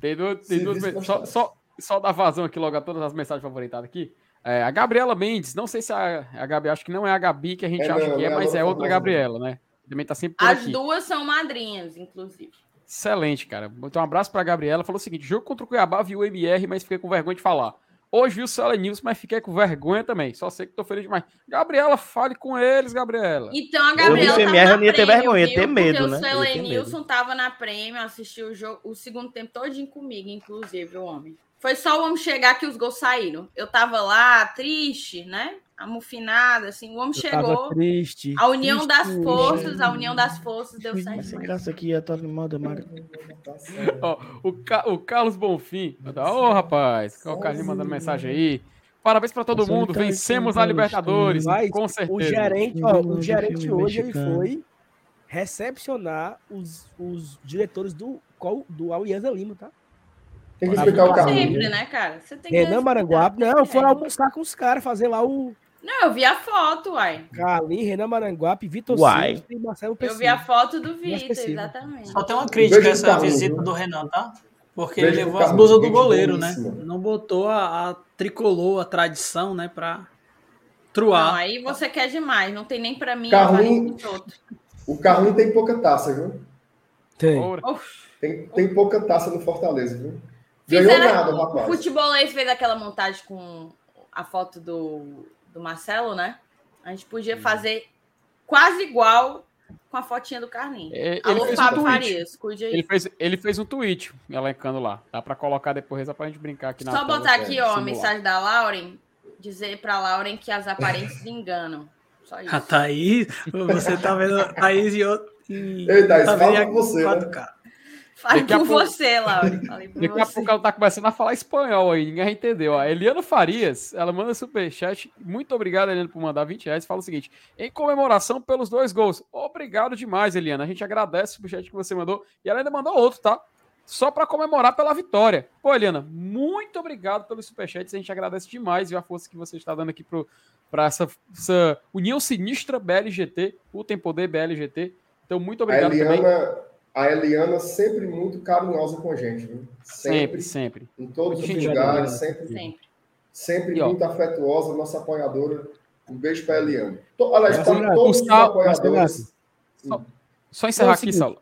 tem duas. Tem duas só, só, só dar vazão aqui logo a todas as mensagens favoritadas aqui. É, a Gabriela Mendes, não sei se a, a Gabi, acho que não é a Gabi que a gente é, acha não, que é, mas é outra Gabriela, né? Também tá sempre As aqui. duas são madrinhas, inclusive. Excelente, cara. Então, um abraço pra Gabriela. Falou o seguinte: jogo contra o Cuiabá, viu o MR, mas fiquei com vergonha de falar. Hoje vi o Cele News, mas fiquei com vergonha também. Só sei que tô feliz demais. Gabriela, fale com eles, Gabriela. Então a Gabriela. Eu vi o MR, eu ia ter vergonha, ia ter medo, né? O Cele Nilson tava na prêmio, assistiu o, jogo, o segundo tempo todinho comigo, inclusive, o homem. Foi só o homem chegar que os gols saíram. Eu tava lá, triste, né? Amufinada, assim. O homem eu chegou. Triste. A união triste, das forças, a união das forças deu certo. Essa graça aqui é toda moda, Mara. Ó, o, Ca... o Carlos Bonfim. Ô, oh, rapaz. O Carlinhos mandando mensagem aí. Parabéns para todo mundo. Vencemos a Libertadores. Mas, com certeza. O gerente, ó, o gerente hoje ele foi recepcionar os, os diretores do, do Alianza Lima, tá? Tem que explicar o carro. Sempre, né, cara? Você tem Renan Maranguape. Não, foi almoçar com os caras, fazer lá o. Não, eu vi a foto, uai. Carlinhos, Renan Maranguape, Vitor Silva e Marcelo Pessoa. Eu vi a foto do Vitor, exatamente. Só tem uma crítica a essa visita do Renan, tá? Porque ele levou as blusas do goleiro, né? Não botou a, a, tricolor, a tradição, né, pra truar. Não, aí você quer demais. Não tem nem pra mim. Carlinho, o Carlinho tem pouca taça, viu? Tem. Tem, tem pouca taça no Fortaleza, viu? Ganhou nada, rapaz. O futebolês fez aquela montagem com a foto do, do Marcelo, né? A gente podia hum. fazer quase igual com a fotinha do Carlinhos. É, Alô, Fábio um Farias, cuide aí. Ele fez, ele fez um tweet elencando lá. Dá para colocar depois, só pra gente brincar aqui na Só botar aqui, ó, a mensagem da Lauren. Dizer pra Lauren que as aparências enganam. Só isso. A Thaís, você tá vendo a Thaís e outro. Ei, Thaís, tá fala com você. Né? Fale por você, Laura. Daqui a pouco ela tá começando a falar espanhol aí, ninguém entendeu. A Eliana Farias, ela manda superchat. Muito obrigado, Eliana, por mandar 20 reais. Fala o seguinte: em comemoração pelos dois gols. Obrigado demais, Eliana. A gente agradece o superchat que você mandou. E ela ainda mandou outro, tá? Só para comemorar pela vitória. Pô, Eliana, muito obrigado pelos superchats. A gente agradece demais e a força que você está dando aqui para essa, essa União Sinistra BLGT, o Tem Poder BLGT. Então, muito obrigado a Eliana, também a Eliana sempre muito carinhosa com a gente, viu? Sempre, sempre. sempre. Em todos os lugares, sempre. Sempre, sempre e, muito afetuosa, nossa apoiadora. Um beijo para a Eliana. To, aliás, para todos os apoiadores. Só, só encerrar aqui, Saulo.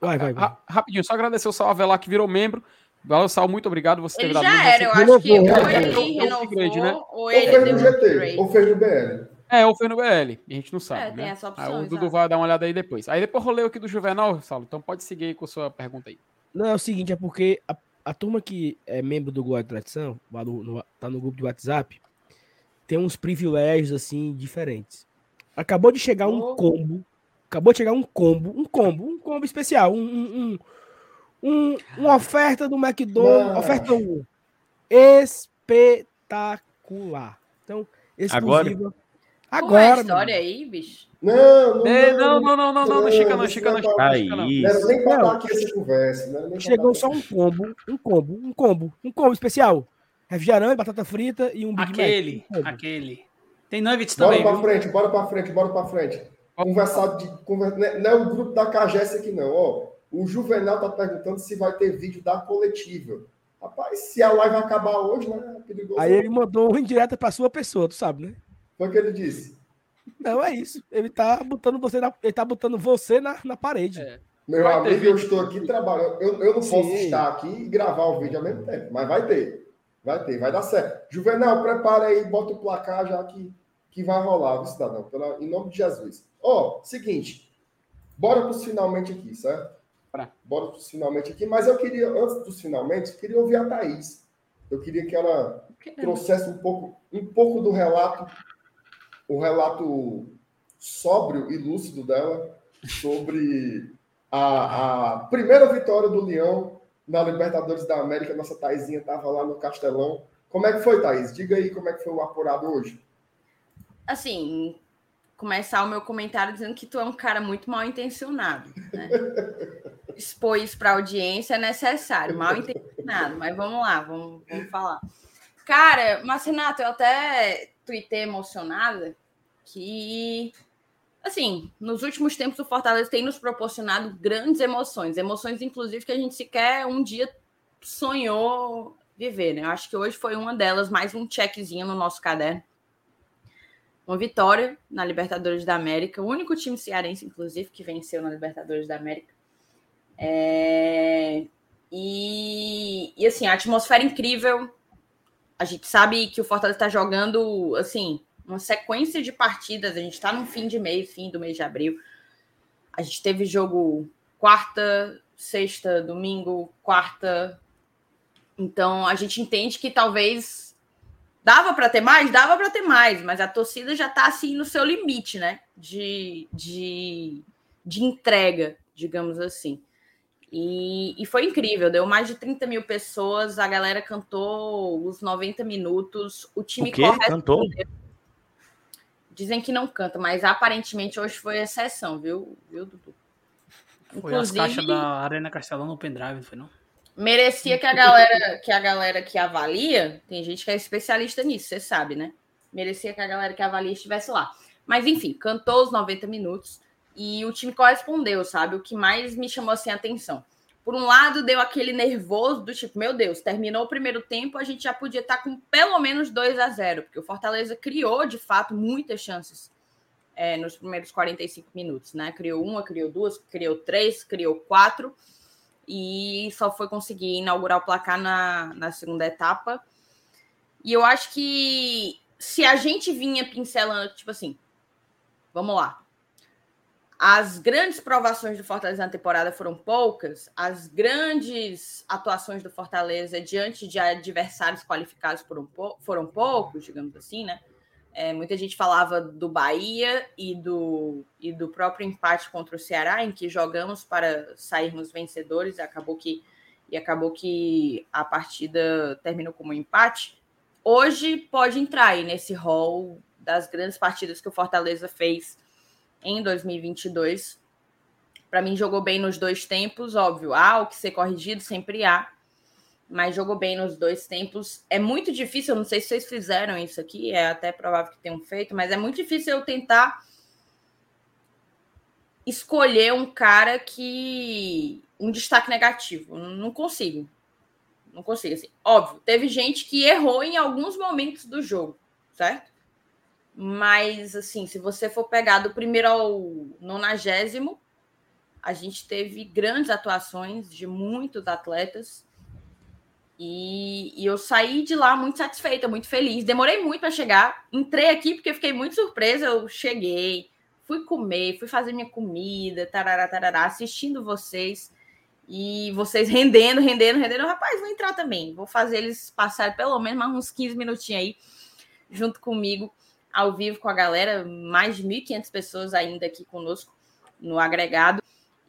Vai, vai, vai. Rapidinho, só agradecer o Saulo Avelar que virou membro. Valeu, Sal, muito obrigado. Você ele já era, eu acho que ou ele renovou, né? ou ele ou fez no GT, ou fez no BL. É, ou foi no BL. A gente não sabe. É, né? tem essa opção. Aí o Dudu vai dar uma olhada aí depois. Aí depois rolei aqui do Juvenal, Saulo. Então pode seguir aí com a sua pergunta aí. Não, é o seguinte, é porque a, a turma que é membro do Glória de Tradição, lá no, no, tá no grupo de WhatsApp, tem uns privilégios assim diferentes. Acabou de chegar um oh. combo. Acabou de chegar um combo, um combo, um combo especial, um, um, um, uma oferta do McDonald's, oferta 1. Espetacular. Então, exclusiva. Agora? Agora. É a história mano. aí, bicho? Não, não, é, não, não, não, não, não, não, Chica, não, Chica, não, Chica, não. Aí. Não nem pra aqui essa conversa. Né? Chegou só um combo, um combo, um combo, um combo especial. Refrigerante, batata frita e um Big Aquele, Mac. aquele. Tem nuggets também. Bora pra viu? frente, bora pra frente, bora pra frente. Conversar de. Conversa, né, não é o grupo da Cagesse aqui, não. Ó, o Juvenal tá perguntando se vai ter vídeo da coletiva. Rapaz, se a live acabar hoje, né? É perigoso. Aí ele mandou um indireta pra sua pessoa, tu sabe, né? Foi o que ele disse. Não, é isso. Ele tá botando você na, ele tá botando você na, na parede. É. Meu vai amigo, eu estou aqui trabalhando. Eu, eu não Sim. posso estar aqui e gravar o vídeo ao mesmo tempo, mas vai ter. Vai ter, vai dar certo. Juvenal, prepara aí, bota o placar já que, que vai rolar, viu, cidadão? Pela, em nome de Jesus. Ó, oh, seguinte. Bora para os finalmente aqui, certo? Pra. Bora para os finalmente aqui. Mas eu queria, antes dos finalmente, eu queria ouvir a Thaís. Eu queria que ela trouxesse um pouco, um pouco do relato o relato sóbrio e lúcido dela sobre a, a primeira vitória do Leão na Libertadores da América. Nossa Taizinha estava lá no Castelão. Como é que foi, Thaís? Diga aí como é que foi o apurado hoje. Assim, começar o meu comentário dizendo que tu é um cara muito mal intencionado. Né? Expor isso para a audiência é necessário, mal intencionado. Mas vamos lá, vamos, vamos falar. Cara, mas Renato, eu até tuitei emocionada que, assim, nos últimos tempos o Fortaleza tem nos proporcionado grandes emoções, emoções inclusive que a gente sequer um dia sonhou viver, né? Eu acho que hoje foi uma delas, mais um checkzinho no nosso caderno. Uma vitória na Libertadores da América, o único time cearense, inclusive, que venceu na Libertadores da América. É... E, e assim, a atmosfera incrível, a gente sabe que o Fortaleza está jogando, assim, uma sequência de partidas. A gente está no fim de mês, fim do mês de abril. A gente teve jogo quarta, sexta, domingo, quarta, Então a gente entende que talvez dava para ter mais, dava para ter mais, mas a torcida já está assim no seu limite, né? De, de, de entrega, digamos assim. E, e, foi incrível, deu mais de 30 mil pessoas, a galera cantou os 90 minutos, o time o quê? Cantou? Dizem que não canta, mas aparentemente hoje foi exceção, viu, viu Dudu? Foi Inclusive, as caixas da Arena Castelão no pendrive, não foi não? Merecia que a galera que a galera que avalia, tem gente que é especialista nisso, você sabe, né? Merecia que a galera que avalia estivesse lá. Mas enfim, cantou os 90 minutos e o time correspondeu, sabe? O que mais me chamou assim a atenção. Por um lado, deu aquele nervoso do tipo, meu Deus, terminou o primeiro tempo, a gente já podia estar com pelo menos 2 a 0, porque o Fortaleza criou de fato muitas chances é, nos primeiros 45 minutos, né? Criou uma, criou duas, criou três, criou quatro e só foi conseguir inaugurar o placar na, na segunda etapa. E eu acho que se a gente vinha pincelando, tipo assim, vamos lá, as grandes provações do Fortaleza na temporada foram poucas, as grandes atuações do Fortaleza diante de adversários qualificados foram, foram poucos, digamos assim, né? É, muita gente falava do Bahia e do, e do próprio empate contra o Ceará, em que jogamos para sairmos vencedores, acabou que, e acabou que a partida terminou como um empate. Hoje pode entrar aí nesse rol das grandes partidas que o Fortaleza fez em 2022. Para mim, jogou bem nos dois tempos, óbvio. Há o que ser corrigido, sempre há. Mas jogou bem nos dois tempos. É muito difícil, eu não sei se vocês fizeram isso aqui, é até provável que tenham feito, mas é muito difícil eu tentar escolher um cara que. um destaque negativo. Não consigo. Não consigo. Assim. Óbvio, teve gente que errou em alguns momentos do jogo, certo? Mas, assim, se você for pegar do primeiro ao nonagésimo, a gente teve grandes atuações de muitos atletas. E, e, eu saí de lá muito satisfeita, muito feliz. Demorei muito para chegar. Entrei aqui porque fiquei muito surpresa. Eu cheguei, fui comer, fui fazer minha comida, tarará, tarará, assistindo vocês. E vocês rendendo, rendendo, rendendo. Rapaz, vou entrar também. Vou fazer eles passarem pelo menos uns 15 minutinhos aí junto comigo ao vivo com a galera, mais de 1.500 pessoas ainda aqui conosco no agregado.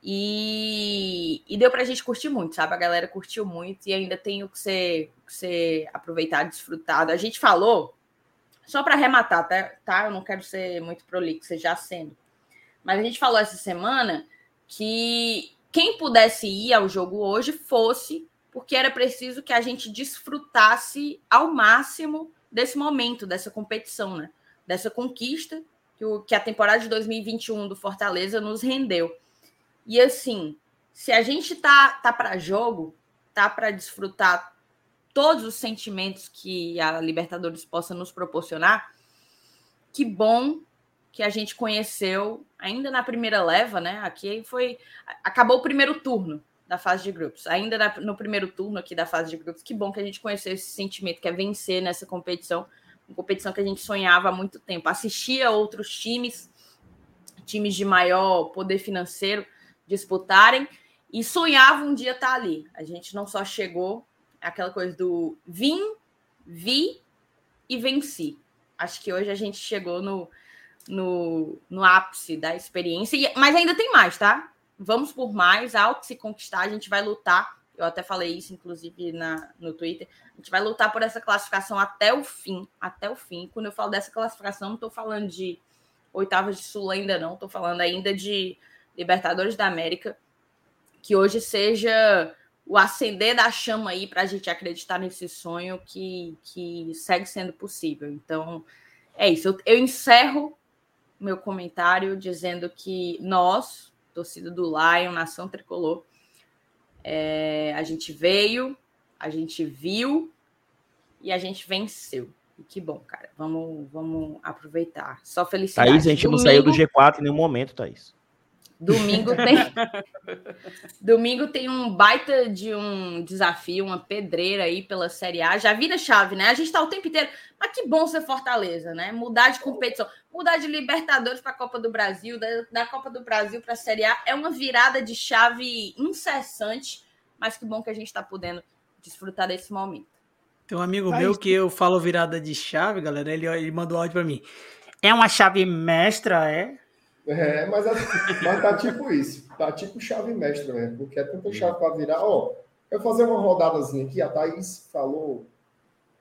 E, e deu para a gente curtir muito, sabe? A galera curtiu muito e ainda tem o que ser, que ser aproveitado, desfrutado. A gente falou, só para arrematar, tá, tá? Eu não quero ser muito prolixo, já sendo. Mas a gente falou essa semana que quem pudesse ir ao jogo hoje fosse, porque era preciso que a gente desfrutasse ao máximo desse momento, dessa competição, né? Dessa conquista que, o, que a temporada de 2021 do Fortaleza nos rendeu. E assim, se a gente tá, tá para jogo, tá para desfrutar todos os sentimentos que a Libertadores possa nos proporcionar, que bom que a gente conheceu ainda na primeira leva, né? Aqui foi. Acabou o primeiro turno da fase de grupos. Ainda na, no primeiro turno aqui da fase de grupos, que bom que a gente conheceu esse sentimento que é vencer nessa competição uma competição que a gente sonhava há muito tempo. Assistia outros times, times de maior poder financeiro, disputarem e sonhava um dia estar ali. A gente não só chegou, aquela coisa do vim, vi e venci. Acho que hoje a gente chegou no, no, no ápice da experiência, mas ainda tem mais, tá? Vamos por mais, há o que se conquistar, a gente vai lutar eu até falei isso, inclusive, na, no Twitter. A gente vai lutar por essa classificação até o fim. Até o fim. Quando eu falo dessa classificação, não estou falando de oitavas de Sul ainda, não. Estou falando ainda de Libertadores da América. Que hoje seja o acender da chama aí para a gente acreditar nesse sonho que, que segue sendo possível. Então, é isso. Eu, eu encerro meu comentário dizendo que nós, torcida do Lion, Nação Tricolor, é, a gente veio, a gente viu e a gente venceu. E que bom, cara. Vamos, vamos aproveitar. Só felicidade. Thaís, a gente Domingo... não saiu do G4 em nenhum momento, Thaís. Domingo tem. Domingo tem um baita de um desafio, uma pedreira aí pela Série A. Já vira chave, né? A gente tá o tempo inteiro. Mas que bom ser Fortaleza, né? Mudar de competição, mudar de Libertadores para a Copa do Brasil, da, da Copa do Brasil para a Série A é uma virada de chave incessante. Mas que bom que a gente está podendo desfrutar desse momento. Tem um amigo Aí, meu que eu falo virada de chave, galera. Ele, ele mandou áudio para mim. É uma chave mestra, é? É, mas, mas tá tipo isso. Tá tipo chave mestra mesmo. Porque é tanta chave para virar. Ó, eu vou fazer uma rodadazinha aqui. A Thaís falou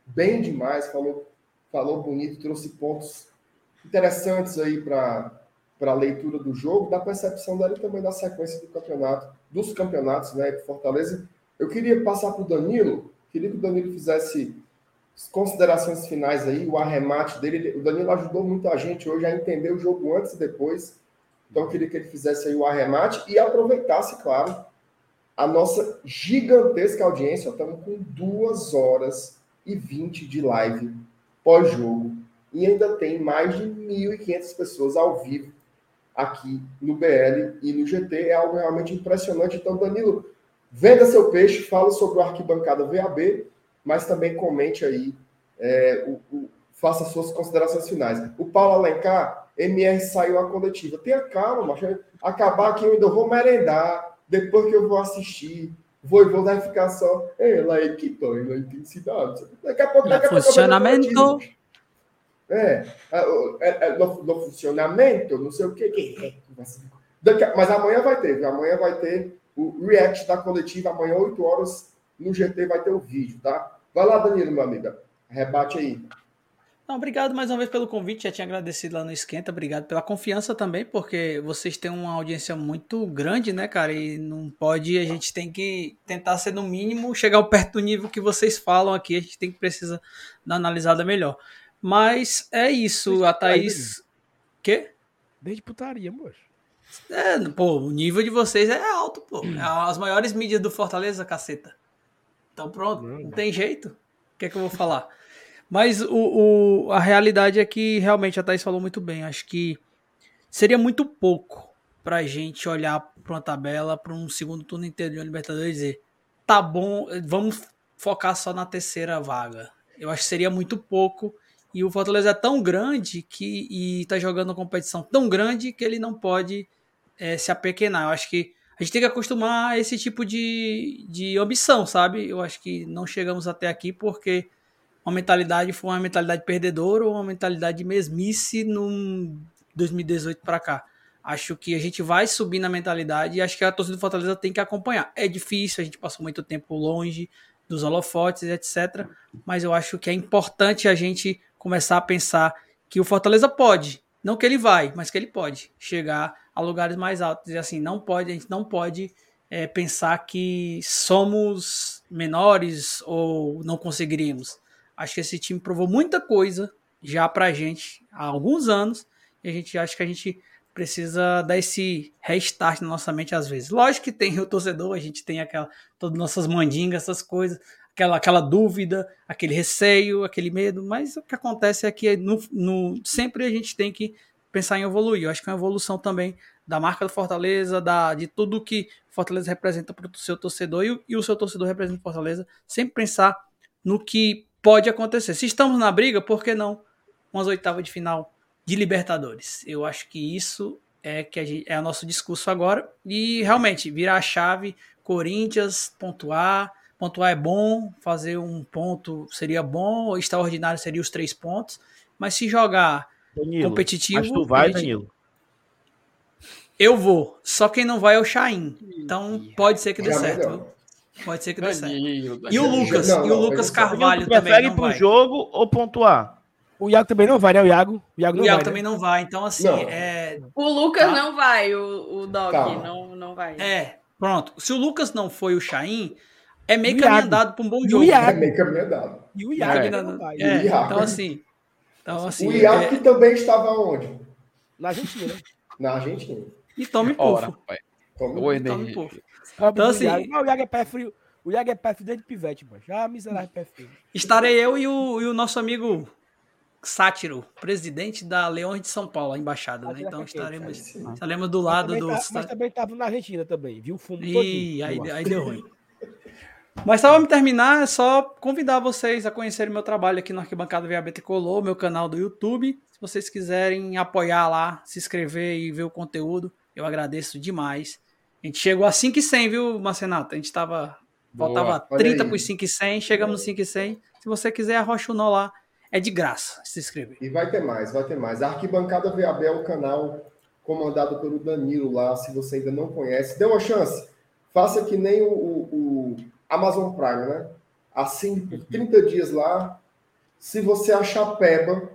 bem demais, falou, falou bonito, trouxe pontos interessantes aí para para a leitura do jogo, da percepção dela e também da sequência do campeonato, dos campeonatos, né, Fortaleza. Eu queria passar para o Danilo, queria que o Danilo fizesse considerações finais aí, o arremate dele. O Danilo ajudou muito a gente hoje a entender o jogo antes e depois. Então, eu queria que ele fizesse aí o arremate e aproveitasse, claro, a nossa gigantesca audiência. Estamos com duas horas e 20 de live pós-jogo. E ainda tem mais de 1.500 pessoas ao vivo aqui no BL e no GT. É algo realmente impressionante. Então, Danilo, venda seu peixe, fala sobre o Arquibancada VAB, mas também comente aí, é, o, o, faça suas considerações finais. O Paulo Alencar, MR saiu a coletiva. Tenha calma, mas acabar aqui eu ainda vou merendar, depois que eu vou assistir. Vou, vou dar ficar só. Ela é que na intensidade. Daqui a pouco. Daqui a funcionamento. É, é, é, é, no, no, funcionamento, não sei o que. é. Mas amanhã vai ter, amanhã vai ter o react da coletiva, amanhã, 8 horas, no GT vai ter o vídeo, tá? Vai lá, Danilo, meu amigo. Rebate aí. Não, obrigado mais uma vez pelo convite, já tinha agradecido lá no Esquenta, obrigado pela confiança também, porque vocês têm uma audiência muito grande, né, cara, e não pode, a gente tem que tentar ser no mínimo, chegar perto do nível que vocês falam aqui, a gente tem que precisa dar analisada melhor. Mas é isso, Desde a Thaís. Quê? Desde putaria, moço. É, pô, o nível de vocês é alto, pô. É as maiores mídias do Fortaleza, caceta. Então pronto, não, não tem jeito. O que é que eu vou falar? Mas o, o, a realidade é que realmente a Thaís falou muito bem. Acho que seria muito pouco pra gente olhar pra uma tabela, pra um segundo turno inteiro de uma Libertadores e dizer tá bom, vamos focar só na terceira vaga. Eu acho que seria muito pouco e o Fortaleza é tão grande que e está jogando uma competição tão grande que ele não pode é, se apequenar. Eu acho que a gente tem que acostumar a esse tipo de, de ambição, sabe? Eu acho que não chegamos até aqui porque uma mentalidade foi uma mentalidade perdedora ou uma mentalidade de mesmice no 2018 para cá. Acho que a gente vai subir na mentalidade e acho que a torcida do Fortaleza tem que acompanhar. É difícil, a gente passou muito tempo longe dos holofotes, etc. Mas eu acho que é importante a gente começar a pensar que o Fortaleza pode, não que ele vai, mas que ele pode chegar a lugares mais altos. E assim, não pode, a gente não pode é, pensar que somos menores ou não conseguiríamos. Acho que esse time provou muita coisa já pra gente há alguns anos e a gente acha que a gente precisa dar esse restart na nossa mente às vezes. Lógico que tem o torcedor, a gente tem aquela todas nossas mandingas, essas coisas, aquela, aquela dúvida, aquele receio, aquele medo, mas o que acontece é que no, no, sempre a gente tem que pensar em evoluir. Eu acho que é uma evolução também da marca do Fortaleza, da, de tudo que Fortaleza representa para o seu torcedor e, e, o seu torcedor representa Fortaleza, sempre pensar no que pode acontecer. Se estamos na briga, por que não umas oitavas de final de Libertadores? Eu acho que isso é que a gente, é o nosso discurso agora e realmente virar a chave, Corinthians pontuar, Pontuar é bom, fazer um ponto seria bom, extraordinário seria os três pontos, mas se jogar Danilo, competitivo. Mas tu vai, gente... Danilo. Eu vou, só quem não vai é o Chain. Então pode ser que dê certo. Pode ser que dê certo. E o Lucas, não, não, e o Lucas Carvalho também. Prefere pro vai. jogo ou pontuar? O Iago também não vai, né? O Iago, o Iago, o Iago vai, né? também né? não vai. Então, assim, é... O Lucas tá. não vai, o, o Dog não, não vai. É, pronto. Se o Lucas não foi o Chain, é meio caminho andado para um bom jogo. É meio caminho andado. E o Iago. É. É, então, assim, então, assim. O Iago é... também estava onde? Na Argentina. Na Argentina. E tome pufo. Tome, tome pufo. Então, assim. O Iago é pé frio. O Iago é pé frio desde pivete, mano. Já miserável pé frio. Estarei eu e o, e o nosso amigo Sátiro, presidente da Leões de São Paulo, a embaixada, né? Então estaremos, estaremos do lado do. Tá, mas também estava na Argentina também, viu? O fumo E aí, aí deu ruim. Mas só para me terminar, é só convidar vocês a conhecerem meu trabalho aqui no Arquibancada VAB Tricolor, meu canal do YouTube. Se vocês quiserem apoiar lá, se inscrever e ver o conteúdo, eu agradeço demais. A gente chegou a 5 e 100, viu, Marcenato? A gente estava Faltava Boa. 30 para os 5 e 100, chegamos no 5 e 100. Se você quiser, arrocha o nó lá. É de graça se inscrever. E vai ter mais, vai ter mais. A Arquibancada VAB é o canal comandado pelo Danilo lá. Se você ainda não conhece, dê uma chance. Faça que nem o, o, o Amazon Prime, né? Assim por 30 dias lá. Se você achar peba,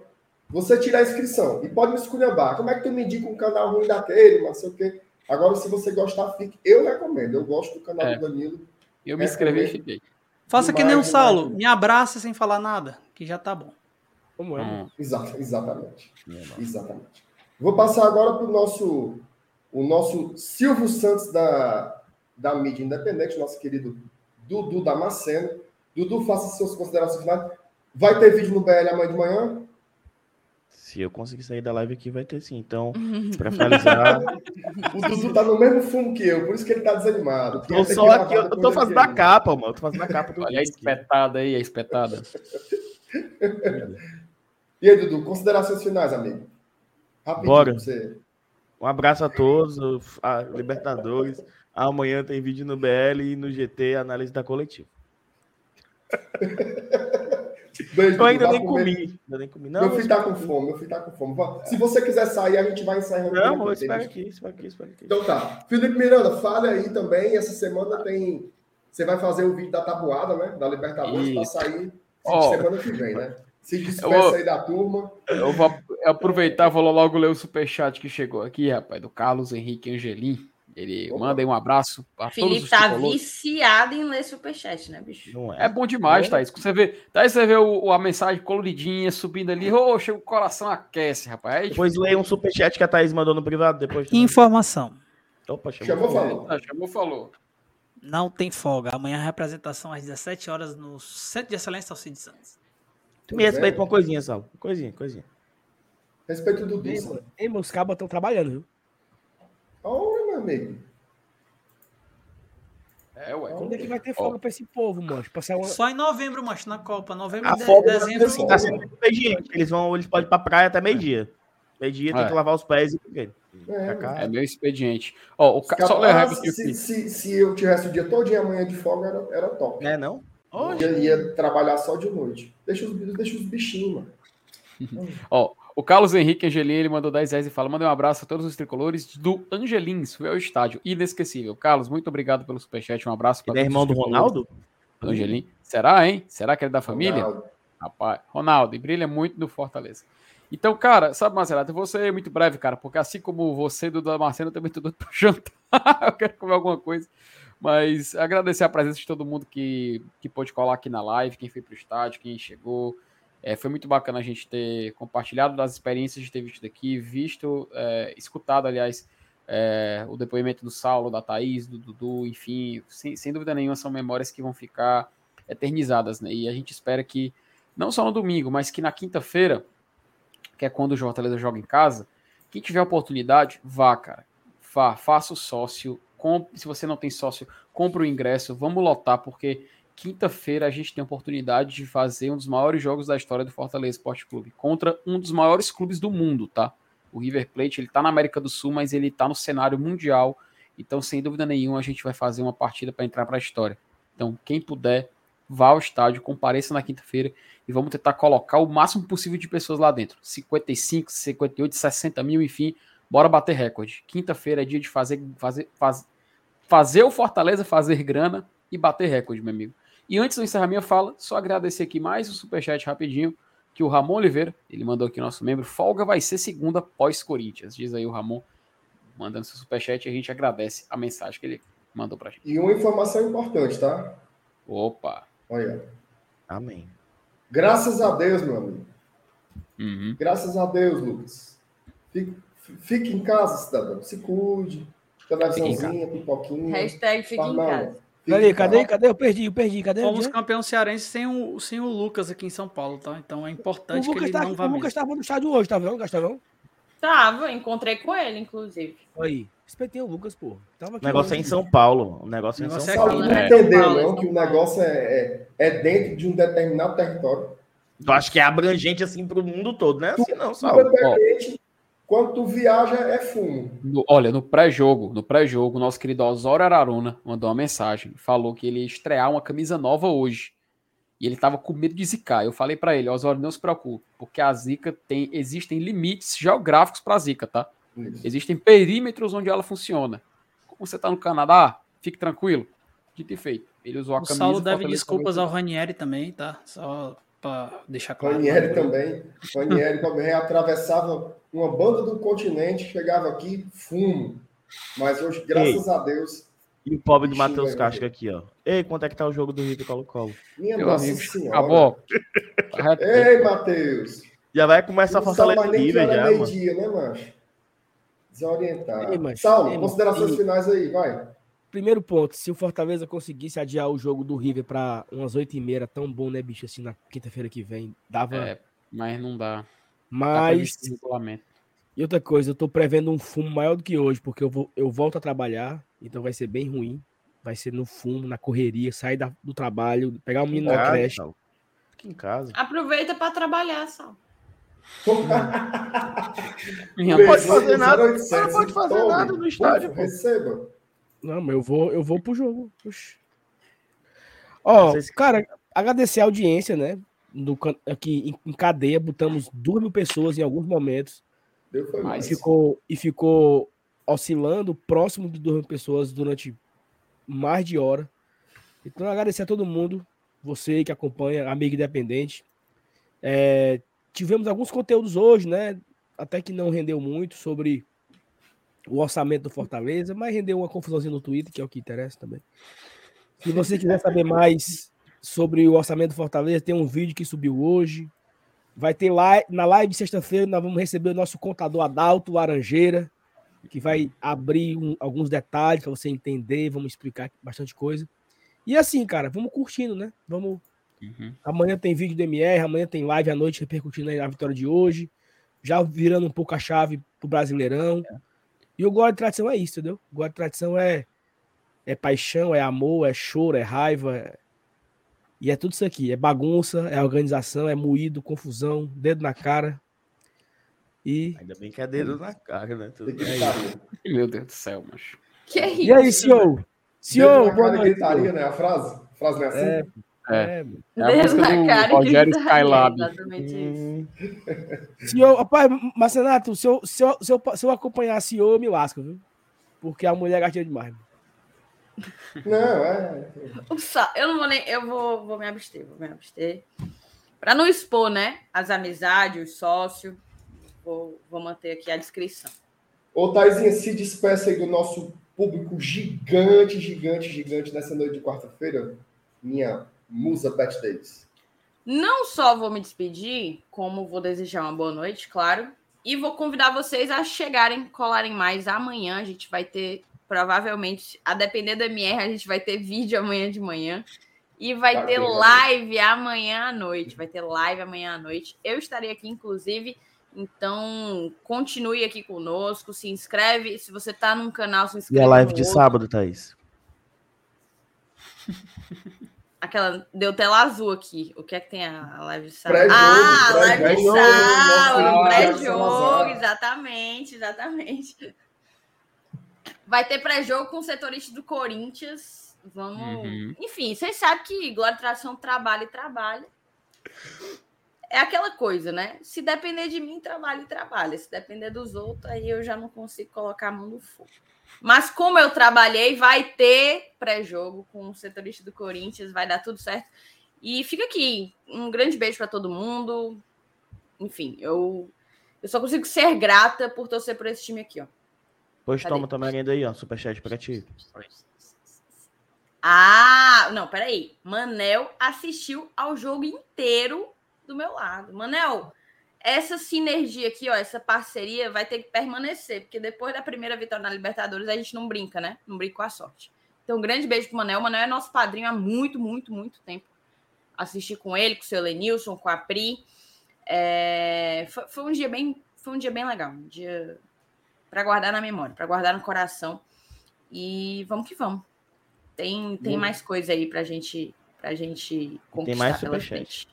você tira a inscrição. E pode me esculhambar. Como é que tu me indica um canal ruim daquele, não sei o quê? Agora, se você gostar, fique. Eu recomendo. Eu gosto do canal é. do Danilo. Eu me inscrevi e fiquei. Faça que nem o Saulo. Me abraça sem falar nada, que já tá bom. Como é? Hum. exatamente. Exatamente. Vou passar agora para o nosso, o nosso Silvio Santos da, da mídia independente, nosso querido Dudu Damasceno. Dudu, faça suas considerações finais. Vai ter vídeo no BL amanhã de manhã? Se eu conseguir sair da live aqui, vai ter sim. Então, para finalizar. o Dudu tá no mesmo fumo que eu, por isso que ele tá desanimado. Eu só aqui, eu tô fazendo a capa, mano. Eu tô fazendo a capa do. Olha a espetada aí, a espetada. e aí, Dudu, considerações finais, amigo? Rapidinho Bora. você. Um abraço a todos, a Libertadores. Amanhã tem vídeo no BL e no GT, análise da coletiva. Beijo, eu ainda nem comi. ainda nem comi. Não, meu filho tá com fome, meu filho tá com fome. Se você quiser sair, a gente vai encerrando. Não, eu espero aqui, espero aqui, espero aqui. Então tá. Felipe Miranda, fale aí também. Essa semana tem. Você vai fazer o vídeo da tabuada, né? Da Libertadores, para sair oh. semana que vem, né? Se despeça aí da turma. Eu vou aproveitar, vou logo ler o superchat que chegou aqui, rapaz, do Carlos Henrique Angelim. Ele Opa. manda aí um abraço a Felipe tá viciado em ler superchat, né, bicho? Não é. é bom demais, é. Thaís. Você vê, Thaís, você vê o, a mensagem coloridinha subindo ali, oxe, o coração aquece, rapaz. Aí, depois leia um superchat que a Thaís mandou no privado depois. Informação. Opa, chamou, chamou falou. Ah, chamou, falou. Não tem folga. Amanhã a representação às 17 horas no Centro de Excelência Alcides Santos. Tu me respeita é. uma coisinha, Sal. Coisinha, coisinha. Respeito do Dudu. Ei, meus cabos estão trabalhando, viu? Ora, meu amigo. É, ué. Quando é que vai ter folga oh. pra esse povo, mano? Passar uma... Só em novembro, macho, na Copa. Novembro e de, dezembro. Tá sendo expediente. Eles vão, eles podem ir pra praia até meio-dia. Meio-dia tem é. que lavar os pés e. É, é meu expediente. Ó, o ca... Só ler se, se, se, eu tivesse o dia todo amanhã de folga, era, era top. É, não? Hoje. Eu ia trabalhar só de noite. Deixa os, deixa os bichinhos, mano. Ó, o Carlos Henrique Angelim, ele mandou 10 reais e fala: manda um abraço a todos os tricolores do Angelins, foi ao estádio. Inesquecível. Carlos, muito obrigado pelo superchat. Um abraço para Ele é irmão do Ronaldo? Angelim. Será, hein? Será que ele é da família? Ronaldo. Rapaz, Ronaldo, e brilha muito no Fortaleza. Então, cara, sabe, Marcelo, eu vou ser muito breve, cara, porque assim como você, do Marcelo, eu também tô doido pra jantar. eu quero comer alguma coisa. Mas agradecer a presença de todo mundo que, que pôde colar aqui na live, quem foi pro estádio, quem chegou. É, foi muito bacana a gente ter compartilhado das experiências de ter visto daqui, visto, é, escutado, aliás, é, o depoimento do Saulo, da Thaís, do Dudu, enfim, sem, sem, dúvida nenhuma são memórias que vão ficar eternizadas, né? E a gente espera que, não só no domingo, mas que na quinta-feira, que é quando o Fortaleza joga em casa, quem tiver oportunidade, vá, cara. Vá, faça o sócio, compre, se você não tem sócio, compre o ingresso, vamos lotar, porque quinta-feira a gente tem a oportunidade de fazer um dos maiores jogos da história do Fortaleza Esporte Clube contra um dos maiores clubes do mundo, tá? O River Plate, ele tá na América do Sul, mas ele tá no cenário mundial. Então, sem dúvida nenhuma, a gente vai fazer uma partida para entrar para a história. Então, quem puder, vá ao estádio, compareça na quinta-feira e vamos tentar colocar o máximo possível de pessoas lá dentro. 55, 58, 60 mil, enfim, bora bater recorde. Quinta-feira é dia de fazer, fazer, fazer, fazer o Fortaleza fazer grana e bater recorde, meu amigo. E antes de encerrar minha fala, só agradecer aqui mais o um superchat rapidinho, que o Ramon Oliveira, ele mandou aqui nosso membro, folga vai ser segunda pós-Corinthians. Diz aí o Ramon, mandando seu superchat e a gente agradece a mensagem que ele mandou pra gente. E uma informação importante, tá? Opa! Olha. Amém. Graças a Deus, meu amigo. Uhum. Graças a Deus, Lucas. Fique, fique em casa, cidadão. Se cuide. Televisãozinha, pipoquinha. Hashtag fique em casa. Cadê, cadê, cadê? Eu perdi, eu perdi. Cadê? Fomos campeão cearense sem o, sem o Lucas aqui em São Paulo, tá? Então é importante o que ele tá, não vá O Lucas estava no estádio hoje, tá vendo, Gastavão? Tava, encontrei com ele, inclusive. Aí, respeitei o Lucas, pô. Tava o negócio hoje. é em São Paulo. O negócio é em São é Paulo. Não entendeu, não, que o negócio é, é, é, dentro de um determinado território. Eu acho que é abrangente assim para o mundo todo, né? Assim não, Saulo. Quando tu viaja, é fumo. No, olha, no pré-jogo, no pré-jogo, nosso querido Osório Araruna mandou uma mensagem. Falou que ele ia estrear uma camisa nova hoje. E ele tava com medo de zicar. Eu falei para ele, Osório, não se preocupe, porque a zica tem. Existem limites geográficos para zica, tá? Isso. Existem perímetros onde ela funciona. Como você tá no Canadá, fique tranquilo. Dito e feito. Ele usou a o camisa. O Saulo deve desculpas ao Ranieri também, tá? Só para deixar claro. Ranieri também. Ranieri também atravessava uma banda do continente, chegava aqui, fumo. Mas hoje, graças Ei, a Deus. E o pobre do Matheus Castro aqui, ó. Ei, quanto é que tá o jogo do Rio Colo-Colo? Minha Meu nossa amigo, senhora. Acabou. Ei, Matheus. Já vai começar a fortalecer nível já, meio dia, né, macho? Desorientado. Ei, Saulo, considerações finais aí, vai. Primeiro ponto, se o Fortaleza conseguisse adiar o jogo do River para umas 8 e meia, tão bom, né, bicho, assim, na quinta-feira que vem, dava... É, mas não dá. Mas... e outra coisa, eu tô prevendo um fumo maior do que hoje, porque eu, vou, eu volto a trabalhar, então vai ser bem ruim. Vai ser no fumo, na correria, sair da, do trabalho, pegar um menino na creche. Aqui em casa. Aproveita para trabalhar, só. não pode fazer nada, não pode fazer nada no estádio. Receba. Não, mas eu vou, eu vou pro jogo. Ó, oh, cara, agradecer a audiência, né? Do, aqui em, cadeia, botamos duas mil pessoas em alguns momentos. Mas ficou, e ficou oscilando próximo de duas mil pessoas durante mais de hora. Então, agradecer a todo mundo, você que acompanha, amigo independente. É, tivemos alguns conteúdos hoje, né? Até que não rendeu muito sobre o orçamento do Fortaleza, mas rendeu uma confusãozinha no Twitter, que é o que interessa também. Se você quiser saber mais sobre o orçamento do Fortaleza, tem um vídeo que subiu hoje. Vai ter lá na live de sexta-feira, nós vamos receber o nosso contador Adalto Laranjeira, que vai abrir um, alguns detalhes para você entender, vamos explicar bastante coisa. E assim, cara, vamos curtindo, né? Vamos. Uhum. Amanhã tem vídeo do MR, amanhã tem live à noite repercutindo a vitória de hoje, já virando um pouco a chave pro Brasileirão. É. E o Glória de Tradição é isso, entendeu? O Glória de Tradição é, é paixão, é amor, é choro, é raiva. É... E é tudo isso aqui. É bagunça, é organização, é moído, confusão, dedo na cara. E... Ainda bem que é dedo na cara, né? Tudo é Meu Deus do céu, macho. Que é isso? E aí, senhor? Senhor, boa noite. Gritaria, né? A frase? A frase não é assim? É. É, é a música do Rogério Skylab. Exatamente hum. Senhor, rapaz, Marcenato, se eu, se, eu, se, eu, se eu acompanhar a senhor, eu me lasco, viu? Porque a mulher gastou demais. Não, é. Eu não vou nem. Eu vou, vou me abster, vou me abster. Para não expor, né? As amizades, os sócios. Vou, vou manter aqui a descrição. Ô, Taizinha, se despeça aí do nosso público gigante, gigante, gigante nessa noite de quarta-feira. Minha Musa Bet Davis. Não só vou me despedir, como vou desejar uma boa noite, claro. E vou convidar vocês a chegarem, colarem mais amanhã. A gente vai ter, provavelmente, a depender da MR, a gente vai ter vídeo amanhã de manhã. E vai tá ter live amanhã à noite. Vai ter live amanhã à noite. Eu estarei aqui, inclusive. Então, continue aqui conosco. Se inscreve. Se você está num canal, se inscreve. E a live de outro. sábado, Thaís? Aquela deu tela azul aqui. O que é que tem a live de sábado? Ah, live de sábado, pré-jogo, exatamente, exatamente. Vai ter pré-jogo com o setorista do Corinthians. Vamos. Uhum. Enfim, vocês sabem que Glória Tração trabalha e trabalha. É aquela coisa, né? Se depender de mim, trabalha e trabalha. Se depender dos outros, aí eu já não consigo colocar a mão no fogo. Mas como eu trabalhei, vai ter pré-jogo com o setorista do Corinthians, vai dar tudo certo. E fica aqui, um grande beijo para todo mundo. Enfim, eu eu só consigo ser grata por torcer por esse time aqui, ó. Pois Cadê? toma também ainda aí, ó, superchat para ti. Ah, não, peraí. Manel assistiu ao jogo inteiro do meu lado. Manel, essa sinergia aqui, ó, essa parceria vai ter que permanecer, porque depois da primeira vitória na Libertadores a gente não brinca, né? Não brinca com a sorte. Então, um grande beijo pro Manel. O Manel é nosso padrinho há muito, muito, muito tempo. Assisti com ele, com o seu Lenilson, com a Pri. É... Foi, foi, um dia bem, foi um dia bem legal, um dia para guardar na memória, para guardar no coração. E vamos que vamos. Tem, tem mais coisa aí pra gente, pra gente conquistar tem mais pela frente.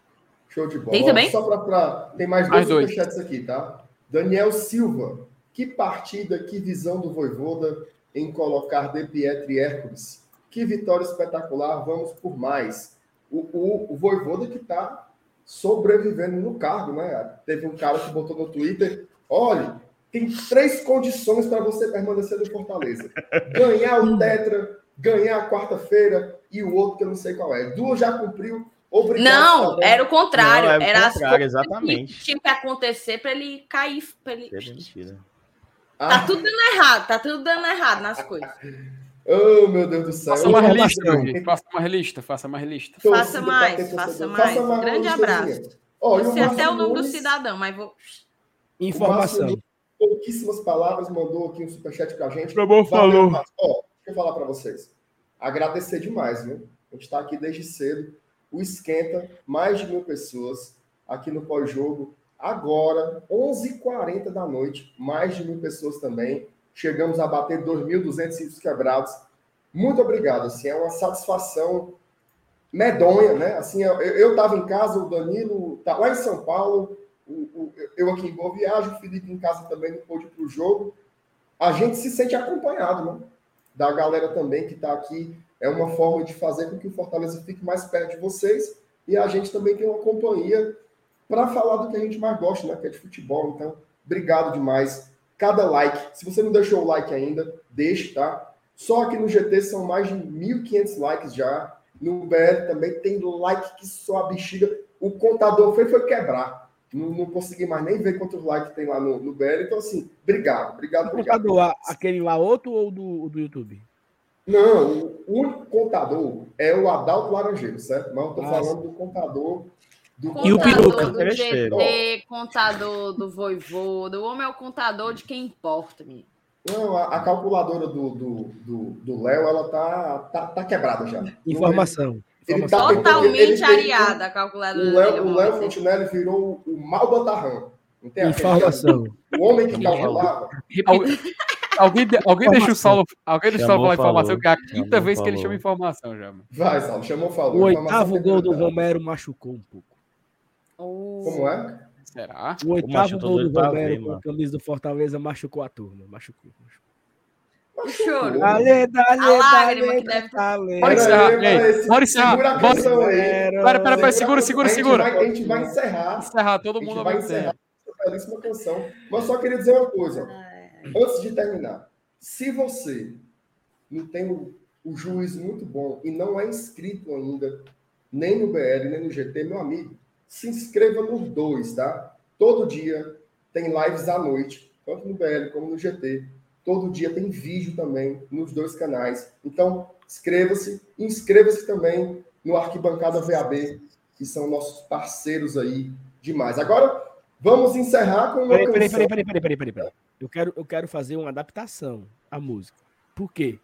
Show de bola. Tem também? Só pra, pra... Tem mais, mais dois superchats aqui, tá? Daniel Silva, que partida, que visão do Voivoda em colocar De Pietri Hércules. Que vitória espetacular, vamos por mais. O, o, o Voivoda que está sobrevivendo no cargo, né? Teve um cara que botou no Twitter, olha, tem três condições para você permanecer no Fortaleza. Ganhar o Tetra, ganhar a quarta-feira e o outro que eu não sei qual é. Duas já cumpriu, Obrigado, não, era o contrário. Não, era, era o contrário, exatamente. Que tinha que acontecer para ele cair. Pra ele... Tá ah. tudo dando errado, tá tudo dando errado nas coisas. Oh, meu Deus do céu. Faça mais lista, faça mais lista, faça mais lista. Faça mais, faça mais. Faça mais. Grande abraço. Oh, Não sei até o nome do cidadão, mas vou. Informação. pouquíssimas palavras, mandou aqui um superchat pra gente. Tá bom, falou. Ó, oh, deixa eu falar para vocês. Agradecer demais, viu? A gente tá aqui desde cedo o Esquenta, mais de mil pessoas aqui no pós-jogo. Agora, 11h40 da noite, mais de mil pessoas também. Chegamos a bater 2.200 quebrados. Muito obrigado. Assim, é uma satisfação medonha, né? Assim, eu estava em casa, o Danilo tá lá em São Paulo, o, o, eu aqui em Boa Viagem, o Felipe em casa também não pôde para o jogo. A gente se sente acompanhado, né? Da galera também que está aqui é uma forma de fazer com que o Fortaleza fique mais perto de vocês e a gente também tem uma companhia para falar do que a gente mais gosta, né? Que é de futebol. Então, obrigado demais. Cada like, se você não deixou o like ainda, deixe, tá? Só aqui no GT são mais de 1.500 likes já. No BR também tem like que só a bexiga. O contador foi, foi quebrar. Não, não consegui mais nem ver quantos likes tem lá no, no BR. Então, assim, obrigado, obrigado, obrigado. O contador, aquele lá outro ou do, do YouTube? Não, o único contador é o Adalto Laranjeiro, certo? Mas eu tô Nossa. falando do contador do e o peruca. do GT, contador do voivô, o homem é o contador de quem importa, menino. Não, a, a calculadora do Léo, do, do, ela tá, tá, tá quebrada já. Informação. Ele tá Totalmente ele, ele, areada a calculadora o Léo, O Léo Fontinelli virou o mal Batarrão. Informação. O homem que calculava. Alguém, alguém deixa o Saulo, alguém deixa o Saulo falar informação, que é a quinta chamou, vez que ele chama informação já. Vai, Saulo, chamou, falou. O oitavo gol do Romero machucou um pouco. Oh. Como é? Será? O oitavo gol do Romero com a camisa do Fortaleza machucou a turma. Machucou. machucou. O choro. Dale, dale, a lágrima dale, que deve dale. Bora encerrar. Bora encerrar. A. Pera, pera, pera. Segura, segura, segura. A gente vai encerrar. Encerrar todo mundo. vai encerrar essa belíssima canção. Mas só queria dizer uma coisa. Antes de terminar, se você não tem o, juiz muito bom e não é inscrito ainda, nem no BL, nem no GT, meu amigo, se inscreva nos dois, tá? Todo dia tem lives à noite, tanto no BL como no GT. Todo dia tem vídeo também nos dois canais. Então, inscreva-se inscreva-se também no Arquibancada VAB, que são nossos parceiros aí demais. Agora, vamos encerrar com uma peraí, canção... Peraí, peraí, peraí, peraí, peraí, peraí. Eu quero, eu quero fazer uma adaptação à música. Por quê?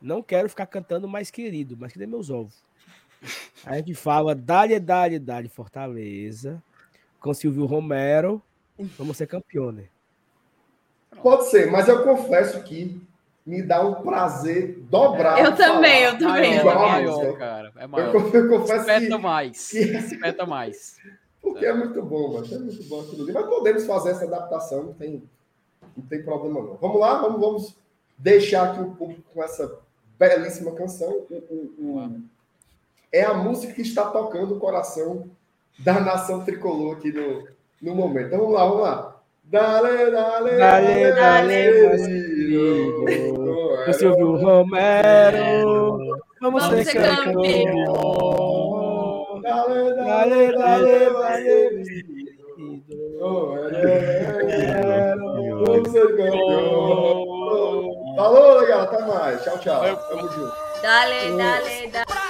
Não quero ficar cantando mais querido, mas que meus ovos. A gente fala Dali, Dali, Dali, Fortaleza, com Silvio Romero. Vamos ser campeão, né? Pode ser, mas eu confesso que me dá um prazer dobrado. Eu também, eu também. É maior, cara. É maior. Eu, eu confesso Espeta que, mais. Que... Espeta mais. Porque é muito bom, mano. É muito bom aquilo ali. Mas podemos fazer essa adaptação, não tem, não tem problema não. Vamos lá, vamos, vamos deixar aqui o público com essa belíssima canção. O, o, o, é a música que está tocando o coração da nação tricolor aqui no, no momento. Então vamos lá, vamos lá. Dale, dale, dale, dale, dale Você ouviu Romero? Vamos, Vamos ser campeão. Dale, dale, dale, dale, Vamos ser. Falou, legal. Até mais. Tchau, tchau. Tamo junto. Dale, dale, dale.